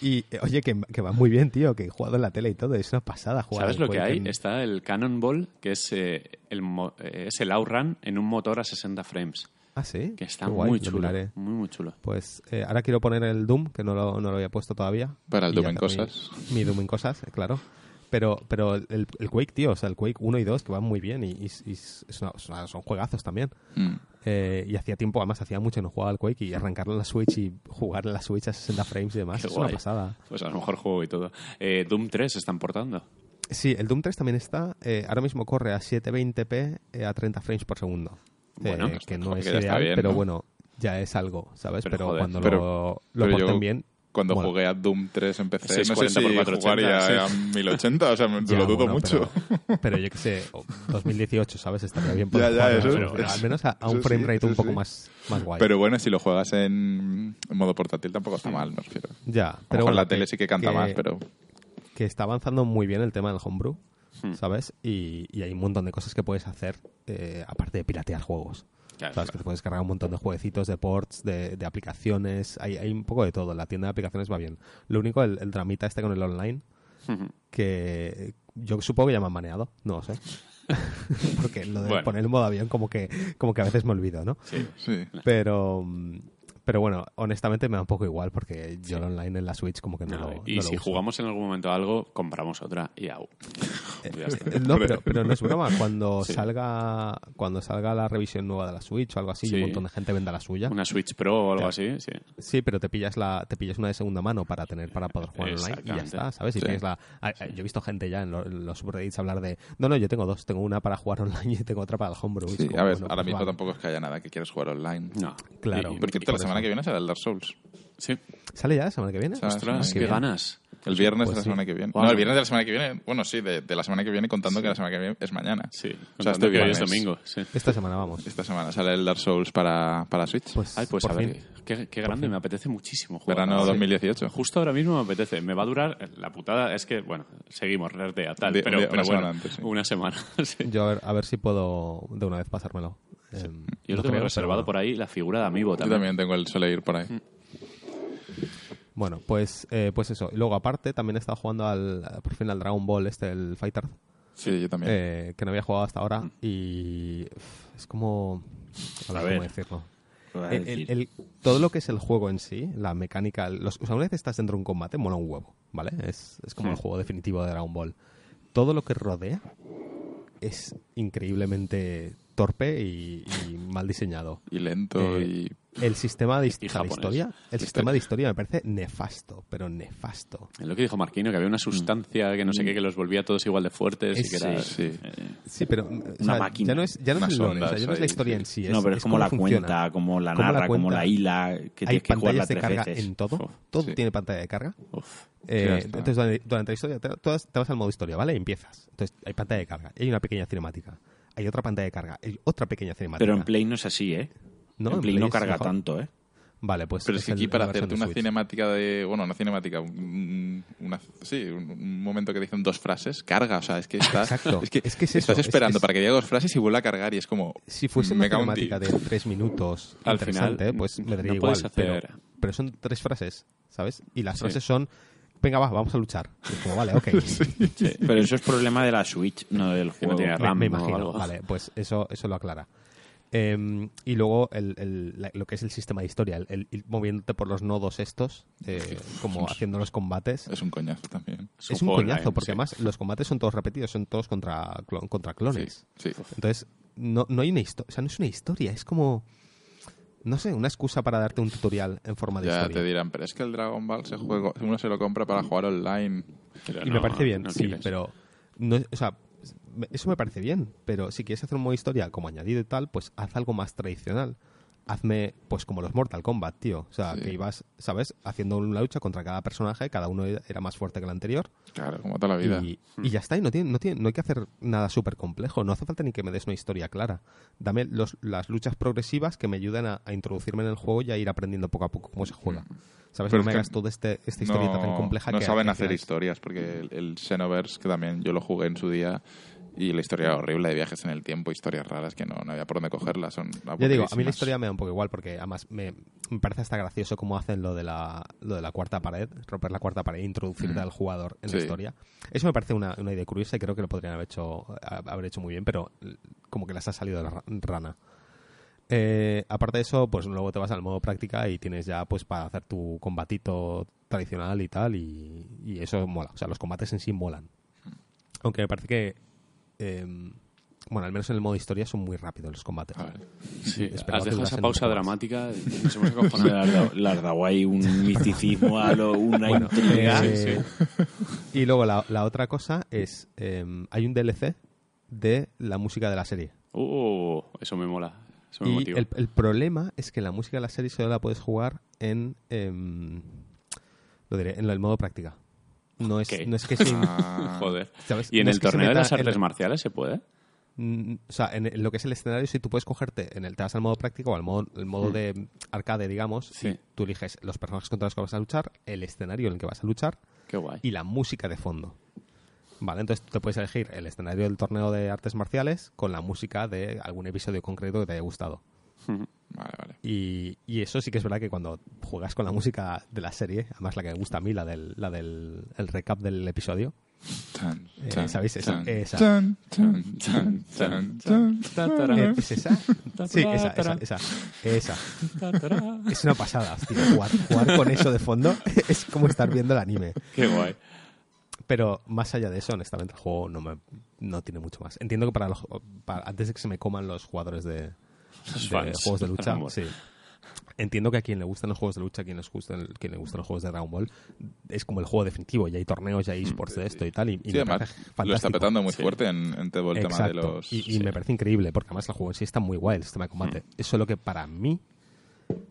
Y eh, oye, que, que va muy bien, tío, que he jugado en la tele y todo. Es una pasada jugar ¿Sabes lo que hay? en- Está el Cannonball, que es, eh, el, eh, es el outrun en un motor a 60 frames, Ah, sí. que está guay, muy lo chulo. Muy, muy chulo. Pues eh, ahora quiero poner el Doom, que no lo, no lo había puesto todavía. Para el Doom en cosas. Mi Doom en cosas, eh, claro. Pero, pero el, el Quake, tío, o sea, el Quake 1 y 2, que van muy bien y, y- y es una- es una- son juegazos también. Mm. Eh, y hacía tiempo, además hacía mucho que no jugaba al Quake y arrancarlo en la Switch y jugar en la Switch a 60 frames y demás. Qué es una pasada. Pues a lo mejor juego y todo. Eh, Doom 3 se están portando. Sí, el Doom 3 también está. eh, ahora mismo corre a 720p eh, a 30 frames por segundo. Bueno, Eh, que no joder, es que ideal, bien, pero ¿no? bueno, ya es algo, ¿sabes? Pero, Pero, joder, cuando pero- lo, lo pero yo porten bien. Cuando jugué a Doom 3 en PC, no sé 640 si por 480, jugaría sí. a 1080, o sea, me- *laughs* Ya, lo dudo bueno, mucho. Pero, pero yo qué sé, *laughs* o 2018, ¿sabes? Estaría bien Ya, poder ya, jugar, eso- pero eso- al menos a, a un frame sí, rate un poco sí. más, más guay. Pero bueno, si lo juegas en, en modo portátil tampoco está mal, me refiero. ya, pero bueno, la tele sí que canta más, pero... que está avanzando muy bien el tema del homebrew, Hmm. ¿sabes? Y, y hay un montón de cosas que puedes hacer eh, aparte de piratear juegos. Claro, ¿Sabes? Que te puedes cargar un montón de jueguecitos, de ports, de, de aplicaciones. Hay, hay un poco de todo. La tienda de aplicaciones va bien. Lo único, el, el dramita este con el online, que yo supongo que ya me han maneado. No lo sé. *laughs* Porque lo de Bueno. poner el modo avión como que, como que a veces me olvido, ¿no? Sí. Sí. Pero... Pero bueno, honestamente me da un poco igual porque yo el online en la Switch como que no, No, lo y no lo si uso. jugamos en algún momento algo, compramos otra y au. Eh, *laughs* No, pero, pero no es broma. Cuando *laughs* Sí. salga cuando salga la revisión nueva de la Switch o algo así, y Sí. un montón de gente venda la suya. Una Switch Pro o algo Ya. así, sí. Sí, pero te pillas la te pillas una de segunda mano para tener para poder jugar online y ya está, ¿sabes? Y Sí. tienes la yo he visto gente ya en, lo- en los subreddits hablar de, no, no, yo tengo dos, tengo una para jugar *laughs* online y tengo otra para el homebrew. Y Sí, como, a ver, bueno, ahora pues mismo vale. tampoco es que haya nada que quieras jugar online. No. Claro. Y- Por cierto, la por semana que viene será el Dark Souls. sí. ¿Sale ya la semana que viene? Ostras, qué ganas. El viernes Pues de la sí. semana que viene. Guau. No, el viernes de la semana que viene. Bueno, sí, de, de la semana que viene, contando que la semana que viene es mañana. Sí. O sea, este que hoy es domingo, sí. Esta semana vamos. Esta semana sale el Dark Souls para, para Switch. Pues, Ay, pues a ver, fin. qué, qué grande, me apetece muchísimo jugar. Verano Sí. 2018. Justo ahora mismo me apetece. Me va a durar. La putada es que, bueno, seguimos, Redea, tal. De- pero, de- pero una bueno, semana antes, sí. una semana. *laughs* sí. Yo a ver, a ver si puedo de una vez pasármelo. Em, Yo lo no tengo reservado por ahí la figura de Amiibo Yo también. también tengo el Soleil por ahí. Bueno, pues, eh, pues eso. Y luego, aparte, también he estado jugando al, por fin al Dragon Ball, este, el Fighter, Sí, yo también. eh, que no había jugado hasta ahora. Y uf, es como... A ver, A ver. ¿cómo decirlo? El- el- el- todo lo que es el juego en sí, la mecánica, los, o sea, una vez estás dentro de un combate, mola un huevo, ¿vale? Es, es como Hmm. el juego definitivo de Dragon Ball. Todo lo que rodea es increíblemente torpe y, y mal diseñado. y lento eh, y El sistema de, hist- la historia, el Sí, sistema sí. de historia me parece nefasto, pero nefasto. Es lo que dijo Marquino, que había una sustancia que no sé qué, que los volvía todos igual de fuertes y que era... Sí. Sí, pero o sea, máquina. ya no es, ya no es Unas el lore, o sea, ondas ya no es la historia sí. en sí. Es, no, pero es, como cómo la funciona. cuenta, como la Cómo la narra, como la hila, que Hay tienes que pantallas de carga veces. en todo. Uf, todo sí. tiene pantalla de carga. Uf. Eh, entonces, durante, durante la historia, te, te vas al modo historia, ¿vale? Y empiezas. Entonces, hay pantalla de carga. y Hay una pequeña cinemática. Hay otra pantalla de carga. Hay otra pequeña cinemática. Pero en Play no es así, ¿eh? No, en en Play Play no carga mejor. tanto, ¿eh? Vale, pues. Pero es que el- aquí para hacerte una Switch. cinemática de... Bueno, una cinemática, un, una, sí, un, un momento que dicen dos frases, carga, o sea, es que estás... Exacto. Es que, Es que es estás eso, es- esperando es- para que diga dos frases y vuelva a cargar y es como... Si fuese una cinemática ti. de tres minutos Al interesante, final, pues me no daría igual. puedes Pero, hacer- pero son tres frases, ¿sabes? Y las Sí. frases son. Venga, va, vamos a luchar. Y es como, vale, ok. *laughs* Pero eso es problema de la Switch, no del Que no juego. tiene me, RAM me imagino. algo. Vale, pues eso, eso lo aclara. Eh, y luego el, el- la- lo que es el sistema de historia, el, moviéndote por los nodos estos, eh, como *laughs* haciendo los combates. Es un coñazo también. Es un juego coñazo, online, porque sí. además los combates son todos repetidos, son todos contra, clon- contra clones. Sí, sí. Entonces, no, no hay una historia, o sea, no es una historia, es como, no sé, una excusa para darte un tutorial en forma de Ya historia. te dirán, pero es que el Dragon Ball se juega, uno se lo compra para jugar online. Pero Y no, me parece bien, no sí, quieres. pero, no, o sea, eso me parece bien, pero si quieres hacer un modo historia como añadido y tal, pues haz algo más tradicional. Hazme, pues como los Mortal Kombat, tío. O sea, Sí. que ibas, ¿sabes? Haciendo una lucha contra cada personaje, cada uno era más fuerte que el anterior. Claro, como toda la vida. Y, y ya está, y no, tiene, no, tiene, no hay que hacer nada súper complejo, no hace falta ni que me des una historia clara. Dame los, las luchas progresivas que me ayuden a, a introducirme en el juego y a ir aprendiendo poco a poco cómo se juega. ¿Sabes? Pero no me hagas toda este, esta historieta tan compleja no que saben hacer historias, porque el, el Xenoverse, que también yo lo jugué en su día, y la historia horrible de viajes en el tiempo, historias raras que no, no había por dónde cogerlas. Son Ya digo, a mí la historia me da un poco igual porque además me, me parece hasta gracioso cómo hacen lo de la, lo de la cuarta pared, romper la cuarta pared e introducirte al jugador en la historia. Eso me parece una, una idea curiosa y creo que lo podrían haber hecho, haber hecho muy bien, pero como que las ha salido de la ra- rana. Eh, aparte de eso, pues luego te vas al modo práctica y tienes ya pues para hacer tu combatito tradicional y tal y, y eso mola. O sea, los combates en sí molan. Aunque me parece que... em, bueno, al menos en el modo historia son muy rápidos los combates. A ver. Sí, has dejado esa pausa dramática y nos hemos acojonado. has dado- le has dado ahí un *laughs* misticismo, a lo- una Bueno, intriga. eh, Y luego la, la otra cosa es, em, hay un DLC de la música de la serie. Uh, eso me mola. Eso me Y motiva. el, el problema es que la música de la serie solo la puedes jugar en, em, lo diré, en el modo práctica. No es, ¿Qué? no es que sin... *laughs* Ah, Joder. ¿sabes? ¿Y en No el torneo de las artes marciales se puede? Mm, O sea, en lo que es el escenario, si tú puedes cogerte, en el, te vas al modo práctico o al modo, el modo de arcade, digamos, Sí. y tú eliges los personajes contra los que vas a luchar, el escenario en el que vas a luchar Qué guay. y la música de fondo. Vale, entonces tú te puedes elegir el escenario del torneo de artes marciales con la música de algún episodio concreto que te haya gustado. Vale, vale. Y, y eso sí que es verdad que cuando juegas con la música de la serie, además la que me gusta a mí, la del, la del el recap del episodio, Eh, ¿sabéis? Esa- esa. ¿es esa? Sí, esa, esa, esa, esa. Es una pasada, tío. Jugar, jugar con eso de fondo *laughs* es como estar viendo el anime. Qué guay. Pero más allá de eso, honestamente, el juego no, me, no tiene mucho más. Entiendo que para, los, para antes de que se me coman los jugadores de, Los de fans juegos de lucha, sí. Entiendo que a quien le gustan los juegos de lucha, a quien les gustan, quien le gustan los juegos de Dragon Ball, es como el juego definitivo. Y hay torneos, y hay esports de esto y tal. Y, y Sí, me además lo está petando muy Sí. fuerte en, en todo el tema de Exacto. los... y, y sí. me parece increíble, porque además el juego en sí está muy guay, el sistema de combate. Es solo que para mí,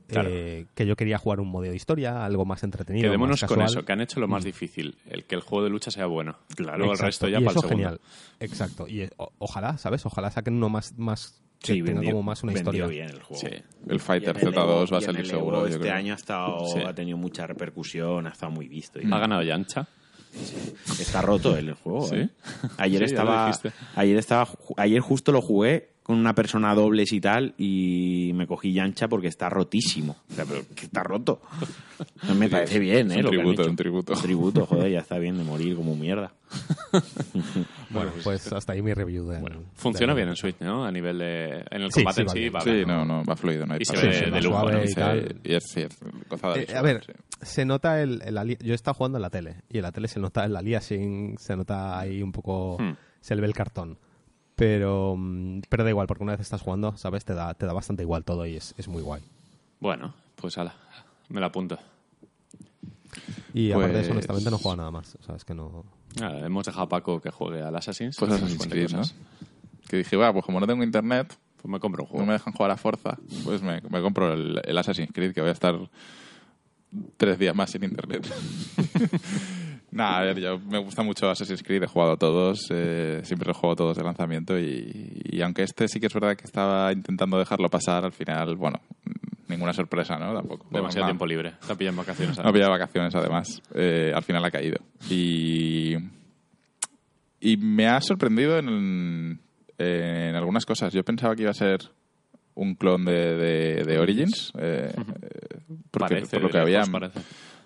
Claro. eh, que yo quería jugar un modo de historia, algo más entretenido. Quedémonos más con eso, que han hecho lo más difícil, el que el juego de lucha sea bueno. Luego el Exacto. resto ya y para el eso segundo. genial. Exacto. Y eh, o- ojalá, ¿sabes? Ojalá saquen uno más, más Sí, tenga vendió, como más una historia. bien el juego. Sí. El Fighter Y en el Z2 Evo- va a salir seguro, Evo yo Este creo. año ha, estado, Sí. ha tenido mucha repercusión, ha estado muy visto. y Ha ganado Yancha. Está roto el juego. ¿Sí? ¿eh? Ayer Sí, estaba, ayer estaba, ayer justo lo jugué con una persona dobles y tal y me cogí yancha porque está rotísimo. O sea, pero que está roto. No me parece bien, Es ¿eh? un lo que han tributo, hecho. un tributo. Un tributo, joder, ya está bien de morir como mierda. *laughs* Bueno, pues hasta ahí mi review de. Funciona de- bien en Switch, ¿no? A nivel de... En el Sí, combate sí, en va sí bien. va Sí, no, no, va fluido, no hay Y se ve Sí, de lujo, suave ¿no? y Sí, tal. Y es, sí, es gozada Eh, visual, a ver, sí. se nota el, el ali- Yo he estado jugando en la tele y en la tele se nota el aliasing, se nota ahí un poco. Hmm. Se le ve el cartón. Pero, mm, pero da igual, porque una vez estás jugando, ¿sabes? Te da, te da bastante igual todo y es, es muy guay. Bueno, pues ala, me la apunto. Y aparte de eso, Pues- honestamente, no juega nada más. O sea, es que no... Nada, hemos dejado a Paco que juegue al Assassin's. Pues Assassin's Creed, ¿no? Que dije, bueno, pues como no tengo internet, Pues me compro un juego. no me dejan jugar a Forza, pues me, me compro el, el Assassin's Creed, que voy a estar tres días más sin internet. *laughs* Nada, a ver, yo me gusta mucho Assassin's Creed, he jugado a todos, eh, siempre he jugado a todos de lanzamiento y, y aunque este sí que es verdad que estaba intentando dejarlo pasar, al final, bueno, ninguna sorpresa, ¿no? Tampoco. Demasiado tiempo libre. Te pillan vacaciones. No había vacaciones, además. Eh, al final ha caído. Y, y me ha sorprendido en, en algunas cosas. Yo pensaba que iba a ser un clon de, de- de Origins. eh, eh, porque, Parece, por, lo que de lejos había, parece.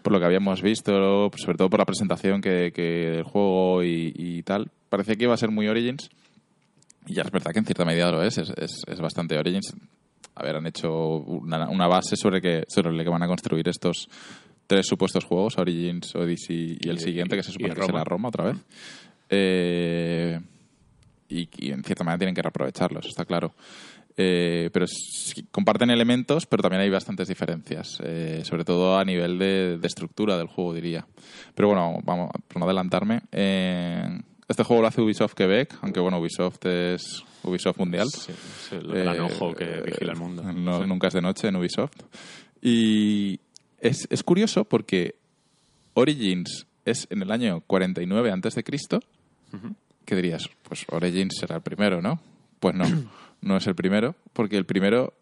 Por lo que habíamos visto, sobre todo por la presentación que, que del juego y, y tal, parecía que iba a ser muy Origins. Y ya es verdad que en cierta medida lo es, es, es, es bastante Origins. A ver, han hecho una, una base sobre, que, sobre la que van a construir estos tres supuestos juegos, Origins, Odyssey y el Y- siguiente, que se supone que Roma. será Roma otra vez. Eh, y, y en cierta manera tienen que reaprovecharlos, está claro. Eh, pero sí, comparten elementos, pero también hay bastantes diferencias, eh, sobre todo a nivel de, de estructura del juego, diría. Pero bueno, vamos, por no adelantarme. eh, este juego lo hace Ubisoft Quebec, aunque bueno, Ubisoft es Ubisoft Mundial. Sí, sí, el gran Eh, ojo que vigila el mundo. no- Sí. Nunca es de noche en Ubisoft. Y es, es curioso porque Origins es en el año 49 antes de Cristo. ¿Qué dirías? Pues Origins será el primero, ¿no? Pues no, *clears throat* no es el primero, porque el primero,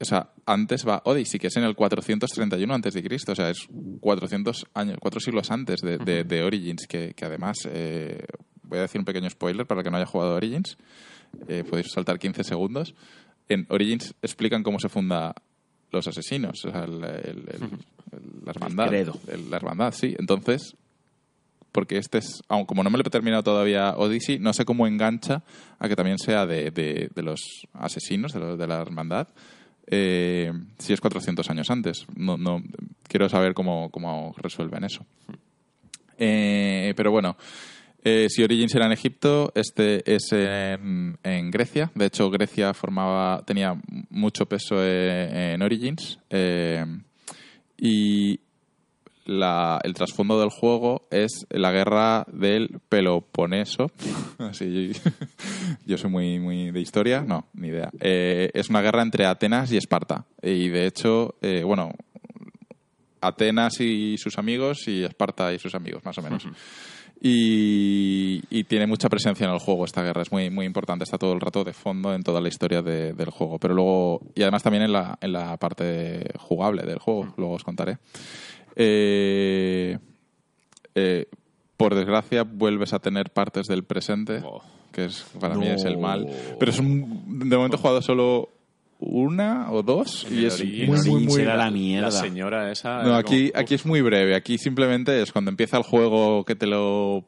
o sea, antes va Odyssey, que es en el 431 antes de Cristo, o sea, es 400 años, cuatro siglos antes de, de- de Origins, que, que además, eh, voy a decir un pequeño spoiler para el que no haya jugado Origins, eh, podéis saltar 15 segundos. En Origins explican cómo se funda los asesinos, o sea, el- el- el- el- la hermandad. la hermandad, sí. Entonces, porque este es, aun como no me lo he terminado todavía Odyssey, no sé cómo engancha a que también sea de, de- los asesinos, de, los- de la hermandad, eh, si es 400 años antes. No, no, quiero saber cómo, cómo resuelven eso. Eh, pero bueno, eh, si Origins era en Egipto, este es en, Grecia. De hecho, Grecia formaba tenía mucho peso en Origins. y la- el trasfondo del juego es la guerra del Peloponeso. *laughs* Así, *laughs* yo soy muy, muy de historia, no, ni idea. Eh, es una guerra entre Atenas y Esparta. Y de hecho, eh, bueno, Atenas y sus amigos y Esparta y sus amigos, más o menos. Y, y tiene mucha presencia en el juego esta guerra, es muy, muy importante, está todo el rato de fondo en toda la historia de- del juego. Pero luego, y además también en la, en la parte jugable del juego, luego os contaré. Eh, eh, por desgracia, vuelves a tener partes del presente, Oh. que es para mí es el mal. Pero es un- de momento he jugado solo una o dos y es muy, muy, la mierda. La señora esa. No, aquí, como, aquí es muy breve. Aquí simplemente es cuando empieza el juego que te lo...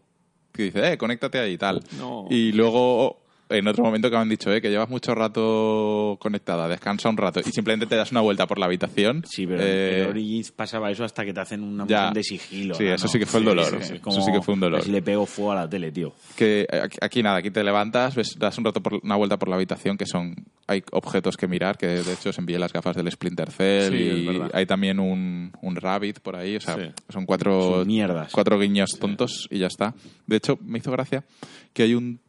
que dice, eh, conéctate ahí y tal. No. Y luego, en otro momento que me han dicho, eh, que llevas mucho rato conectada, descansa un rato y simplemente te das una vuelta por la habitación. Sí, pero eh, en Origins pasaba eso hasta que te hacen una montón de sigilo. Sí, ¿no? eso sí que fue el dolor. sí, Eso como sí que fue un dolor. Si le pego fuego a la tele, tío. que aquí, nada, aquí te levantas, ves, das un rato por, una vuelta por la habitación, que son hay objetos que mirar, que de hecho os envié las gafas del Splinter Cell y hay también un, un Rabbit por ahí, o sea, son cuatro, mierdas. cuatro guiños tontos y ya está. De hecho, me hizo gracia que hay un...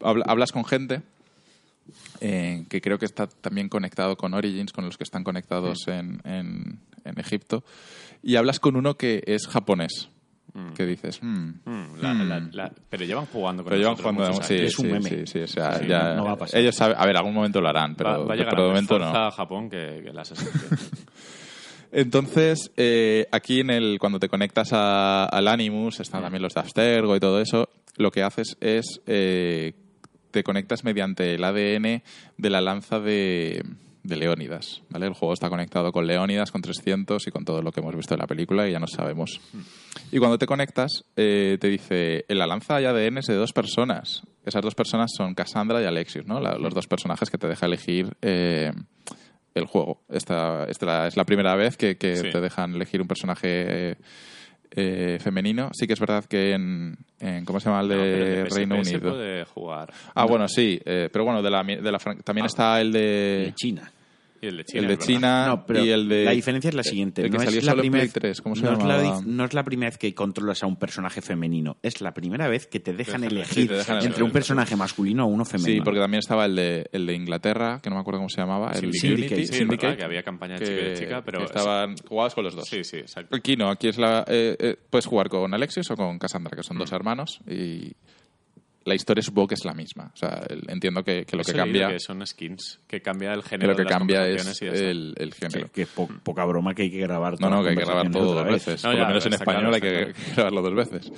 habla- hablas con gente eh, que creo que está también conectado con Origins, con los que están conectados en, en, en Egipto, y hablas con uno que es japonés, que dices... "Hmm, Mm, la- la- la- pero llevan jugando con pero llevan jugando, sí. Es un meme. sí, sí, o sea, Sí, ya- no- va a pasar. Ellos saben, a ver, algún momento lo harán, pero, va, va a llegar pero de a momento no. a Japón que, que Creed. Entonces, eh, aquí en el cuando te conectas a- al Animus, están también los de Abstergo y todo eso, lo que haces es eh, te conectas mediante el ADN de la lanza de, de Leónidas, ¿vale? El juego está conectado con Leónidas, con 300 y con todo lo que hemos visto en la película y ya no sabemos. Y cuando te conectas, eh, te dice, en la lanza hay ADN de dos personas. Esas dos personas son Cassandra y Alexius, ¿no? La- los dos personajes que te deja elegir eh, el juego. Esta, esta es la primera vez que, que Sí. te dejan elegir un personaje eh, femenino. Sí que es verdad que en, en- ¿cómo se llama el No, de, Reino se Unido? puede jugar. Ah, bueno, sí, eh, pero bueno, de la, de la también está el De de... China. Y el de China. el de. China No, pero y el de... la diferencia es la siguiente. El que no, salió es la primera Play 3, ¿cómo se no, es la, llamaba? dif- no es la primera vez que controlas a un personaje femenino. Es la primera vez que te dejan dejan- elegir sí, te dejan entre elegir. un personaje masculino o uno femenino. Sí, porque también estaba el de, el de Inglaterra, que no me acuerdo cómo se llamaba. El Syndicate. Sí, verdad que había campaña chica y chica, pero estaban jugados con los dos. Sí, sí, exacto. Aquí no, aquí es la, eh, eh, puedes jugar con Alexis o con Cassandra, que son dos hermanos, y la historia supongo que es la misma. O sea, el- entiendo que, que lo Eso que cambia, que son skins, que cambia el que género lo que de las cambia es el, el género. Que, que po- poca broma que hay que grabar No, todas no, las que hay que grabar todo dos veces. No, Por ya, lo menos en español claro, hay que, que grabarlo dos veces.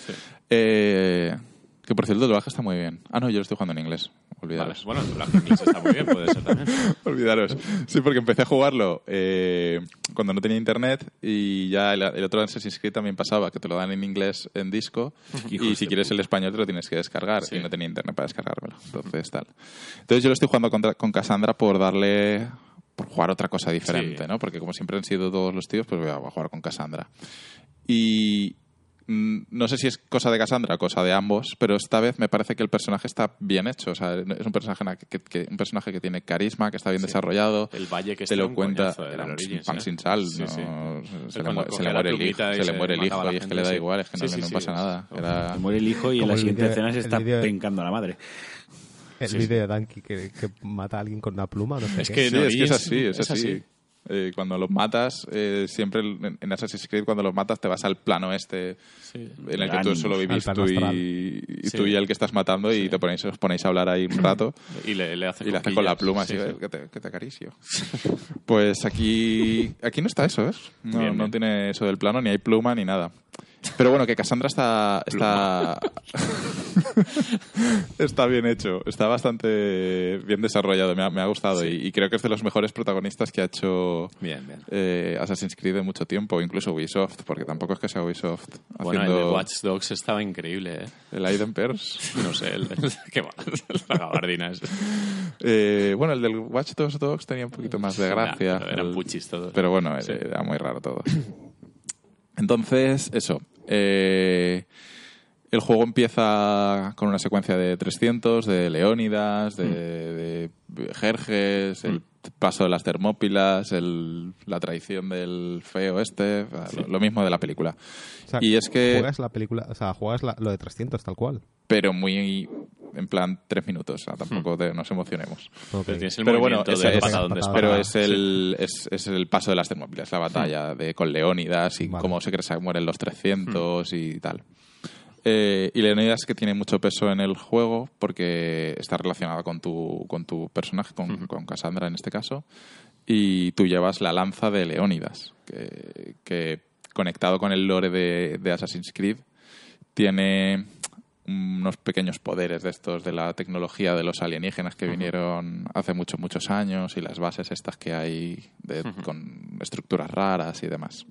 Eh, que por cierto, el doblaje está muy bien. Ah, no, yo lo estoy jugando en inglés. Vale. Olvidaros. Bueno, el doblaje inglés está muy bien, puede ser también. *laughs* Olvidaros. Sí, porque empecé a jugarlo eh, cuando no tenía internet y ya el, el otro Assassin's Creed también pasaba, que te lo dan en inglés en disco y si quieres el español te lo tienes que descargar Sí. y no tenía internet para descargármelo. Entonces, tal. Entonces yo lo estoy jugando contra- con Cassandra por darle por jugar otra cosa diferente, Sí. ¿no? Porque como siempre han sido todos los tíos, pues voy a jugar con Cassandra. Y no sé si es cosa de Cassandra o cosa de ambos, pero esta vez me parece que el personaje está bien hecho. O sea, es un personaje que, que- un personaje que tiene carisma, que está bien desarrollado. El valle que te está lo cuenta. coñazo, el Era un Origins, pan ¿eh? sin sal. Sí, ¿no? Se, le muere, se cogía le la muere el hijo, y se se le muere el hijo y es que le da igual, es que Sí, no, sí, no sí. pasa nada. Era... Se muere el hijo y en la siguiente vídeo- escena se está vídeo- pencando a la madre. El vídeo de Danky que, que mata a alguien con una pluma, no sé Es qué. que Sí, en es que es así, es, es así. Eh, cuando los matas, eh, siempre en Assassin's Creed, cuando los matas, te vas al plano este Sí. en el que tú solo vivís tú y, y Sí. tú y el que estás matando y te ponéis, os ponéis a hablar ahí un *clears throat* rato Y le, le hace y le haces con la pluma Sí, así, sí. "Eh, que, te, que te acaricio. pues aquí, aquí no está eso, ¿ves? No, Bien, no bien. tiene eso del plano, ni hay pluma ni nada. Pero bueno, que Cassandra está. Está, *laughs* está bien hecho, está bastante bien desarrollado, me ha, me ha gustado y, y creo que es de los mejores protagonistas que ha hecho Bien, bien. eh, Assassin's Creed en mucho tiempo, incluso Ubisoft, porque tampoco es que sea Ubisoft Bueno, el haciendo de Watch Dogs estaba increíble, ¿eh? el Aiden Pers. *laughs* No sé, el, el- qué va, la gabardina es. Eh, bueno, el del Watch Dogs Dogs tenía un poquito más de gracia. Nah, pero eran El- puchis todos. Pero bueno, Sí. era muy raro todo. *laughs* Entonces, eso. eh, el juego empieza con una secuencia de 300, de Leónidas, de, de Jerjes, el paso de las Termópilas, el- la traición del feo este, lo, lo mismo de la película. O sea, y es que... Juegas la película, o sea, juegas la- lo de 300 tal cual. Pero muy... En plan, tres minutos. o sea, tampoco te- nos emocionemos. Pero tienes el Pero bueno, es- pata donde pero es el, es, es el paso de las Termópilas, la batalla de, con Leónidas y Vale. cómo se cree que mueren los 300 y tal. Eh, y Leónidas que tiene mucho peso en el juego porque está relacionada con tu, con tu personaje, con, con Cassandra en este caso, y tú llevas la lanza de Leónidas, que, que conectado con el lore de, de Assassin's Creed tiene unos pequeños poderes de estos de la tecnología de los alienígenas que vinieron hace muchos muchos años y las bases estas que hay de- con estructuras raras y demás.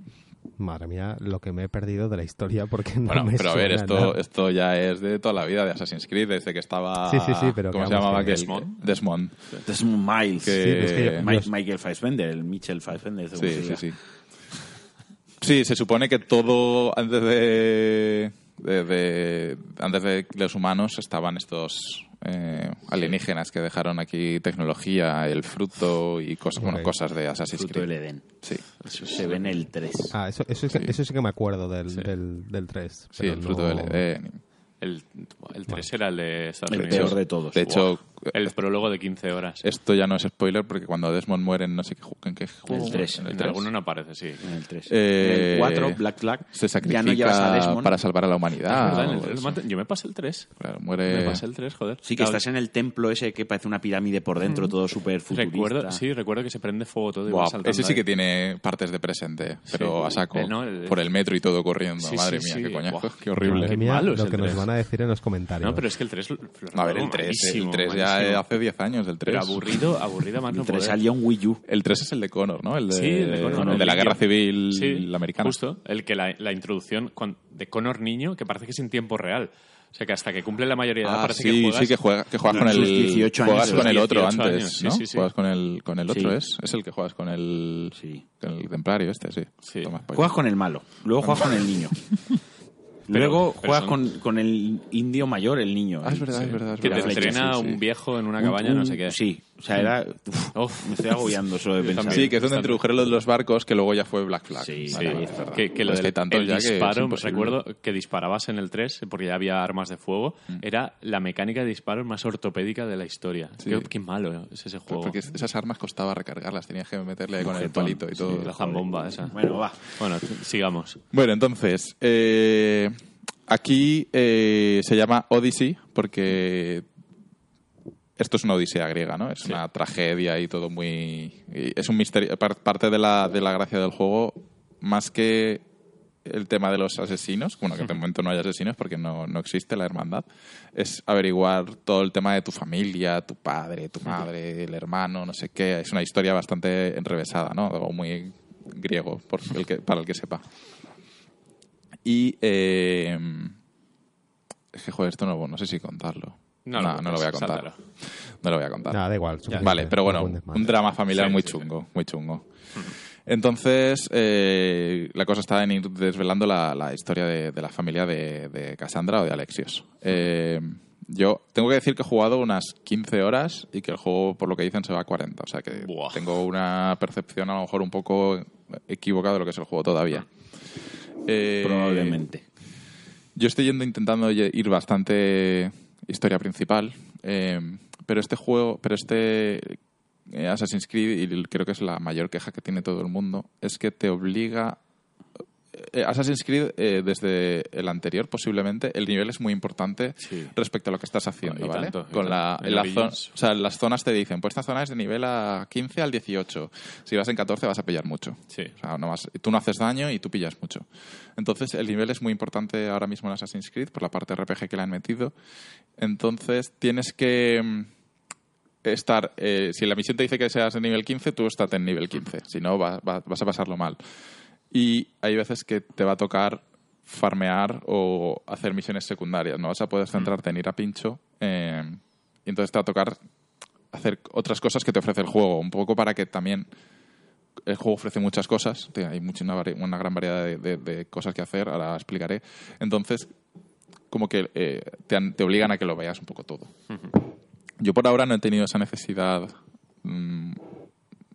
Madre mía, lo que me he perdido de la historia porque no Bueno, me pero a ver, esto, nada. esto ya es de toda la vida de Assassin's Creed, desde que estaba... Sí, sí, sí, pero ¿Cómo se llamaba? que-? Desmond. Desmond. Desmond Miles. Que- Sí, es que yo- Mi- yo- Michael Fassbender, el Mitchell Fassbender. según Sí, se sí, sí. Sí, se supone que todo antes de, de- de- antes de los humanos estaban estos eh, alienígenas que dejaron aquí tecnología, el fruto y cosas, bueno, Ok. cosas de Assassin's Fruto del Creed. Edén. Sí, Eso se ve en el 3. Ah, eso, eso, sí eso sí que me acuerdo del, Sí. del, del 3. sí, el fruto del Edén. El, el 3 era el de Estados El peor de todos. De hecho, El prólogo de 15 horas. esto ya no es spoiler porque cuando Desmond muere en no sé qué, ju- en qué juego. El tres. En el En tres. alguno no aparece, sí. En el 3. Eh, en el 4, Black Flag, Se ya no llevas a sacrifica Desmond. para salvar a la humanidad. ¿Verdad? En el o tres eso. lo matan- Yo me pasé el 3. Claro, muere... Me pasé el 3, joder. Sí, que Claro, estás en el templo ese que parece una pirámide por dentro, todo súper futurista. Recuerdo, sí, recuerdo que se prende fuego todo y Buah, va saltando ese sí ahí. que tiene partes de presente, pero a saco. Eh, no, el- por el metro y todo corriendo. Sí, Madre sí, mía, sí. qué coñazo, Buah, qué horrible. Madre Qué mía, malo es lo el que nos 3. van a decir en los comentarios. No, pero es que el 3... A ver, el 3, el 3 ya hace 10 años, el 3. Pero aburrido, aburrido más no El 3 poder. salía un Wii U. El 3 es el de Connor, ¿no? El de, Sí, el de Connor. el de la El guerra civil Sí, americana. Justo, el que la, la introducción cuan- de Connor niño, que parece que es en tiempo real. O sea, que hasta que cumple la mayoría de edad Ah, parece sí, que juegas... sí, que, juega, que juegas No, con el, sus 18 años, juegas con el otro 18 antes, años, ¿no? sí, sí. Juegas con el, con el otro, Sí. ¿es? Es el que juegas con el, Sí. con el templario este, sí. Sí. Toma, pues. Juegas con el malo, luego juegas con el niño. *laughs* Luego pero juegas son- con, con el indio mayor, el niño. Ah, es verdad, es verdad. es Que te verdad. entrena sí, sí. un viejo en una Un- cabaña, no sé qué. Sí, O sea, era... uf, Uf. me estoy agobiando solo de pensar. también. Sí, que es donde introdujeron lo de los barcos, que luego ya fue Black Flag. Sí, Vale, sí, vale, es verdad. Que, que lo Pues del hay tantos el ya que disparo, imposible. recuerdo que disparabas en el 3 porque ya había armas de fuego. Era la mecánica de disparos más ortopédica de la historia. Sí. Qué, qué malo es ese juego. Porque esas armas costaba recargarlas, tenías que meterle ahí con el palito y todo. Sí, la zambomba esa. Bueno, va. Bueno, sigamos. Bueno, entonces, eh, aquí eh, se llama Odyssey porque esto es una odisea griega, ¿no? Es una tragedia y todo muy... y es un misterio. par- Parte de la, de la gracia del juego, más que el tema de los asesinos, bueno, que de momento no hay asesinos porque no, no existe la hermandad, es averiguar todo el tema de tu familia, tu padre, tu madre, el hermano, no sé qué. Es una historia bastante enrevesada, ¿no? O muy griego, por el que, para el que sepa. Y. Eh, es que, joder, esto no, no sé si contarlo. No No, lo no, lo voy a contar. sáltalo. No lo voy a contar. Nada, da igual. Vale, pero bueno, un drama familiar Sí, muy sí, sí. chungo, muy chungo. Entonces, eh, la cosa está en ir desvelando la, la historia de, de la familia de, de Cassandra o de Alexios. Eh, yo tengo que decir que he jugado unas 15 horas y que el juego, por lo que dicen, se va a 40. O sea que Buah. tengo una percepción a lo mejor un poco equivocada de lo que es el juego todavía. Eh, Probablemente. yo estoy yendo intentando ir bastante historia principal, eh, pero este juego, pero este eh, Assassin's Creed, y creo que es la mayor queja que tiene todo el mundo, es que te obliga. Eh, Assassin's Creed, eh, desde el anterior, posiblemente, el nivel es muy importante Sí. respecto a lo que estás haciendo, Y ¿vale? tanto, Con la, en En zona- o sea, las zonas te dicen, pues esta zona es de nivel a 15 al 18. Si vas en 14 vas a pillar mucho. Sí. O sea, no vas- tú no haces daño y tú pillas mucho. Entonces, el nivel es muy importante ahora mismo en Assassin's Creed por la parte RPG que le han metido. Entonces, tienes que mm, estar... eh, si la misión te dice que seas de nivel 15, tú estás en nivel 15. Si no, va- va- vas a pasarlo mal. Y hay veces que te va a tocar farmear o hacer misiones secundarias. No vas a poder centrarte en ir a pincho. eh, y entonces te va a tocar hacer otras cosas que te ofrece el juego. Un poco para que también el juego ofrece muchas cosas, hay mucha, una, gran variedad de, de- de cosas que hacer, ahora explicaré. Entonces, como que eh, te, te obligan a que lo veas un poco todo. Yo por ahora no he tenido esa necesidad mm,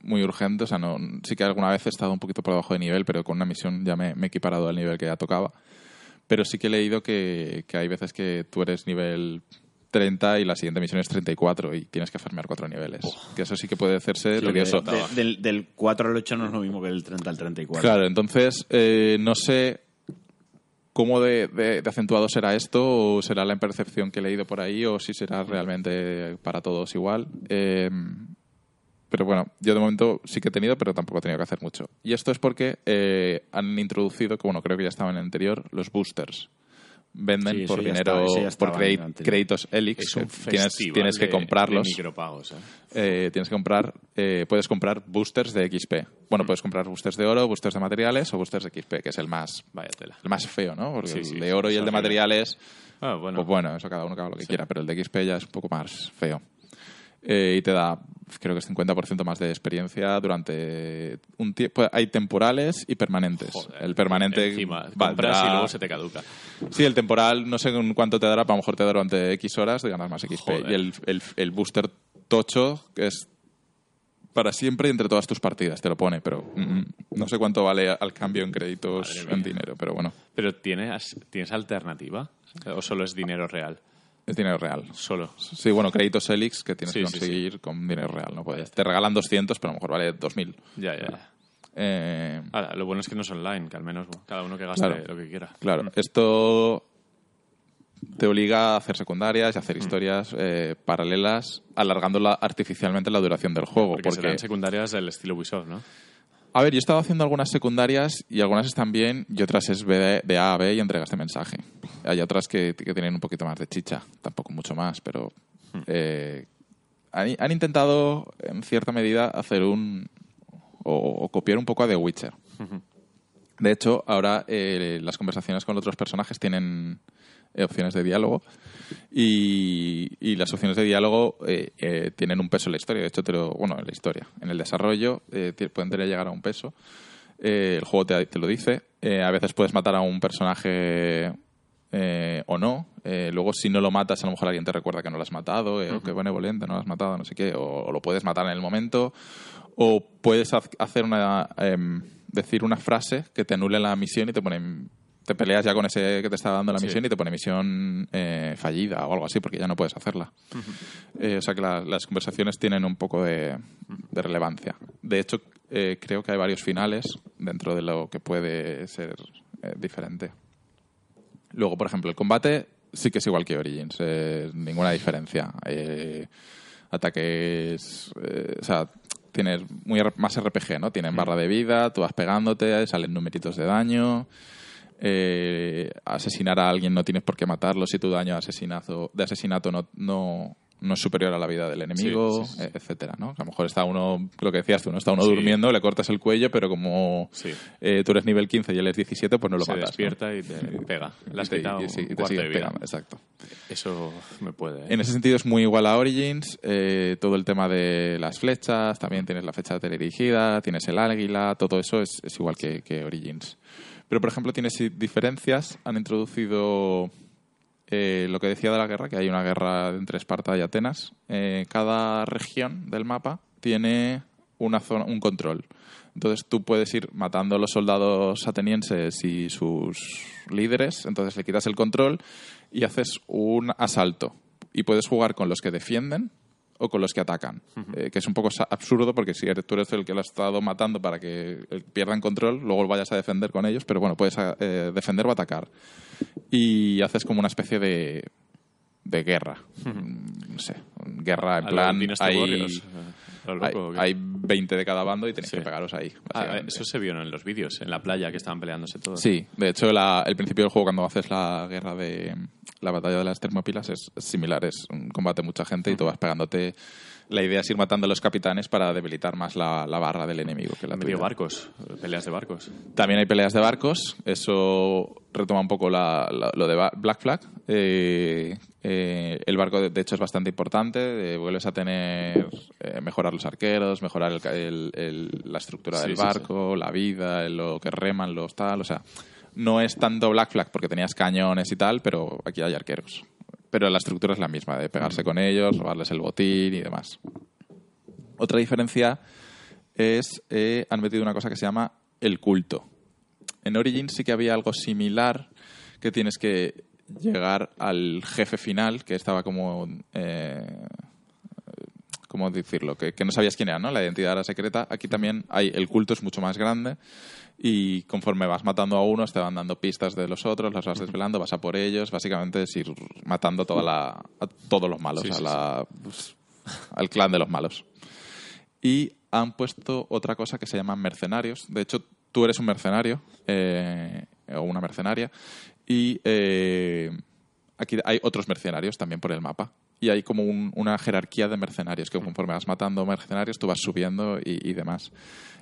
muy urgente, o sea, no, sí que alguna vez he estado un poquito por debajo de nivel, pero con una misión ya me, me he equiparado al nivel que ya tocaba. Pero sí que he leído que, que hay veces que tú eres nivel 30 y la siguiente misión es 34 y tienes que farmear cuatro niveles. Que eso sí que puede hacerse que- tedioso. de- del, del 4 al 8 no es lo mismo que del 30 al 34. Claro, entonces eh, no sé cómo de, de- de acentuado será esto o será la impercepción que he leído por ahí o si será realmente para todos igual. Eh, pero bueno, yo de momento sí que he tenido, pero tampoco he tenido que hacer mucho. Y esto es porque eh, han introducido, que bueno, creo que ya estaba en el anterior, los boosters. Venden Sí, por dinero, por créditos Elix. Tienes, tienes que comprarlos. micropagos, ¿eh? Eh, tienes que comprar, eh, puedes comprar boosters de XP. Mm. Bueno, puedes comprar boosters de oro, boosters de materiales o boosters de XP, que es el más, Vaya tela. el más feo, ¿no? Porque Sí, el sí, de oro y el de materiales, Ah, bueno. pues bueno, eso cada uno que haga lo que quiera, pero el de XP ya es un poco más feo. Eh, y te da, creo que es 50% más de experiencia durante un tiempo. Hay temporales y permanentes. Joder, el permanente Encima, valdrá- compras y luego se te caduca. Sí, el temporal no sé cuánto te dará, pero a lo mejor te dará durante X horas de ganar más XP. Joder. Y el, el, el booster tocho, es para siempre y entre todas tus partidas, te lo pone, pero mm, no sé cuánto vale al cambio en créditos, en dinero, pero bueno, Pero ¿tienes, ¿tienes alternativa? ¿O solo es dinero real? Es dinero real. Solo. Sí, bueno, créditos Elix que tienes Sí, que sí, conseguir con dinero real, no puedes. Te regalan 200, pero a lo mejor vale 2000. Ya, ya. ya. Eh, Ahora, lo bueno es que no es online, que al menos bueno, cada uno que gaste Claro. lo que quiera. Claro, esto te obliga a hacer secundarias y a hacer historias eh, paralelas, alargándola artificialmente la duración del juego. Porque, Porque, serán secundarias del estilo Ubisoft, ¿no? A ver, yo he estado haciendo algunas secundarias y algunas están bien y otras es B- de A a B y entregas de mensaje. Hay otras que, que tienen un poquito más de chicha, tampoco mucho más, pero eh, han, han intentado en cierta medida hacer un o, o copiar un poco a The Witcher. De hecho, ahora eh, las conversaciones con otros personajes tienen opciones de diálogo y, y las opciones de diálogo eh, eh, tienen un peso en la historia. De hecho, te lo- bueno, en la historia, en el desarrollo eh, pueden tener llegar a un peso. Eh, el juego te, te lo dice. Eh, a veces puedes matar a un personaje eh, o no. Eh, luego, si no lo matas, a lo mejor alguien te recuerda que no lo has matado, eh, o que benevolente, no lo has matado, no sé qué, o, o lo puedes matar en el momento, o puedes hacer una, em, decir una frase que te anule la misión y te pone te peleas ya con ese que te está dando la Sí. misión y te pone misión eh, fallida o algo así porque ya no puedes hacerla. Eh, o sea que la- las conversaciones tienen un poco de, de relevancia. De hecho, eh, creo que hay varios finales dentro de lo que puede ser eh, diferente. Luego, por ejemplo, el combate sí que es igual que Origins, eh, ninguna diferencia. Ataques, eh, o sea, tienes muy más RPG, ¿no? Tienen barra de vida, tú vas pegándote, salen numeritos de daño. Eh, asesinar a alguien no tienes por qué matarlo si tu daño de asesinato, de asesinato no, no, no es superior a la vida del enemigo, Sí, sí, sí. etcétera, ¿no? A lo mejor está uno, lo que decías tú, ¿no? Está uno durmiendo, le cortas el cuello, pero como eh, tú eres nivel 15 y él es 17, pues no lo Se matas. ¿no? despierta y te *laughs* pega. Le has quitado y un te cuarto sigue de vida. pegando, exacto. Eso me puede. ¿eh? En ese sentido es muy igual a Origins. eh, todo el tema de las flechas, también tienes la flecha teledirigida, tienes el águila, todo eso es, es igual que, que Origins. Pero, por ejemplo, tienes i- diferencias. Han introducido eh, lo que decía de la guerra, que hay una guerra entre Esparta y Atenas. Eh, cada región del mapa tiene una zona, un control. Entonces tú puedes ir matando a los soldados atenienses y sus líderes, entonces le quitas el control y haces un asalto. Y puedes jugar con los que defienden o con los que atacan. Eh, que es un poco absurdo porque si eres, tú eres el que lo has estado matando para que eh, pierdan control, luego vayas a defender con ellos, pero bueno, puedes eh, defender o atacar. Y haces como una especie de, de guerra. Mm, No sé, guerra en A plan... Hay- Eh, hay, hay 20 de cada bando y tenéis Sí. que pegaros ahí. Ah, básicamente. eso se vio en los vídeos, en la playa que estaban peleándose todos. Sí, de hecho, la- el principio del juego, cuando haces la guerra de la batalla de las Termópilas, es, similar. Es un combate mucha gente y tú vas pegándote. La idea es ir matando a los capitanes para debilitar más la, la barra del enemigo. Que la Medio barcos, peleas de barcos. También hay peleas de barcos. Eso retoma un poco la- la- lo de Black Flag. Eh, eh, el barco, de, de hecho, es bastante importante. Eh, vuelves a tener. eh, mejorar los arqueros, mejorar el ca- el- el- la estructura Sí, del sí, barco, la vida, lo que reman, los tal. O sea, no es tanto Black Flag porque tenías cañones y tal, pero aquí hay arqueros. Pero la estructura es la misma, de pegarse con ellos, robarles el botín y demás. Otra diferencia es, han metido una cosa que se llama el culto. En Origins sí que había algo similar, que tienes que llegar al jefe final, que estaba como... Eh, ¿Cómo decirlo? Que, que no sabías quién era, ¿no? La identidad era secreta. Aquí también hay el culto es mucho más grande y conforme vas matando a unos te van dando pistas de los otros, las vas desvelando, vas a por ellos. Básicamente es ir matando toda la, a todos los malos, Sí, a sí, la, pues, al clan de los malos y han puesto otra cosa que se llaman mercenarios. De hecho, tú eres un mercenario eh, o una mercenaria y eh, aquí hay otros mercenarios también por el mapa. Y hay como un- una jerarquía de mercenarios que conforme vas matando mercenarios tú vas subiendo y, y demás.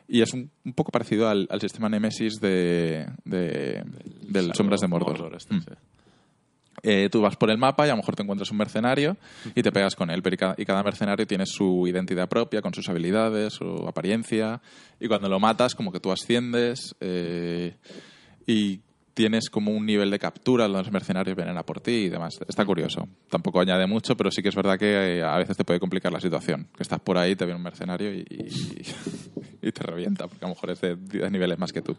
Y es un, un poco parecido al, al sistema Nemesis de, de- del Shadow Sombras de Mordor. este, Mm. sí. Eh, tú vas por el mapa y a lo mejor te encuentras un mercenario y te pegas con él, pero y cada, y cada mercenario tiene su identidad propia, con sus habilidades, su apariencia, y cuando lo matas como que tú asciendes eh, y tienes como un nivel de captura, los mercenarios vienen a por ti y demás. Está curioso. Tampoco añade mucho, pero sí que es verdad que eh, a veces te puede complicar la situación. Que estás por ahí, te viene un mercenario y, y- *laughs* y te revienta, porque a lo mejor es de 10 niveles más que tú.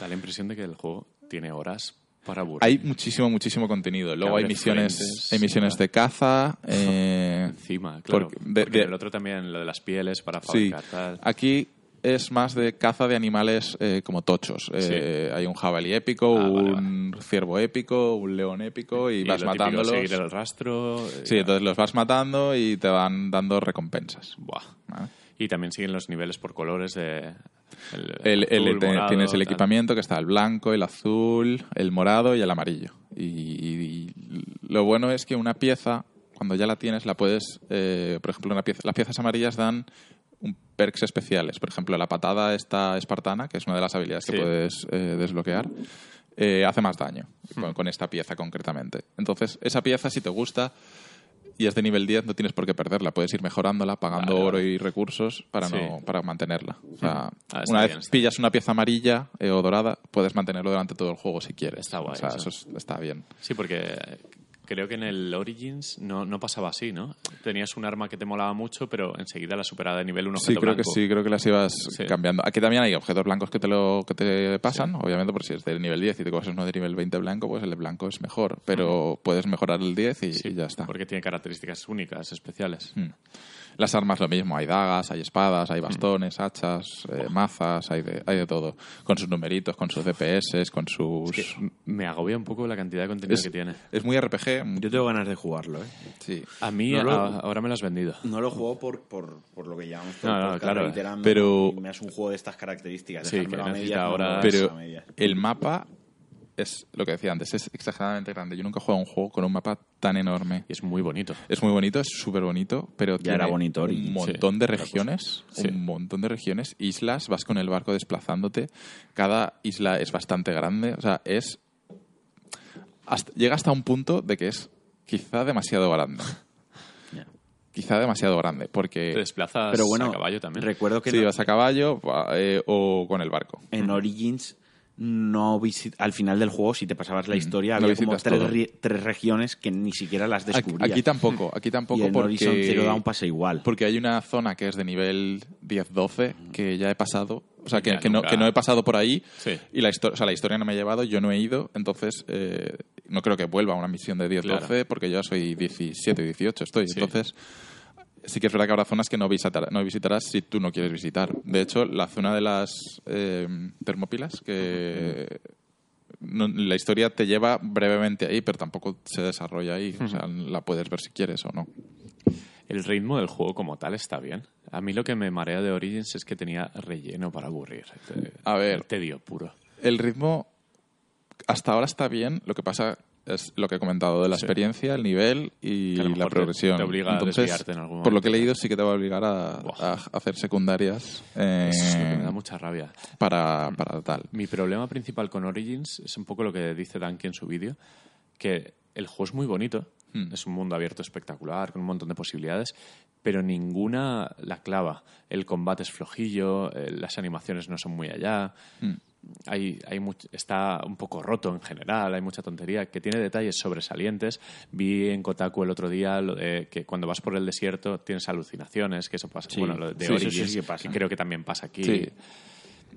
Da la impresión de que el juego tiene horas para aburrir. Hay muchísimo, muchísimo contenido. Luego hay misiones, frentes, hay misiones claro. de caza. *laughs* eh, Encima, claro. porque- de- porque de- el otro también, lo de las pieles para sí, fabricar tal. aquí es más de caza de animales eh, como tochos. Eh, Hay un jabalí épico, Ah, vale, un ciervo épico, un león épico y, Y vas lo matándolos. seguir el rastro. eh, Sí, entonces los vas matando y te van dando recompensas. Buah. ¿vale? Y también siguen los niveles por colores de... El, el- azul, te- morado, tienes el tal. equipamiento que está el blanco, el azul, el morado y el amarillo. Y, y lo bueno es que una pieza, cuando ya la tienes, la puedes, eh, por ejemplo, una pieza, las piezas amarillas dan un perks especiales. Por ejemplo, la patada esta espartana, que es una de las habilidades que puedes eh, desbloquear, eh, hace más daño con, con esta pieza concretamente. Entonces, esa pieza, si te gusta, y es de nivel 10, no tienes por qué perderla. Puedes ir mejorándola, pagando Vale, oro vale. y recursos para, Sí. no, para mantenerla. O sea, Ah, está una vez bien, pillas una pieza amarilla eh, o dorada, puedes mantenerlo durante todo el juego si quieres. Está guay O sea, eso. eso es- está bien. Sí, porque creo que en el Origins no, no pasaba así, ¿no? Tenías un arma que te molaba mucho, pero enseguida la superaba de nivel un Sí, objeto creo que sí, creo que las ibas Sí. cambiando. Aquí también hay objetos blancos que te lo que te pasan, obviamente, por si es del nivel 10 y te coges uno de nivel 20 blanco, pues el de blanco es mejor, pero puedes mejorar el 10 y, Sí, y ya está. Porque tiene características únicas, especiales. Mm. Las armas lo mismo, hay dagas, hay espadas, hay bastones, hachas, eh, mazas, hay de, hay de todo. Con sus numeritos, con sus DPS, con sus... Que me agobia un poco la cantidad de contenido es, que tiene. es muy RPG. Yo tengo ganas de jugarlo, ¿eh? Sí. A mí No lo- a- ahora me lo has vendido. No lo juego por, por, por lo que llamamos por No, claro. Pero- me das un juego de estas características. Sí, que a medias, ahora- Pero a medias. el mapa es lo que decía antes, es exageradamente grande. Yo nunca he jugado a un juego con un mapa tan enorme. Y es muy bonito. Es muy bonito, es súper bonito, pero Ya tiene era bonito, un montón Sí, de regiones, Sí. un montón de regiones, islas, vas con el barco desplazándote. Cada isla es bastante grande, o sea, es hasta- llega hasta un punto de que es quizá demasiado grande. *laughs* Quizá demasiado grande, porque Te desplazas Pero bueno, a caballo también. recuerdo que si no- vas a caballo eh, o con el barco. en Origins no al final del juego si te pasabas la historia no había como tres, tres regiones que ni siquiera las Aquí, descubrías. aquí tampoco, *laughs* aquí tampoco y en Horizon porque Zero Dawn pasa igual. Porque hay una zona que es de nivel 10-12 que ya he pasado. O sea, que, Ya que no, que no he pasado por ahí Sí. y la, o sea, la historia no me ha llevado, yo no he ido, entonces eh, no creo que vuelva a una misión de 10-12 Claro. porque yo ya soy 17 18 estoy. Sí. Entonces, sí que es verdad que habrá zonas que no, visitar- no visitarás si tú no quieres visitar. De hecho, la zona de las eh, termópilas, que no- la historia te lleva brevemente ahí, pero tampoco se desarrolla ahí. O sea, la puedes ver si quieres o no. El ritmo del juego como tal está bien. A mí lo que me marea de Origins es que tenía relleno para aburrir. Te- A ver. Tedio puro. El ritmo hasta ahora está bien, lo que pasa es lo que he comentado de la Sí. experiencia, el nivel y la mejor te- progresión. te obliga a desviarte en algún por lo que he momento. leído, sí que te va a obligar a, hacer secundarias eh, Eso es lo que me da mucha rabia. para, para tal. Mi problema principal con Origins es un poco lo que dice Danke en su vídeo, que el juego es muy bonito, Hmm. es un mundo abierto espectacular, con un montón de posibilidades, pero ninguna la clava. El combate es flojillo, eh, las animaciones no son muy allá, Hmm. Hay, hay much- está un poco roto en general, hay mucha tontería, que tiene detalles sobresalientes. Vi en Kotaku el otro día lo de que cuando vas por el desierto tienes alucinaciones, que eso pasa. Sí. Bueno, lo de Sí, Origins, sí que pasa. creo que también pasa aquí. Sí.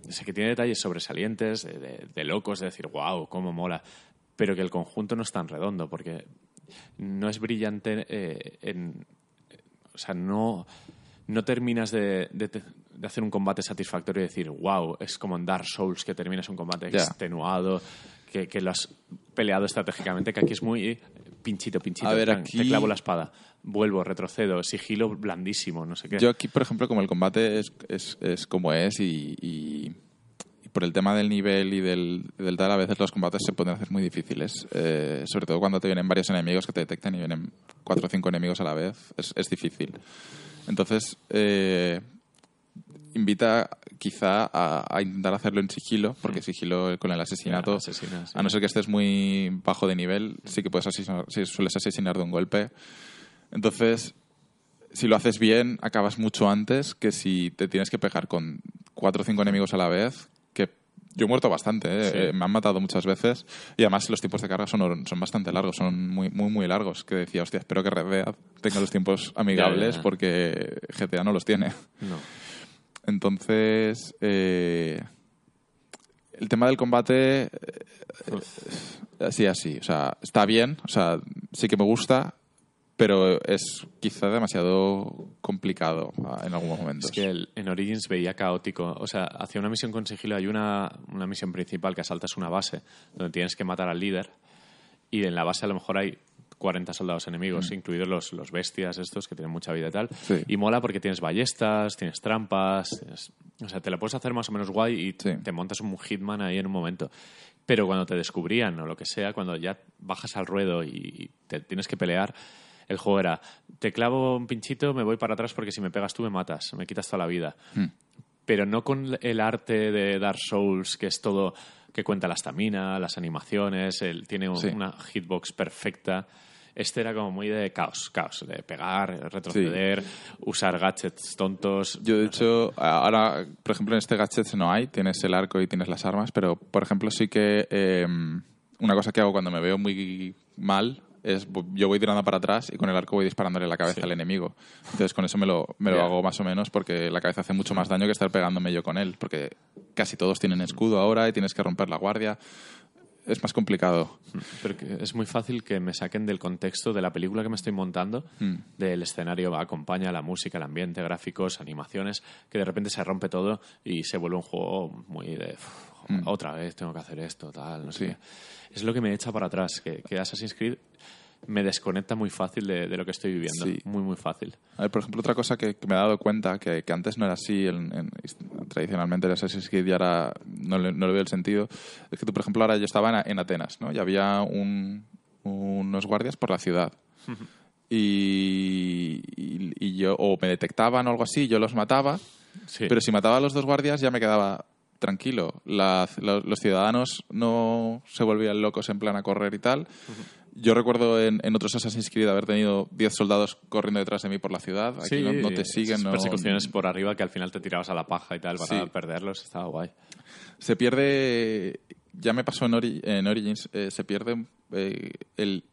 Sé que tiene detalles sobresalientes, de, de- de locos, de decir, wow, cómo mola. Pero que el conjunto no es tan redondo, porque no es brillante eh, en. O sea, no, no terminas de, de- de hacer un combate satisfactorio y decir, wow, es como en Dark Souls que terminas un combate Ya. extenuado, que, que lo has peleado estratégicamente, que aquí es muy eh, pinchito, pinchito. A ver, plan, aquí- Te clavo la espada, vuelvo, retrocedo, sigilo blandísimo, no sé qué. Yo aquí, por ejemplo, como el combate es, es, es como es y, y- y por el tema del nivel y del, del tal, a veces los combates se pueden hacer muy difíciles. Eh, sobre todo cuando te vienen varios enemigos que te detectan y vienen cuatro o cinco enemigos a la vez. Es, es difícil. Entonces, eh, invita quizá a, a intentar hacerlo en sigilo, porque sigilo con el asesinato, sí. a no ser que estés muy bajo de nivel, sí que puedes asesinar, sí, sueles asesinar de un golpe. Entonces, si lo haces bien, acabas mucho antes que si te tienes que pegar con cuatro o cinco enemigos a la vez, yo he muerto bastante, ¿eh? Sí. Eh, me han matado muchas veces y además los tiempos de carga son, son bastante largos, son muy, muy, muy largos, que decía, hostia, espero que Red Dead tenga los tiempos *laughs* amigables ya. porque GTA no los tiene. No. Entonces, eh, el tema del combate, eh, así, así. O sea, está bien, o sea, sí que me gusta, pero es quizá demasiado complicado ah, en algunos momentos. Es que el- en Origins veía caótico. O sea, hacia una misión con sigilo hay una, una misión principal que asaltas una base donde tienes que matar al líder y en la base a lo mejor hay 40 soldados enemigos, incluidos los, los bestias estos que tienen mucha vida y tal. Mm. Sí. Y mola porque tienes ballestas, tienes trampas, tienes- o sea, te la puedes hacer más o menos guay y Sí. te montas un hitman ahí en un momento. Pero cuando te descubrían o lo que sea, cuando ya bajas al ruedo y te tienes que pelear, el juego era, te clavo un pinchito, me voy para atrás porque si me pegas tú me matas, me quitas toda la vida. Hmm. Pero no con el arte de Dark Souls, que es todo, que cuenta la estamina, las animaciones, tiene Sí. una hitbox perfecta. Este era como muy de caos, caos, de pegar, retroceder, usar gadgets tontos. Yo, de hecho, ahora, por ejemplo, en este gadget no hay, tienes el arco y tienes las armas, pero, por ejemplo, sí que eh, una cosa que hago cuando me veo muy mal es yo voy tirando para atrás y con el arco voy disparándole la cabeza al enemigo. Entonces con eso me lo, me lo hago más o menos porque la cabeza hace mucho más daño que estar pegándome yo con él, porque casi todos tienen escudo ahora y tienes que romper la guardia. Es más complicado. Pero es muy fácil que me saquen del contexto de la película que me estoy montando, Mm. del escenario acompaña la música, el ambiente, gráficos, animaciones, que de repente se rompe todo y se vuelve un juego muy de "Uf, Mm. otra vez tengo que hacer esto, tal, no sé Sí. qué. Es lo que me echa para atrás, que, que Assassin's Creed me desconecta muy fácil de, de lo que estoy viviendo. Sí. Muy, muy fácil. A ver, por ejemplo, otra cosa que, que me he dado cuenta, que, que antes no era así, en- en- tradicionalmente el Assassin's Creed y ahora no le, no le veo el sentido, es que tú, por ejemplo, ahora yo estaba en, en Atenas, ¿no? Y había un- unos guardias por la ciudad. Y, y- y yo, o me detectaban o algo así, yo los mataba, Sí. pero si mataba a los dos guardias ya me quedaba tranquilo. La- los ciudadanos no se volvían locos en plan a correr y tal. Yo recuerdo en, en otros Assassin's Creed haber tenido 10 soldados corriendo detrás de mí por la ciudad. Aquí Sí, no, no te siguen. no- persecuciones por arriba que al final te tirabas a la paja y tal para Sí. perderlos, estaba guay. Se pierde, ya me pasó en, Ori- en Origins, eh, se pierde eh, el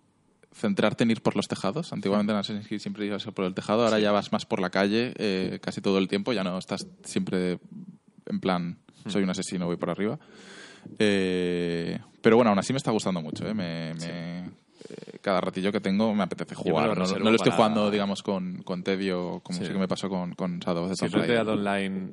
centrarte en ir por los tejados. Antiguamente en Assassin's Creed siempre ibas por el tejado, ahora ya vas más por la calle eh, casi todo el tiempo, ya no estás siempre en plan, soy un asesino, voy por arriba. Eh, pero bueno, aún así me está gustando mucho. eh, me- me- eh, cada ratillo que tengo me apetece lo jugar. No, lo estoy para- jugando, digamos, con, con tedio, como Sí. sí que me pasó con, con Shadow of the Si Tomb Online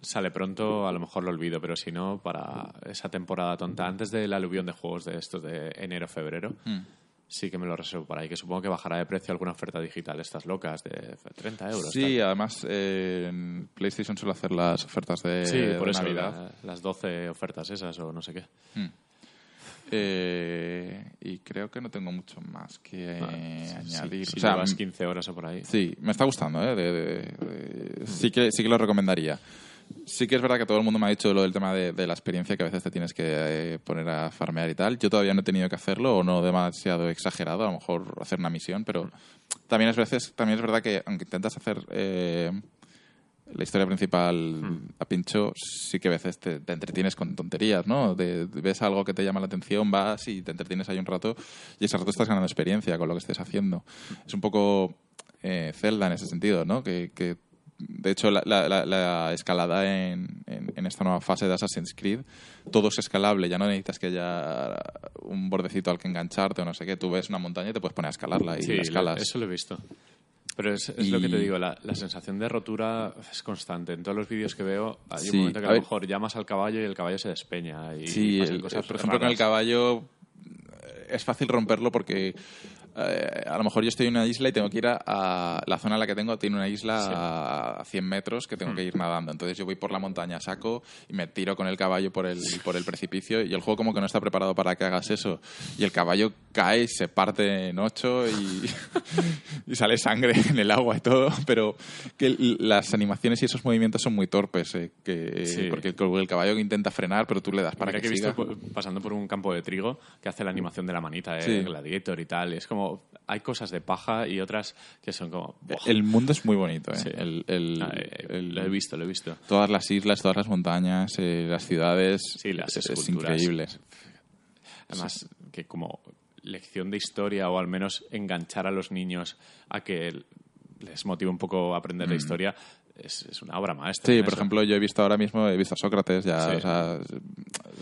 sale pronto, a lo mejor lo olvido, pero si no, para esa temporada tonta, antes del aluvión de juegos de estos de enero-febrero, Mm. sí que me lo reservo para ahí, que supongo que bajará de precio alguna oferta digital, estas locas, de 30 euros. Sí, tal. además eh, en PlayStation suele hacer las ofertas de, Sí, por de eso, Navidad. la- las 12 ofertas esas o no sé qué. Mm. Eh, y creo que no tengo mucho más que Ah, sí, añadir. Si O sea, llevas m- 15 horas o por ahí. Sí, me está gustando, ¿eh? De- de- de- sí, que, sí que lo recomendaría. Sí que es verdad que todo el mundo me ha dicho lo del tema de, de la experiencia, que a veces te tienes que eh, poner a farmear y tal. Yo todavía no he tenido que hacerlo, o no demasiado exagerado, a lo mejor hacer una misión, pero también es, veces, también es verdad que aunque intentas hacer eh, la historia principal a pincho, sí que a veces te, te entretienes con tonterías, ¿no? De- de- ves algo que te llama la atención, vas y te entretienes ahí un rato, y ese rato estás ganando experiencia con lo que estés haciendo. Es un poco eh, Zelda en ese sentido, ¿no? Que, que, de hecho, la, la- la- la escalada en, en- en esta nueva fase de Assassin's Creed, todo es escalable, ya no necesitas que haya un bordecito al que engancharte o no sé qué. Tú ves una montaña y te puedes poner a escalarla y Sí, la escalas. eso lo he visto. Pero es, es lo que te digo, la, la sensación de rotura es constante. En todos los vídeos que veo, hay Sí, un momento que a, a lo mejor llamas al caballo y el caballo se despeña. Y Sí, el- cosas por ejemplo, con el caballo eh, es fácil romperlo porque eh, a lo mejor yo estoy en una isla y tengo que ir a, a- la zona en la que tengo tiene una isla Sí. A, a 100 metros que tengo que ir nadando. Entonces yo voy por la montaña, saco y me tiro con el caballo por el, por el precipicio y el juego como que no está preparado para que hagas eso. Y el caballo cae y se parte en ocho y, *laughs* y sale sangre en el agua y todo, pero que las animaciones y esos movimientos son muy torpes, eh, que, Sí. porque el, el caballo intenta frenar, pero tú le das para Mira que, que he visto siga. po- pasando por un campo de trigo que hace la animación de la manita de Sí. Gladiator y tal. Y es como, hay cosas de paja y otras que son como... "Buah". El mundo es muy bonito, ¿eh? Sí. El- el- Ah, eh, el- lo he visto, lo he visto. Todas las islas, todas las montañas, eh, las ciudades. Sí, las es, es increíble. Además, que como lección de historia o al menos enganchar a los niños a que les motive un poco a aprender de historia, es, es una obra maestra. Mm. Sí, por eso. ejemplo, yo he visto ahora mismo, he visto a Sócrates, ya, Sí. o sea,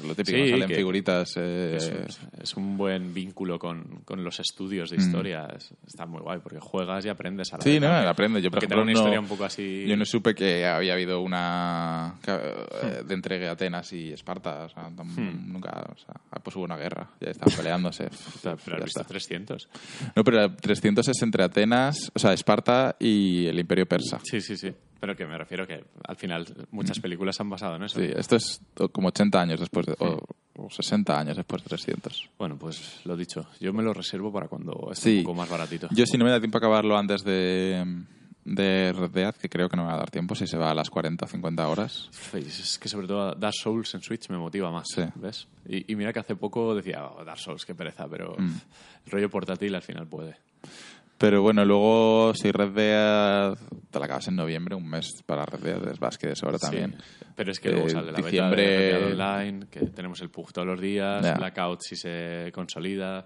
lo típico, Sí, salen figuritas. eh, Es un, es un buen vínculo con, con los estudios de historia. Es- está muy guay porque juegas y aprendes a la Mm. Sí, no, aunque- aprende. Yo, por ejemplo, una no- historia un poco así. Yo no supe que había habido una Hmm. eh, de entregue a Atenas y Esparta. O sea, tam- nunca, o sea, ah, pues hubo una guerra, ya estaban peleándose. *laughs* Pero has visto está. 300. No, pero el 300 es entre Atenas, o sea, Esparta y el Imperio Persa. Sí, sí, sí. Pero que me refiero que al final muchas películas se han basado en eso. Sí, esto es como 80 años después de, o, o 60 años después de 300. Bueno, pues lo dicho. Yo me lo reservo para cuando esté Sí. un poco más baratito. Yo si no me da tiempo a acabarlo antes de, de Red Dead que creo que no me va a dar tiempo si se va a las 40 o 50 horas. Es que sobre todo Dark Souls en Switch me motiva más, Sí. ¿ves? Y, y mira que hace poco decía, "Oh, Dark Souls, qué pereza, pero Mm. el rollo portátil al final puede. Pero bueno, luego si Red Dead te la acabas en noviembre, un mes para Red Dead, es más que de sobra también. Sí. Pero es que luego Eh, sale la diciembre- beta de Red Dead Online, que tenemos el PUG todos los días, Ya. Blackout si se consolida.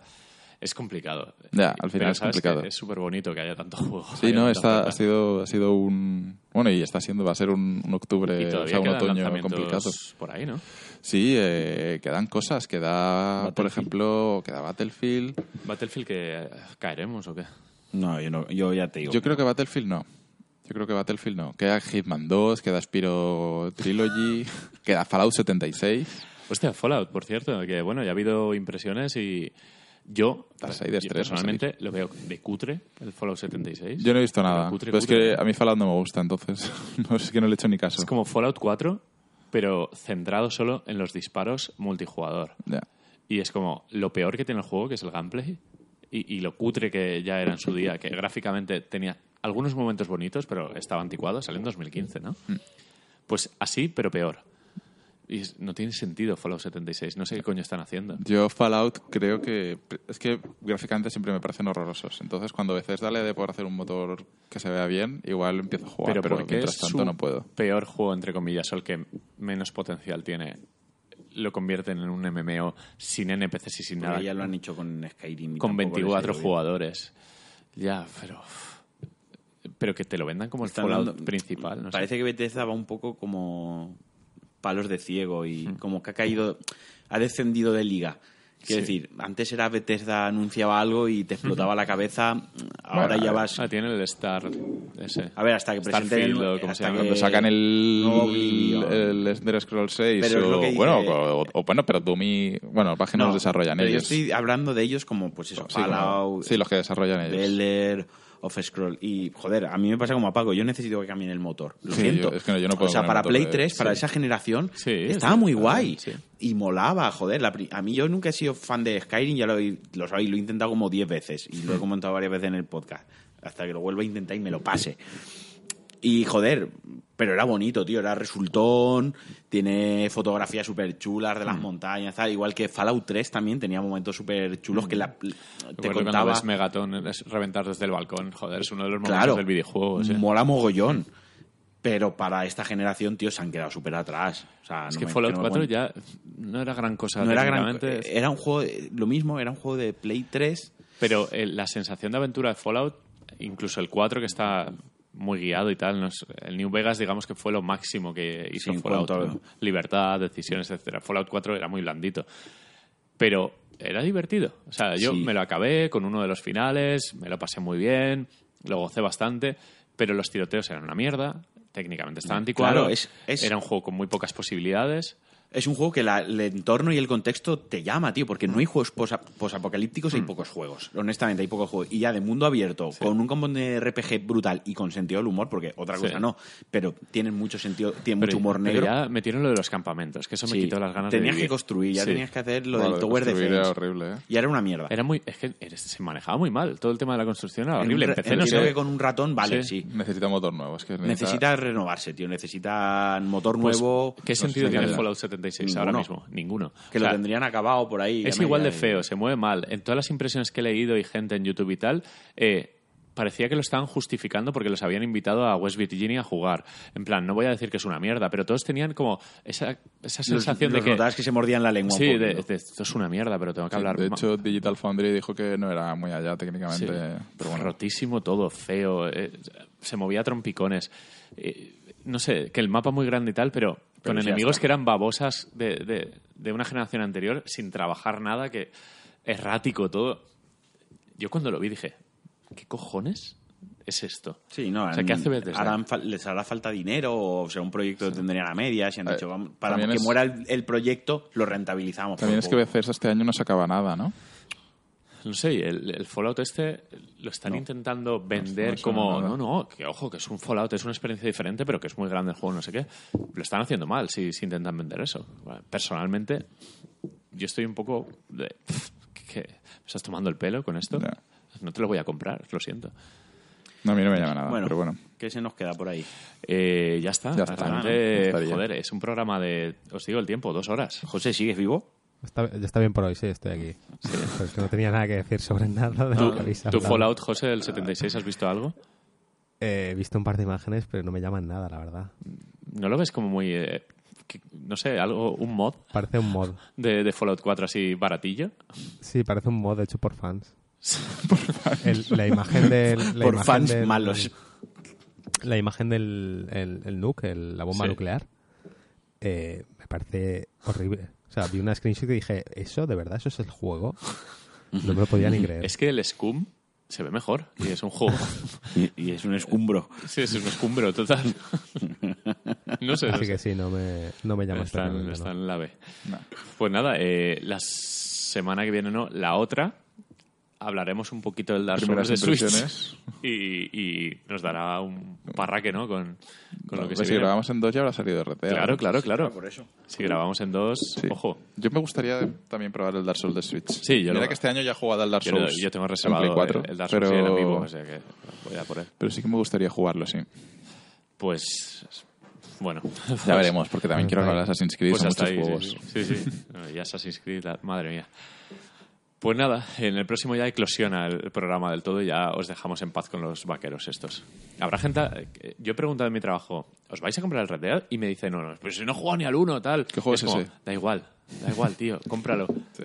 Es complicado. Ya, al final Pero es sabes complicado. que Es súper bonito que haya tanto *laughs* juego. Sí, no, está, ha sido, ha sido un... Bueno, y está siendo, va a ser un, un octubre, Y o sea, un otoño complicado. por ahí, ¿no? Sí, eh, quedan cosas, queda, por ejemplo, queda Battlefield. Battlefield que caeremos o qué. No, yo, no, yo ya te digo. Yo creo que Battlefield no. Yo creo que Battlefield no. Queda Hitman 2, queda Spiro Trilogy, *laughs* queda Fallout 76. Hostia, Fallout, por cierto, que bueno, ya ha habido impresiones y yo, yo 3 va a personalmente lo veo de cutre, el Fallout 76. Yo no he visto nada. cutre, Pero es cutre, que ¿eh? a mí Fallout no me gusta, entonces *laughs* no es que no le he hecho ni caso. Es como Fallout 4, pero centrado solo en los disparos multijugador. Y es como lo peor que tiene el juego, que es el gameplay, y, y lo cutre que ya era en su día, que gráficamente tenía algunos momentos bonitos, pero estaba anticuado, salió en 2015, ¿no? Mm. Pues así, pero peor. Y no tiene sentido Fallout 76, no sé qué coño están haciendo. Yo Fallout creo que... Es que gráficamente siempre me parecen horrorosos. Entonces cuando Bethesda le de por hacer un motor que se vea bien, igual empiezo a jugar, Pero, pero, ¿por qué mientras tanto no puedo. peor juego, entre comillas, o el que menos potencial tiene, lo convierten en un MMO sin NPCs y sin Porque nada, ya lo han hecho con Skyrim. y con tampoco les ha 24 ido bien. jugadores. Ya, pero... Pero que te lo vendan como el Fallout dando- principal, no sé. Parece que Bethesda va un poco como palos de ciego y Hmm. como que ha caído, ha descendido de liga. Quiero Sí. decir, antes era Bethesda anunciaba algo y te explotaba la cabeza, ahora Bueno, ya vas... Ah, tiene el Star ese. A ver, hasta que presenten el- como hasta llama. que- Cuando sacan el, Oblivion. el Elder Scrolls 6 Pero es o, lo que dice- bueno, o, o- bueno, pero Doom y... Bueno, para que no, los desarrollan pero ellos. Yo estoy hablando de ellos como, pues eso, Sí, como- Fallout, sí, los que desarrollan ellos. Elder, of Scroll. Y, joder, a mí me pasa como a Paco, yo necesito que cambien el motor. Lo Sí, siento. yo- es que no, yo no puedo o sea, para Play de- 3, para sí. esa generación, Sí, estaba sí, muy claro, guay. Y molaba, joder. la a mí yo nunca he sido fan de Skyrim, ya lo, lo sabéis, lo he intentado como 10 veces. Y lo he comentado varias veces en el podcast. Hasta que lo vuelva a intentar y me lo pase. Y joder, pero era bonito, tío, era resultón, tiene fotografías súper chulas de las Mm. montañas, tal. igual que Fallout 3 también tenía momentos súper chulos que la, te Recuerdo cuando contaba. ves Megaton es reventar desde el balcón. Joder, es uno de los momentos Claro, del videojuego. sí. mola mogollón. Pero para esta generación, tío, se han quedado súper atrás. O sea, Es no que me- Fallout no me 4 cuento. ya no era gran cosa no era gran era un juego lo mismo era un juego de Play 3 Pero eh, la sensación de aventura de Fallout, incluso el 4 que está muy guiado y tal, no el New Vegas digamos que fue lo máximo que hizo Sí, Fallout. ¿no? Libertad, decisiones, etcétera. Fallout 4 era muy blandito. Pero era divertido. O sea, yo Sí. me lo acabé con uno de los finales, me lo pasé muy bien, lo gocé bastante, pero los tiroteos eran una mierda, técnicamente estaba anticuado, Claro, es- es- era un juego con muy pocas posibilidades. Es un juego que la- el entorno y el contexto te llama, tío, porque no hay juegos posa- posapocalípticos, Mm. hay pocos juegos. Honestamente, hay pocos juegos. Y ya de mundo abierto, con un combo de RPG brutal y con sentido del humor, porque otra Sí. cosa no, pero tienen mucho sentido, tienen Pero, mucho humor pero negro. ya metieron lo de los campamentos, que eso me Sí. quitó las ganas tenías de vivir. que construir, ya Sí. tenías que hacer lo Bueno, del de Tower construir era Defense. horrible, ¿eh? Y era una mierda. Era muy, es que se manejaba muy mal. Todo el tema de la construcción era En horrible. re- Empecé, en- no sé. que con un ratón, vale, Sí. sí. Necesita motor nuevo. Es que Necesita renovarse, tío. Necesita motor Pues, nuevo. ¿Qué no sentido tiene. Fallout 76 ahora mismo? Ninguno. Que O sea, lo tendrían acabado por ahí. es igual de feo, se mueve mal. En todas las impresiones que he leído y gente en YouTube y tal, eh, parecía que lo estaban justificando porque los habían invitado a West Virginia a jugar. En plan, no voy a decir que es una mierda, pero todos tenían como esa, esa Los, sensación los de que... que se mordían la lengua. un Sí, de, de, esto es una mierda, pero tengo que hablar De hecho, Digital Foundry dijo que no era muy allá técnicamente. Sí. Pero bueno, rotísimo todo, feo, eh, se movía a trompicones. Eh, no sé, que el mapa muy grande y tal, Pero con sí, enemigos que eran babosas de, de- de una generación anterior, sin trabajar nada, que errático todo. Yo cuando lo vi dije, ¿qué cojones es esto? Sí, no, O sea, ¿qué hace Bethesda? harán ¿Les hará falta dinero o será un proyecto que tendrían a medias? Y han Eh, dicho, vamos, para que es- muera el, el proyecto, lo rentabilizamos. también es que. Bethesda este año no sacaba nada, ¿no? No sé, el, el Fallout este lo están No. intentando vender no como, no, no, que ojo, que es un Fallout, es una experiencia diferente, pero que es muy grande el juego, no sé qué. Lo están haciendo mal si, si intentan vender eso. Bueno, Personalmente, yo estoy un poco de, pff, ¿qué, ¿Me estás tomando el pelo con esto? No te lo voy a comprar, lo siento. No, a mí no me llama nada, Bueno. pero bueno. ¿Qué se nos queda por ahí? Eh, ya está. Ya está, joder, es un programa de, os digo el tiempo, dos horas. José, ¿sigues vivo? Está, ya está bien por hoy, sí, estoy aquí. Que no tenía nada que decir sobre nada de lo que habéis ¿Tu. Fallout, José, del 76, has visto algo? Eh, he visto un par de imágenes, pero no me llaman nada, la verdad. ¿No lo ves como muy, eh, que- no sé, algo, un mod Parece un mod. de, de Fallout 4 así baratillo? Sí, parece un mod hecho *laughs* por fans. El- la imagen del... la Por imagen fans del- malos. La imagen del el, el nuke, el- la bomba Sí. nuclear, eh, me parece horrible. O sea, vi una screenshot y dije, ¿eso de verdad? ¿Eso es el juego? No me lo podía ni *laughs* creer. Es que el Scum se ve mejor y es un juego. *laughs* Y, y es un escumbro. sí, es un escumbro total. no sé, no Así sé. que sí, no me, no me llama Está, en- la B. No. Pues nada, eh, la semana que viene no, la otra hablaremos un poquito del Dark Souls de Switch *laughs* y, y nos dará un parraque, ¿no? Con, con lo que Pues se si viene. grabamos en dos ya habrá salido RTA. Claro, ¿no? claro, claro. Por eso. Si grabamos en dos, Sí. ojo. Yo me gustaría también probar el Dark Souls de Switch. Sí, yo Mira lo- que este año ya he jugado al Dark Yo, Souls. yo tengo en reservado Play 4, el, el Dark Souls pero... en vivo, o sea que voy a por él. pero sí que me gustaría jugarlo, sí. Pues, bueno. *laughs* Ya veremos, porque también quiero acabar Assassin's Creed, Pues son muchos ahí, juegos. sí, sí. sí, *laughs* sí. Assassin's Creed, la- madre mía. Pues nada, en el próximo ya eclosiona el programa del todo y ya os dejamos en paz con los vaqueros estos. Habrá gente... eh, Yo he preguntado en mi trabajo, ¿os vais a comprar el Red Dead? Y me dice, no, no, pues si no jugado ni al uno, tal. ¿Qué juego es como, ese? Da igual, da igual, tío, *laughs* cómpralo. Sí.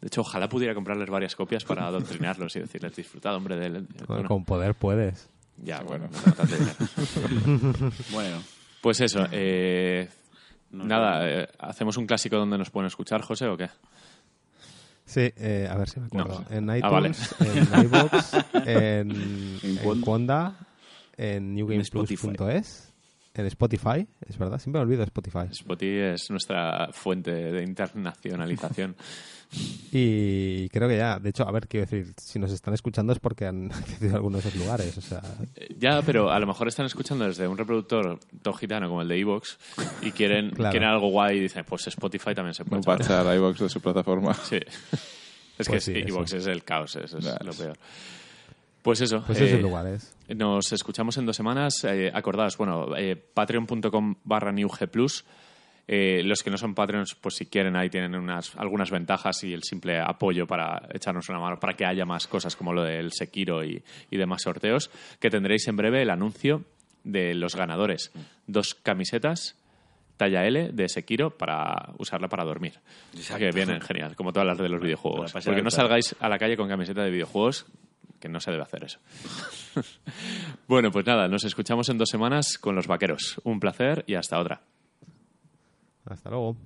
De hecho, ojalá pudiera comprarles varias copias para adoctrinarlos y decirles, disfrutad, hombre, del... Con- bueno, Con poder puedes. ya, bueno, bueno. *laughs* Bueno, Pues eso, eh, nada, eh, ¿hacemos un clásico donde nos pueden escuchar, José, o qué? Sí, eh, a ver si me acuerdo. No. En Ah, iTunes, vale. en *laughs* iVoox, en, En en Conda, en newgameplus.es, en Spotify, es verdad, siempre me olvido de Spotify. Spotify es nuestra fuente de internacionalización. *laughs* Y creo que ya, de hecho, a ver, quiero decir, si nos están escuchando es porque han *laughs* accedido a algunos de esos lugares, o sea, Eh, ya, pero a lo mejor están escuchando desde un reproductor todo gitano como el de Evox y quieren, *laughs* Claro. quieren algo guay y dicen, pues Spotify también se puede No parchar a iVox de su plataforma. *laughs* Sí. Es Pues que sí, Evox es el caos, eso es lo peor. Pues eso. pues eh, esos lugares. Nos escuchamos en dos semanas. Eh, acordaos, bueno, eh, patreon.com barra newgplus. Eh, los que no son Patreons, pues si quieren, ahí tienen unas, algunas ventajas y el simple apoyo para echarnos una mano, para que haya más cosas como lo del Sekiro y, y demás sorteos, que tendréis en breve el anuncio de los ganadores. Dos camisetas talla L de Sekiro para usarla para dormir. Que vienen genial, como todas las de los videojuegos. Porque no salgáis a la calle con camiseta de videojuegos, que no se debe hacer eso. *laughs* bueno, pues nada, nos escuchamos en dos semanas con los vaqueros. Un placer y hasta otra. Hasta luego.